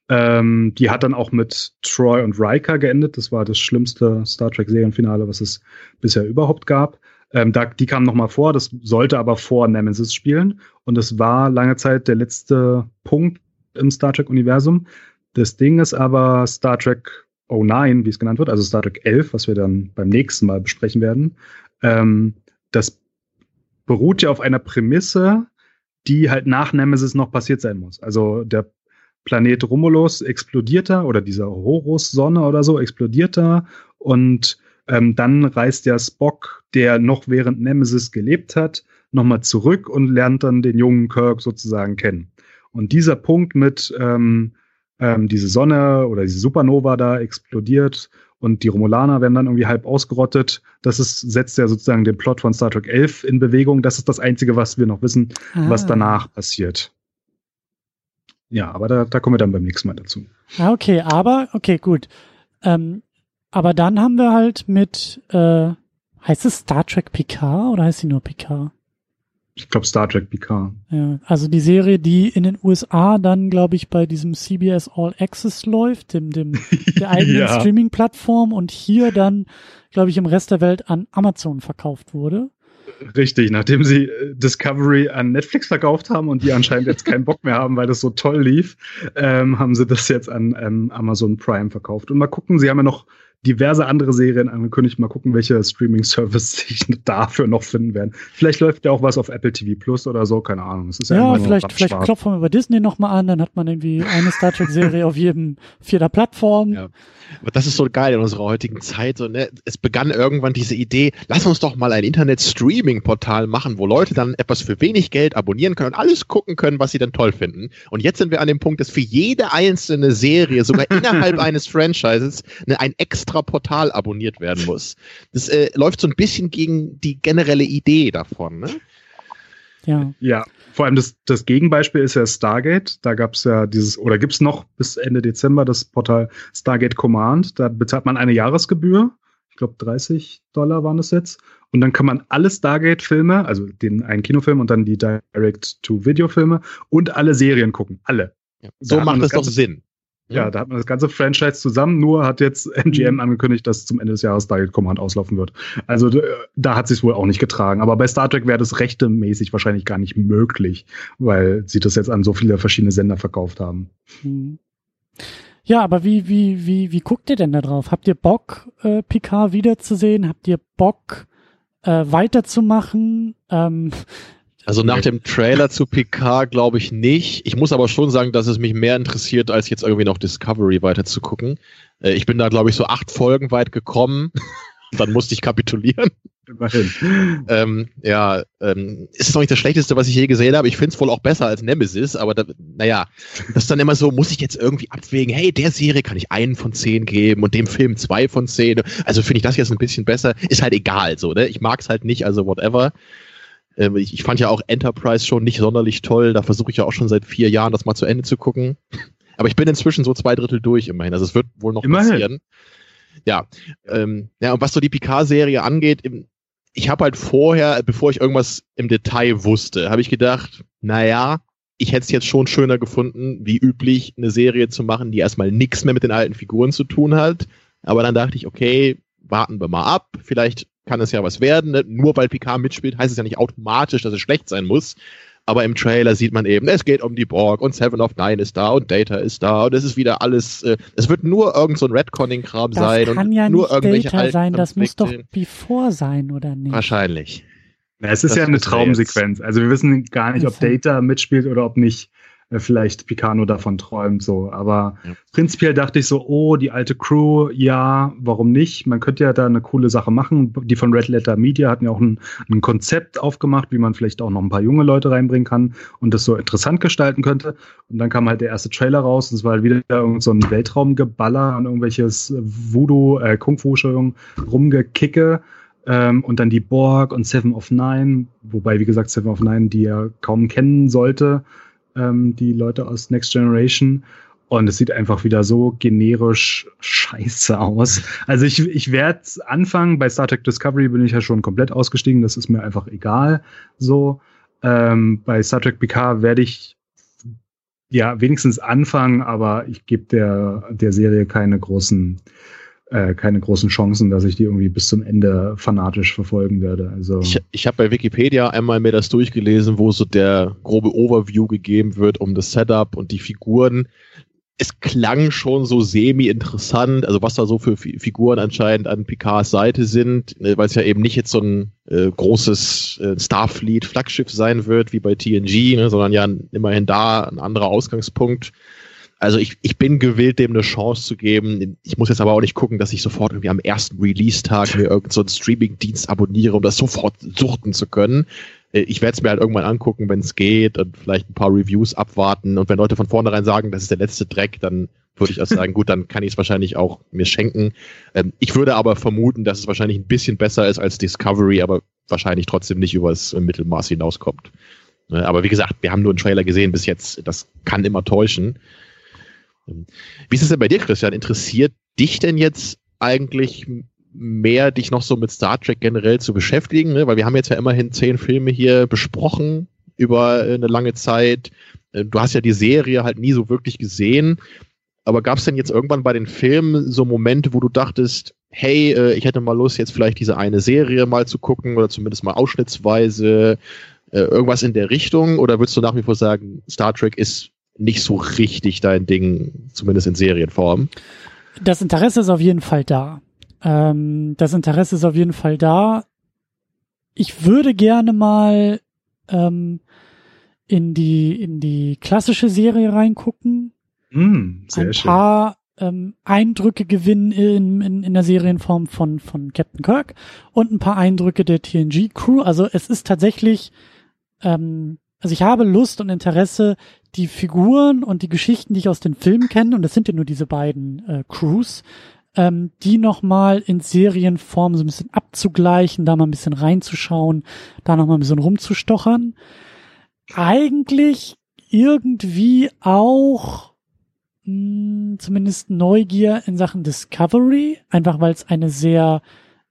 Ähm, die hat dann auch mit Troy und Riker geendet. Das war das schlimmste Star Trek-Serienfinale, was es bisher überhaupt gab. Ähm, da, die kam noch mal vor, das sollte aber vor Nemesis spielen. Und es war lange Zeit der letzte Punkt, im Star Trek-Universum. Das Ding ist aber Star Trek 09, wie es genannt wird, also Star Trek 11, was wir dann beim nächsten Mal besprechen werden. Ähm, das beruht ja auf einer Prämisse, die halt nach Nemesis noch passiert sein muss. Also der Planet Romulus explodiert da oder diese Horus-Sonne oder so explodiert da und ähm, dann reist der Spock, der noch während Nemesis gelebt hat, nochmal zurück und lernt dann den jungen Kirk sozusagen kennen. Und dieser Punkt mit ähm, ähm, diese Sonne oder diese Supernova da explodiert und die Romulaner werden dann irgendwie halb ausgerottet. Das ist, setzt ja sozusagen den Plot von Star Trek 11 in Bewegung. Das ist das Einzige, was wir noch wissen, ah. was danach passiert. Ja, aber da, da kommen wir dann beim nächsten Mal dazu. Ah, okay, aber, okay, gut. Ähm, aber dann haben wir halt mit, äh, heißt es Star Trek Picard oder heißt sie nur Picard? Ich glaube Star Trek PK. Ja, also die Serie, die in den USA dann, glaube ich, bei diesem CBS All Access läuft, dem, dem der eigenen ja. Streaming-Plattform und hier dann, glaube ich, im Rest der Welt an Amazon verkauft wurde. Richtig, nachdem sie äh, Discovery an Netflix verkauft haben und die anscheinend jetzt keinen Bock mehr haben, weil das so toll lief, ähm, haben sie das jetzt an ähm, Amazon Prime verkauft. Und mal gucken, sie haben ja noch diverse andere Serien angekündigt. Mal gucken, welche Streaming-Service sich dafür noch finden werden. Vielleicht läuft ja auch was auf Apple TV Plus oder so, keine Ahnung. Es ist ja, ja vielleicht, vielleicht klopfen wir bei Disney nochmal an, dann hat man irgendwie eine Star Trek-Serie auf jedem vierter Plattform. Ja. Aber das ist so geil in unserer heutigen Zeit. So, ne? Es begann irgendwann diese Idee, lass uns doch mal ein Internet-Streaming-Portal machen, wo Leute dann etwas für wenig Geld abonnieren können und alles gucken können, was sie dann toll finden. Und jetzt sind wir an dem Punkt, dass für jede einzelne Serie, sogar innerhalb eines Franchises, ne, ein extra Portal abonniert werden muss. Das äh, läuft so ein bisschen gegen die generelle Idee davon. Ne? Ja. Ja, vor allem das, das Gegenbeispiel ist ja Stargate. Da gab es ja dieses, oder gibt es noch bis Ende Dezember das Portal Stargate Command. Da bezahlt man eine Jahresgebühr. Ich glaube 30 Dollar waren es jetzt. Und dann kann man alle Stargate-Filme, also den einen Kinofilm und dann die Direct-to-Video-Filme und alle Serien gucken. Alle. Ja, so macht es doch Sinn. Ja, da hat man das ganze Franchise zusammen, nur hat jetzt MGM mhm. angekündigt, dass zum Ende des Jahres Direct Command auslaufen wird. Also da hat sich wohl auch nicht getragen. Aber bei Star Trek wäre das rechtemäßig wahrscheinlich gar nicht möglich, weil sie das jetzt an so viele verschiedene Sender verkauft haben. Mhm. Ja, aber wie, wie, wie, wie guckt ihr denn da drauf? Habt ihr Bock, äh, Picard wiederzusehen? Habt ihr Bock, äh, weiterzumachen? Ähm, also nach dem Trailer zu Picard glaube ich nicht. Ich muss aber schon sagen, dass es mich mehr interessiert, als jetzt irgendwie noch Discovery weiter zu gucken. Äh, ich bin da glaube ich so acht Folgen weit gekommen. Dann musste ich kapitulieren. Immerhin. Ähm, ja, ähm, ist noch nicht das Schlechteste, was ich je gesehen habe. Ich finde es wohl auch besser als Nemesis, aber da, naja, das ist dann immer so, muss ich jetzt irgendwie abwägen, hey, der Serie kann ich einen von zehn geben und dem Film zwei von zehn. Also finde ich das jetzt ein bisschen besser. Ist halt egal so, ne? Ich mag es halt nicht, also whatever. Ähm, ich, ich, fand ja auch Enterprise schon nicht sonderlich toll. Da versuche ich ja auch schon seit vier Jahren, das mal zu Ende zu gucken. Aber ich bin inzwischen so zwei Drittel durch immerhin. Also es wird wohl noch immerhin. passieren. Ja, ähm, ja, und was so die Picard-Serie angeht, ich habe halt vorher, bevor ich irgendwas im Detail wusste, habe ich gedacht, naja, ich hätte es jetzt schon schöner gefunden, wie üblich, eine Serie zu machen, die erstmal nichts mehr mit den alten Figuren zu tun hat. Aber dann dachte ich, okay, warten wir mal ab. Vielleicht kann es ja was werden. Ne? Nur weil Picard mitspielt, heißt es ja nicht automatisch, dass es schlecht sein muss. Aber im Trailer sieht man eben, es geht um die Borg und Seven of Nine ist da und Data ist da und es ist wieder alles, äh, es wird nur irgend so ein Redconning-Kram sein. Das kann ja nur nicht irgendwelche Data sein, das muss doch Before sein, oder nicht? Wahrscheinlich. Na, es ist das ja eine Traumsequenz. Also wir wissen gar nicht, ob Data mitspielt oder ob nicht vielleicht Picano davon träumt, so. Aber ja. prinzipiell dachte ich so, oh, die alte Crew, ja, warum nicht? Man könnte ja da eine coole Sache machen. Die von Red Letter Media hatten ja auch ein, ein Konzept aufgemacht, wie man vielleicht auch noch ein paar junge Leute reinbringen kann und das so interessant gestalten könnte. Und dann kam halt der erste Trailer raus und es war halt wieder irgend so ein Weltraumgeballer und irgendwelches Voodoo, äh, Kung Fu, Entschuldigung, rumgekicke. Ähm, und dann die Borg und Seven of Nine, wobei, wie gesagt, Seven of Nine, die er kaum kennen sollte ähm, die Leute aus Next Generation. Und es sieht einfach wieder so generisch scheiße aus. Also ich, ich werde anfangen, bei Star Trek Discovery bin ich ja schon komplett ausgestiegen, das ist mir einfach egal. So. Ähm, bei Star Trek PK werde ich ja wenigstens anfangen, aber ich gebe der, der Serie keine großen äh, keine großen Chancen, dass ich die irgendwie bis zum Ende fanatisch verfolgen werde. Also ich, ich habe bei Wikipedia einmal mir das durchgelesen, wo so der grobe Overview gegeben wird um das Setup und die Figuren. Es klang schon so semi-interessant, also was da so für Figuren anscheinend an Picards Seite sind, ne, weil es ja eben nicht jetzt so ein äh, großes äh, Starfleet-Flaggschiff sein wird wie bei TNG, ne, sondern ja immerhin da ein anderer Ausgangspunkt also ich, ich bin gewillt, dem eine Chance zu geben. Ich muss jetzt aber auch nicht gucken, dass ich sofort irgendwie am ersten Release-Tag mir irgendeinen so Streaming-Dienst abonniere, um das sofort suchten zu können. Äh, ich werde es mir halt irgendwann angucken, wenn es geht und vielleicht ein paar Reviews abwarten. Und wenn Leute von vornherein sagen, das ist der letzte Dreck, dann würde ich auch sagen, gut, dann kann ich es wahrscheinlich auch mir schenken. Ähm, ich würde aber vermuten, dass es wahrscheinlich ein bisschen besser ist als Discovery, aber wahrscheinlich trotzdem nicht übers Mittelmaß hinauskommt. Ne, aber wie gesagt, wir haben nur einen Trailer gesehen bis jetzt. Das kann immer täuschen. Wie ist es denn bei dir, Christian? Interessiert dich denn jetzt eigentlich mehr, dich noch so mit Star Trek generell zu beschäftigen? Ne? Weil wir haben jetzt ja immerhin zehn Filme hier besprochen über eine lange Zeit. Äh, du hast ja die Serie halt nie so wirklich gesehen. Aber gab es denn jetzt irgendwann bei den Filmen so Momente, wo du dachtest, hey, äh, ich hätte mal Lust, jetzt vielleicht diese eine Serie mal zu gucken oder zumindest mal ausschnittsweise äh, irgendwas in der Richtung? Oder würdest du nach wie vor sagen, Star Trek ist nicht so richtig dein Ding, zumindest in Serienform. Das Interesse ist auf jeden Fall da. Ähm, das Interesse ist auf jeden Fall da. Ich würde gerne mal ähm, in die in die klassische Serie reingucken. Mm, sehr ein schön. paar ähm, Eindrücke gewinnen in, in, in der Serienform von, von Captain Kirk und ein paar Eindrücke der TNG-Crew. Also es ist tatsächlich, ähm, also ich habe Lust und Interesse, die Figuren und die Geschichten, die ich aus den Filmen kenne, und das sind ja nur diese beiden äh, Crews, ähm, die nochmal in Serienform so ein bisschen abzugleichen, da mal ein bisschen reinzuschauen, da nochmal ein bisschen rumzustochern. Eigentlich irgendwie auch mh, zumindest Neugier in Sachen Discovery, einfach weil es eine sehr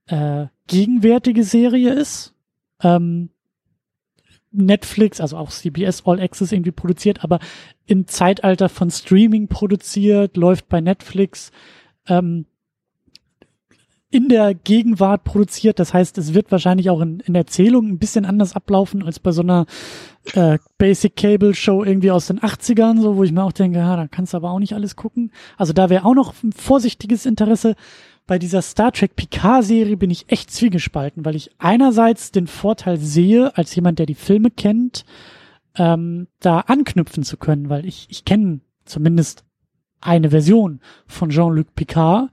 äh, gegenwärtige Serie ist. Ähm, Netflix, also auch CBS All Access irgendwie produziert, aber im Zeitalter von Streaming produziert, läuft bei Netflix. Ähm, in der Gegenwart produziert. Das heißt, es wird wahrscheinlich auch in, in Erzählung ein bisschen anders ablaufen als bei so einer äh, Basic Cable Show irgendwie aus den 80ern, so wo ich mir auch denke, ja, da kannst du aber auch nicht alles gucken. Also da wäre auch noch ein vorsichtiges Interesse. Bei dieser Star Trek Picard Serie bin ich echt zwiegespalten, weil ich einerseits den Vorteil sehe, als jemand, der die Filme kennt, ähm, da anknüpfen zu können, weil ich, ich kenne zumindest eine Version von Jean-Luc Picard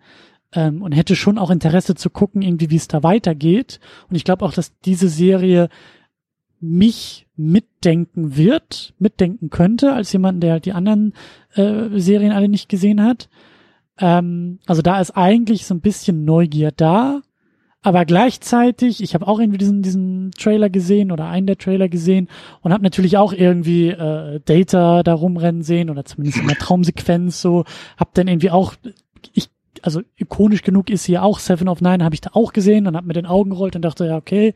ähm, und hätte schon auch Interesse zu gucken, irgendwie, wie es da weitergeht. Und ich glaube auch, dass diese Serie mich mitdenken wird, mitdenken könnte, als jemand, der halt die anderen äh, Serien alle nicht gesehen hat. Ähm, also da ist eigentlich so ein bisschen Neugier da, aber gleichzeitig, ich habe auch irgendwie diesen, diesen Trailer gesehen oder einen der Trailer gesehen und habe natürlich auch irgendwie äh, Data da rumrennen sehen oder zumindest in der Traumsequenz so, hab dann irgendwie auch, ich also ikonisch genug ist hier auch Seven of Nine, habe ich da auch gesehen und habe mit den Augen gerollt und dachte, ja, okay,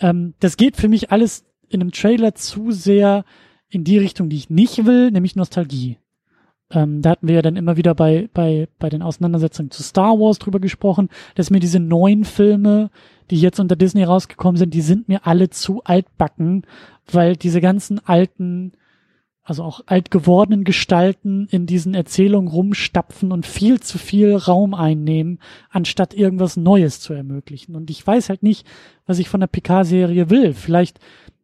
ähm, das geht für mich alles in einem Trailer zu sehr in die Richtung, die ich nicht will, nämlich Nostalgie. Ähm, da hatten wir ja dann immer wieder bei, bei, bei den Auseinandersetzungen zu Star Wars drüber gesprochen, dass mir diese neuen Filme, die jetzt unter Disney rausgekommen sind, die sind mir alle zu altbacken, weil diese ganzen alten also auch alt gewordenen Gestalten in diesen Erzählungen rumstapfen und viel zu viel Raum einnehmen, anstatt irgendwas Neues zu ermöglichen. Und ich weiß halt nicht, was ich von der Picard-Serie will. Vielleicht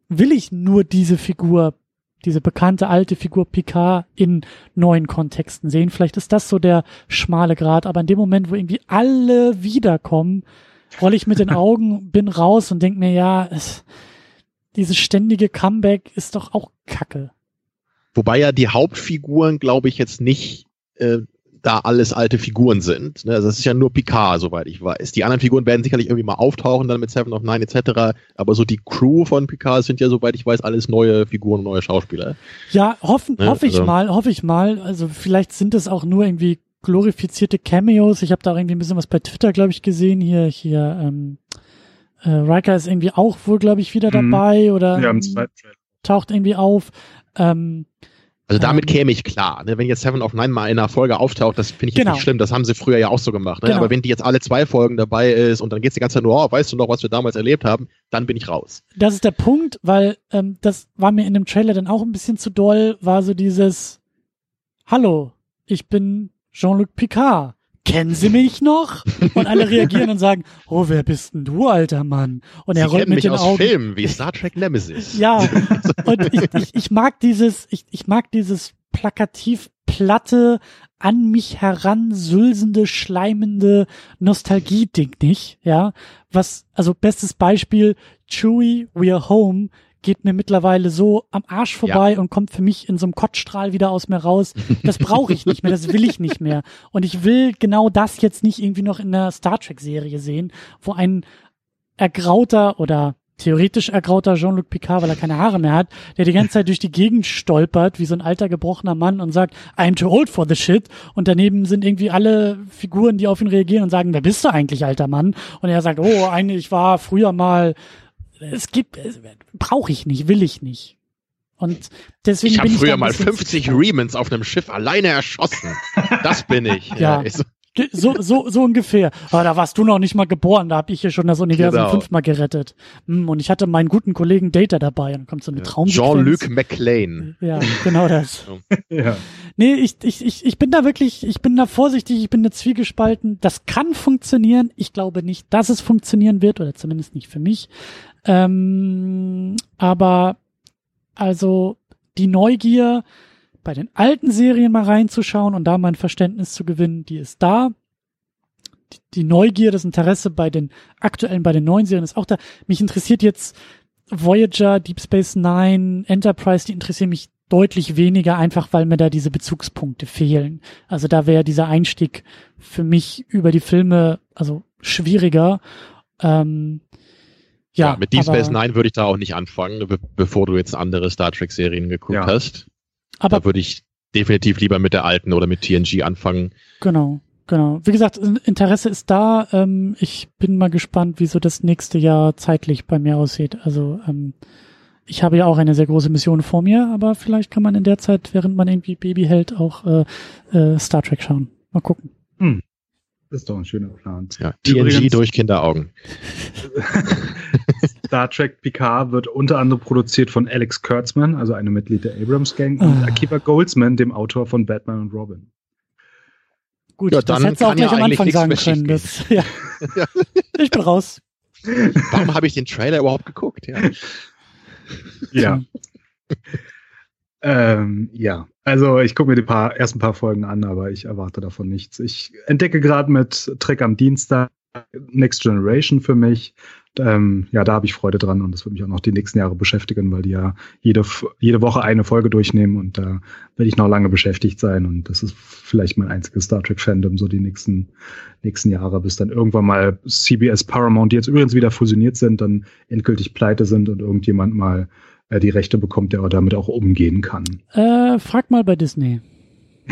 will ich nur diese Figur, diese bekannte alte Figur Picard in neuen Kontexten sehen. Vielleicht ist das so der schmale Grad, aber in dem Moment, wo irgendwie alle wiederkommen, rolle ich mit den Augen, bin raus und denk mir, ja, es, dieses ständige Comeback ist doch auch Kacke. Wobei ja die Hauptfiguren, glaube ich, jetzt nicht äh, da alles alte Figuren sind. Ne? Also das ist ja nur Picard, soweit ich weiß. Die anderen Figuren werden sicherlich irgendwie mal auftauchen, dann mit Seven of Nine etc. Aber so die Crew von Picard sind ja, soweit ich weiß, alles neue Figuren und neue Schauspieler. Ja, hoffen, Ne, hoffe ich also- mal, hoffe ich mal. Also vielleicht sind es auch nur irgendwie glorifizierte Cameos. Ich habe da auch irgendwie ein bisschen was bei Twitter, glaube ich, gesehen. Hier, hier, ähm, äh, Riker ist irgendwie auch wohl, glaube ich, wieder Mhm. dabei oder Ja, Trailer. taucht irgendwie auf. Ähm, Also damit käme ich klar. Ne? Wenn jetzt Seven of Nine mal in einer Folge auftaucht, das finde ich Genau. jetzt nicht schlimm. Das haben sie früher ja auch so gemacht. Ne? Genau. Aber wenn die jetzt alle zwei Folgen dabei ist und dann geht's die ganze Zeit nur, oh, weißt du noch, was wir damals erlebt haben, dann bin ich raus. das ist der Punkt, weil ähm, das war mir in dem Trailer dann auch ein bisschen zu doll, war so dieses Hallo, ich bin Jean-Luc Picard. Kennen Sie mich noch? Und alle reagieren und sagen, oh, wer bist denn du, alter Mann? Und er sie rollt mit mich den aus Augen. Filmen wie Star Trek Nemesis. Ja, und ich, ich, ich mag dieses, ich, ich mag dieses plakativ platte, an mich heransülsende, schleimende Nostalgie-Ding nicht, ja. Was, also bestes Beispiel, Chewie, We're Home, geht mir mittlerweile so am Arsch vorbei und kommt für mich in so einem Kotzstrahl wieder aus mir raus. Das brauche ich nicht mehr, das will ich nicht mehr. Und ich will genau das jetzt nicht irgendwie noch in einer Star Trek-Serie sehen, wo ein ergrauter oder theoretisch ergrauter Jean-Luc Picard, weil er keine Haare mehr hat, der die ganze Zeit durch die Gegend stolpert, wie so ein alter gebrochener Mann und sagt, I'm too old for the shit. Und daneben sind irgendwie alle Figuren, die auf ihn reagieren und sagen, wer bist du eigentlich, alter Mann? Und er sagt, oh, eigentlich ich war früher mal, es gibt, brauche ich nicht, will ich nicht. Und deswegen Ich habe ich früher ein mal bisschen 50 zurückhaltend. Remans auf einem Schiff alleine erschossen. Das bin ich. Ja. so, so, so ungefähr. Aber da warst du noch nicht mal geboren, da habe ich hier schon das Universum Genau. fünfmal gerettet. Hm, Und ich hatte meinen guten Kollegen Data dabei und dann kommt so eine Ja. Traumsequenz. Jean-Luc McLean. Ja, genau das. Ja. Nee, ich, ich, ich, ich bin da wirklich, ich bin da vorsichtig, ich bin da zwiegespalten. Das kann funktionieren. Ich glaube nicht, dass es funktionieren wird, oder zumindest nicht für mich. Ähm, aber also die Neugier, bei den alten Serien mal reinzuschauen und da mein Verständnis zu gewinnen, die ist da. Die, die Neugier, das Interesse bei den aktuellen, bei den neuen Serien ist auch da. Mich interessiert jetzt Voyager, Deep Space Nine, Enterprise, die interessieren mich deutlich weniger, einfach weil mir da diese Bezugspunkte fehlen. Also da wäre dieser Einstieg für mich über die Filme also schwieriger. Ähm, ja, Ja, mit Deep Space Nine würde ich da auch nicht anfangen, be bevor du jetzt andere Star Trek Serien geguckt Ja. hast. aber da würde ich definitiv lieber mit der alten oder mit TNG anfangen. Genau, genau. Wie gesagt, Interesse ist da. Ähm, ich bin mal gespannt, wie so das nächste Jahr zeitlich bei mir aussieht. Also ähm, ich habe ja auch eine sehr große Mission vor mir, aber vielleicht kann man in der Zeit, während man irgendwie Baby hält, auch äh, äh, Star Trek schauen. Mal gucken. Das ist doch ein schöner Plan. Ja, TNG Übrigens- durch Kinderaugen. Star Trek Picard wird unter anderem produziert von Alex Kurtzman, also einem Mitglied der Abrams Gang, und Ah. Akiva Goldsman, dem Autor von Batman und Robin. Gut, Ja, das hättest du auch kann ja gleich am Anfang sagen können. Das, ja. ich bin raus. Warum habe ich den Trailer überhaupt geguckt? Ja. Ja. ähm, ja, also ich gucke mir die paar, ersten paar Folgen an, aber ich erwarte davon nichts. Ich entdecke gerade mit Trek am Dienstag Next Generation für mich. Ähm, ja, da habe ich Freude dran und das wird mich auch noch die nächsten Jahre beschäftigen, weil die ja jede, jede Woche eine Folge durchnehmen und da werde ich noch lange beschäftigt sein und das ist vielleicht mein einziges Star Trek Fandom so die nächsten, nächsten Jahre, bis dann irgendwann mal CBS Paramount, die jetzt übrigens wieder fusioniert sind, dann endgültig pleite sind und irgendjemand mal äh, die Rechte bekommt, der damit auch umgehen kann. Äh, frag mal bei Disney.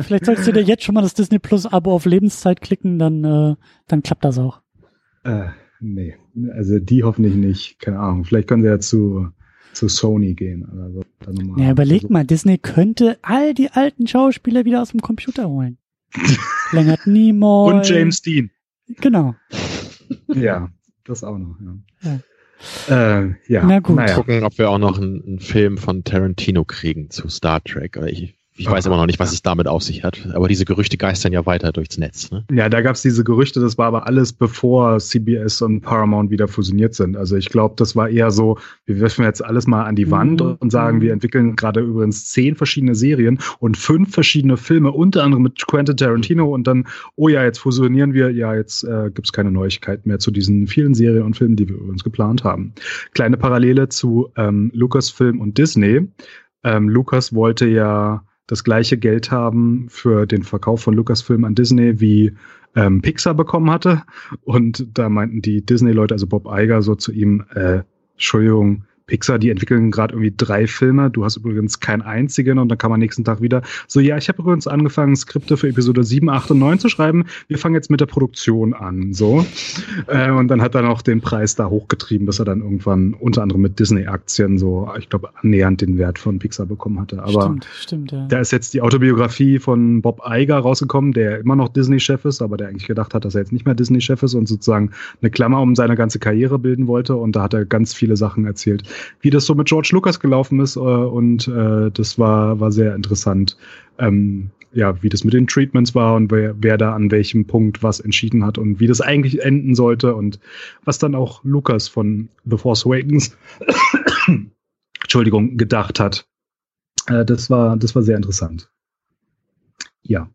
Vielleicht solltest du dir jetzt schon mal das Disney Plus Abo auf Lebenszeit klicken, dann, äh, dann klappt das auch. äh, nee, also die hoffentlich nicht. Keine Ahnung. Vielleicht können sie ja zu, zu Sony gehen. Oder so. Dann nochmal Ja, überleg versuchen. mal, Disney könnte all die alten Schauspieler wieder aus dem Computer holen. Leonard Nimoy. Und James Dean. Genau. Ja, das auch noch. Ja. Äh, ja. Na gut. Naja. Gucken, ob wir auch noch einen, einen Film von Tarantino kriegen zu Star Trek. Oder ich, ich weiß immer noch nicht, was es damit auf sich hat. Aber diese Gerüchte geistern ja weiter durchs Netz. Ne? Ja, da gab's diese Gerüchte, das war aber alles bevor CBS und Paramount wieder fusioniert sind. Also ich glaube, das war eher so, wir werfen jetzt alles mal an die Mhm. Wand und sagen, wir entwickeln gerade übrigens zehn verschiedene Serien und fünf verschiedene Filme, unter anderem mit Quentin Tarantino und dann, oh ja, jetzt fusionieren wir, ja, jetzt äh, gibt's keine Neuigkeiten mehr zu diesen vielen Serien und Filmen, die wir übrigens geplant haben. Kleine Parallele zu ähm, Lucasfilm und Disney. Ähm, Lucas wollte ja das gleiche Geld haben für den Verkauf von Lucasfilm an Disney wie ähm, Pixar bekommen hatte. Und da meinten die Disney-Leute, also Bob Iger, so zu ihm, äh, Entschuldigung, Pixar, die entwickeln gerade irgendwie drei Filme. Du hast übrigens keinen einzigen und dann kann man nächsten Tag wieder so, ja, ich habe übrigens angefangen, Skripte für Episode 7, 8 und 9 zu schreiben. Wir fangen jetzt mit der Produktion an, so. äh, und dann hat er noch den Preis da hochgetrieben, bis er dann irgendwann unter anderem mit Disney-Aktien so, ich glaube, annähernd den Wert von Pixar bekommen hatte. Aber stimmt, stimmt, ja. da ist jetzt die Autobiografie von Bob Iger rausgekommen, der immer noch Disney-Chef ist, aber der eigentlich gedacht hat, dass er jetzt nicht mehr Disney-Chef ist und sozusagen eine Klammer um seine ganze Karriere bilden wollte. Und da hat er ganz viele Sachen erzählt, wie das so mit George Lucas gelaufen ist. Äh, und äh, das war, war sehr interessant. Ähm, ja, wie das mit den Treatments war und wer, wer da an welchem Punkt was entschieden hat und wie das eigentlich enden sollte und was dann auch Lucas von The Force Awakens, Entschuldigung, gedacht hat. Äh, das war, das war sehr interessant. Ja.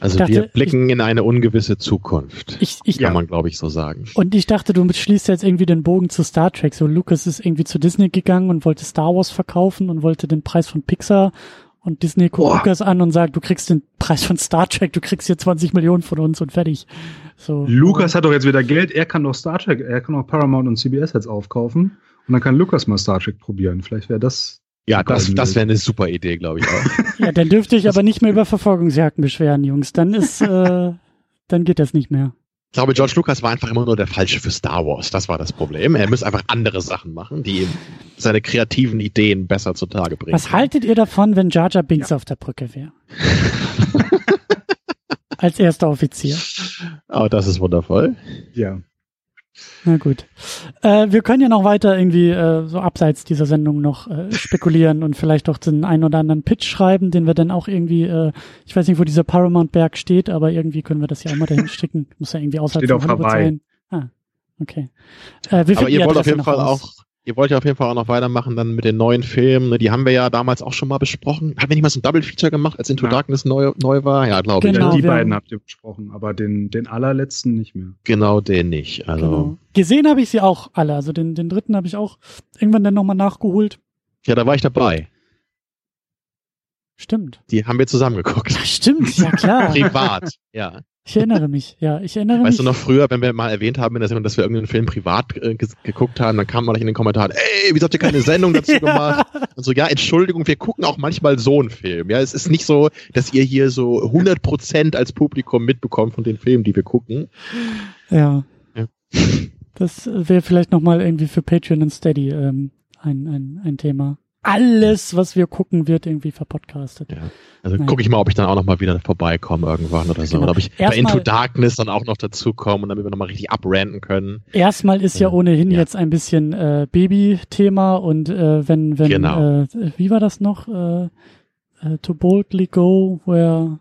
Also Ich dachte, wir blicken in eine ungewisse Zukunft. Ich, ich, Kann Ja. man, glaube ich, so sagen. Und ich dachte, du schließt jetzt irgendwie den Bogen zu Star Trek. So, Lucas ist irgendwie zu Disney gegangen und wollte Star Wars verkaufen und wollte den Preis von Pixar. Und Disney guckt Boah. Lucas an und sagt, du kriegst den Preis von Star Trek, du kriegst hier 20 Millionen von uns und fertig. So. Lukas hat doch jetzt wieder Geld, er kann doch Star Trek, er kann auch Paramount und CBS jetzt aufkaufen und dann kann Lukas mal Star Trek probieren. Vielleicht wäre das. Ja, das, das wäre eine super Idee, glaube ich auch. Ja, dann dürft ihr euch aber nicht mehr über Verfolgungsjagden beschweren, Jungs. Dann ist, äh, dann geht das nicht mehr. Ich glaube, George Lucas war einfach immer nur der Falsche für Star Wars. Das war das Problem. Er muss einfach andere Sachen machen, die ihm seine kreativen Ideen besser zutage bringen. Was haltet ihr davon, wenn Jar Jar Binks auf der Brücke wäre? als erster Offizier. Oh, das ist wundervoll. Ja. Na gut. Äh, wir können ja noch weiter irgendwie äh, so abseits dieser Sendung noch äh, spekulieren und vielleicht auch den einen oder anderen Pitch schreiben, den wir dann auch irgendwie, äh, ich weiß nicht, wo dieser Paramount-Berg steht, aber irgendwie können wir das ja auch mal dahin sticken. Muss ja irgendwie außerhalb Steht auf Hawaii. sein. Ah, okay. Äh, wir Aber ihr wollt auf jeden Fall raus. auch, ihr wollt ja auf jeden Fall auch noch weitermachen dann mit den neuen Filmen. ne? Die haben wir ja damals auch schon mal besprochen. Haben wir nicht mal so ein Double Feature gemacht, als Into Ja. Darkness neu, neu war? Ja, glaube ich. Genau, die wir beiden habt ihr besprochen, aber den, den allerletzten nicht mehr. Genau den nicht. Also, Genau. Gesehen habe ich sie auch alle. Also den, den dritten habe ich auch irgendwann dann nochmal nachgeholt. ja, da war ich dabei. Stimmt. Die haben wir zusammen geguckt. Ja, stimmt, ja klar. Privat, ja. Ich erinnere mich. Ja, ich erinnere Weißt du mich. noch früher, wenn wir mal erwähnt haben in der Sendung, dass wir irgendeinen Film privat äh, geguckt haben, dann kam mal in den Kommentaren, ey, wieso habt ihr keine Sendung dazu gemacht? Und so, ja, Entschuldigung, wir gucken auch manchmal so einen Film. Ja, es ist nicht so, dass ihr hier so 100% als Publikum mitbekommt von den Filmen, die wir gucken. Ja. Ja. Das wäre vielleicht nochmal irgendwie für Patreon und Steady ähm, ein, ein, ein Thema. Alles, was wir gucken, wird irgendwie verpodcastet. Ja. Also gucke ich mal, ob ich dann auch noch mal wieder vorbeikomme irgendwann oder so. Genau. Oder ob ich bei Erstmal- Into Darkness dann auch noch dazu komme und damit wir noch mal richtig abranten können. Erstmal ist ja Ja. ohnehin Ja. jetzt ein bisschen äh, Baby-Thema und äh, wenn, wenn, Genau. äh, wie war das noch? Äh, äh, to boldly go where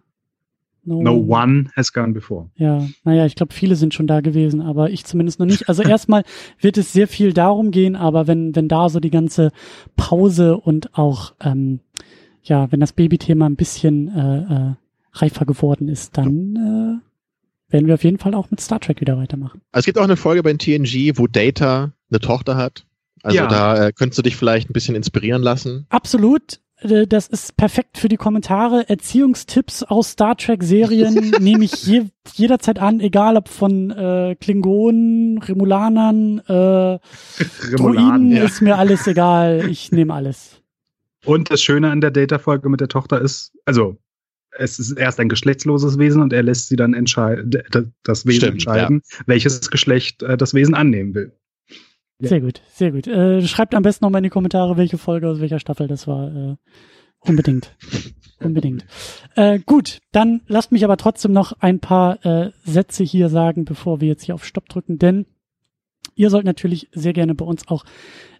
no, No one has gone before. Ja, naja, ich glaube, viele sind schon da gewesen, aber ich zumindest noch nicht. Also erstmal wird es sehr viel darum gehen, aber wenn, wenn da so die ganze Pause und auch, ähm, ja, wenn das Babythema ein bisschen äh, äh, reifer geworden ist, dann äh, werden wir auf jeden Fall auch mit Star Trek wieder weitermachen. Also es gibt auch eine Folge bei TNG, wo Data eine Tochter hat. Also Ja. da äh, könntest du dich vielleicht ein bisschen inspirieren lassen. Absolut. Äh, Das ist perfekt für die Kommentare. Erziehungstipps aus Star Trek-Serien nehme ich je, jederzeit an, egal ob von äh, Klingonen, Remulanern, äh, Druiden, ja. ist mir alles egal. Ich nehme alles. Und das Schöne an der Data-Folge mit der Tochter ist, also es ist erst ein geschlechtsloses Wesen und er lässt sie dann entscheiden, das Wesen Stimmt, entscheiden, welches Geschlecht äh, das Wesen annehmen will. Ja. Sehr gut, sehr gut. Äh, schreibt am besten nochmal in die Kommentare, welche Folge aus welcher Staffel das war. Äh, unbedingt. Unbedingt. Äh, gut, dann lasst mich aber trotzdem noch ein paar äh, Sätze hier sagen, bevor wir jetzt hier auf Stopp drücken, denn ihr sollt natürlich sehr gerne bei uns auch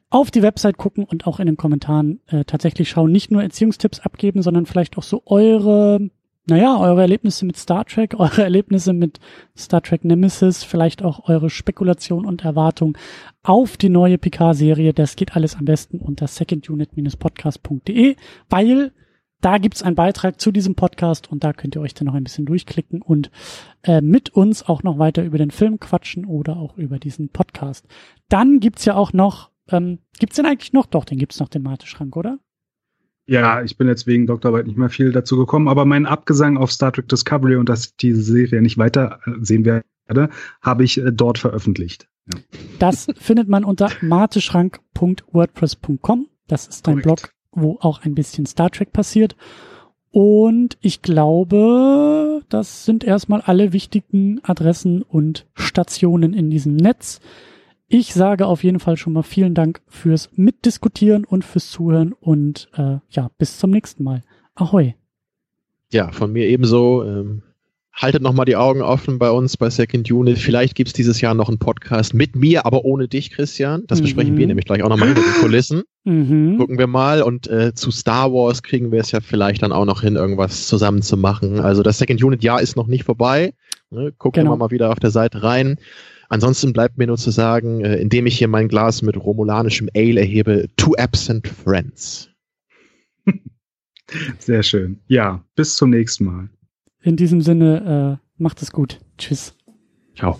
auf die Website gucken und auch in den Kommentaren äh, tatsächlich schauen, nicht nur Erziehungstipps abgeben, sondern vielleicht auch so eure, naja, eure Erlebnisse mit Star Trek, eure Erlebnisse mit Star Trek Nemesis, vielleicht auch eure Spekulation und Erwartung auf die neue Picard-Serie. Das geht alles am besten unter secondunit-podcast.de, weil da gibt's einen Beitrag zu diesem Podcast und da könnt ihr euch dann noch ein bisschen durchklicken und äh, mit uns auch noch weiter über den Film quatschen oder auch über diesen Podcast. Dann gibt's ja auch noch, ähm, gibt's denn eigentlich noch? Doch, den gibt's noch, den Mate-Schrank, oder? Ja, ich bin jetzt wegen Doktorarbeit nicht mehr viel dazu gekommen, aber mein Abgesang auf Star Trek Discovery und dass ich diese Serie nicht weiter äh, sehen werde, habe ich äh, dort veröffentlicht. Ja. Das findet man unter mateschrank.wordpress.com. Das ist ein. Blog, wo auch ein bisschen Star Trek passiert. Und ich glaube, das sind erstmal alle wichtigen Adressen und Stationen in diesem Netz. Ich sage auf jeden Fall schon mal vielen Dank fürs Mitdiskutieren und fürs Zuhören und äh, ja, bis zum nächsten Mal. Ahoi. Ja, von mir ebenso. Ähm, haltet noch mal die Augen offen bei uns bei Second Unit. Vielleicht gibt's dieses Jahr noch einen Podcast mit mir, aber ohne dich, Christian. Das Mhm. besprechen wir nämlich gleich auch noch mal hinter den Kulissen. Mhm. Gucken wir mal. Und äh, zu Star Wars kriegen wir es ja vielleicht dann auch noch hin, irgendwas zusammen zu machen. Also das Second Unit Jahr ist noch nicht vorbei. Ne? Gucken Genau. wir mal wieder auf der Seite rein. Ansonsten bleibt mir nur zu sagen, äh, indem ich hier mein Glas mit romulanischem Ale erhebe, Two Absent Friends. Sehr schön. Ja, bis zum nächsten Mal. In diesem Sinne, äh, macht es gut. Tschüss. Ciao.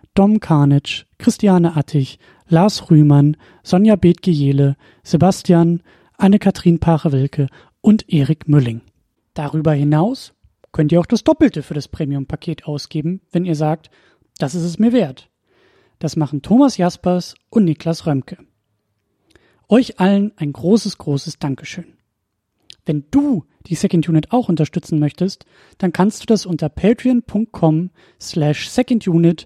Dom Karnitsch, Christiane Attich, Lars Rühmann, Sonja Bethgejele, Sebastian, Anne-Kathrin Pache-Wilke und Erik Mülling. Darüber hinaus könnt ihr auch das Doppelte für das Premium-Paket ausgeben, wenn ihr sagt, das ist es mir wert. Das machen Thomas Jaspers und Niklas Römke. Euch allen ein großes, großes Dankeschön. Wenn du die Second Unit auch unterstützen möchtest, dann kannst du das unter patreon.com slash secondunit